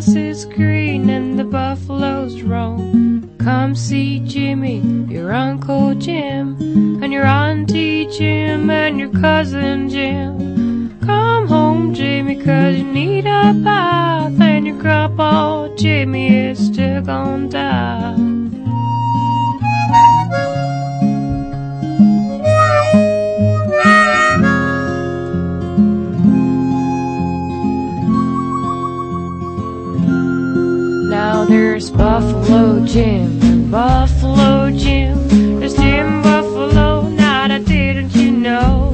Grass is green and the buffaloes roam. Come see Jimmy, your Uncle Jim, and your Auntie Jim, and your cousin Jim. Come home, Jimmy, cause you need a bath, and your grandpa Jimmy is still gonna die. There's Buffalo Jim and Buffalo Jim. There's Jim Buffalo, now that didn't you know?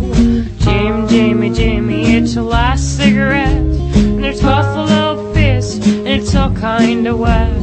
Jim, Jimmy, Jimmy, it's your last cigarette. And there's Buffalo Fist, and it's all kinda wet.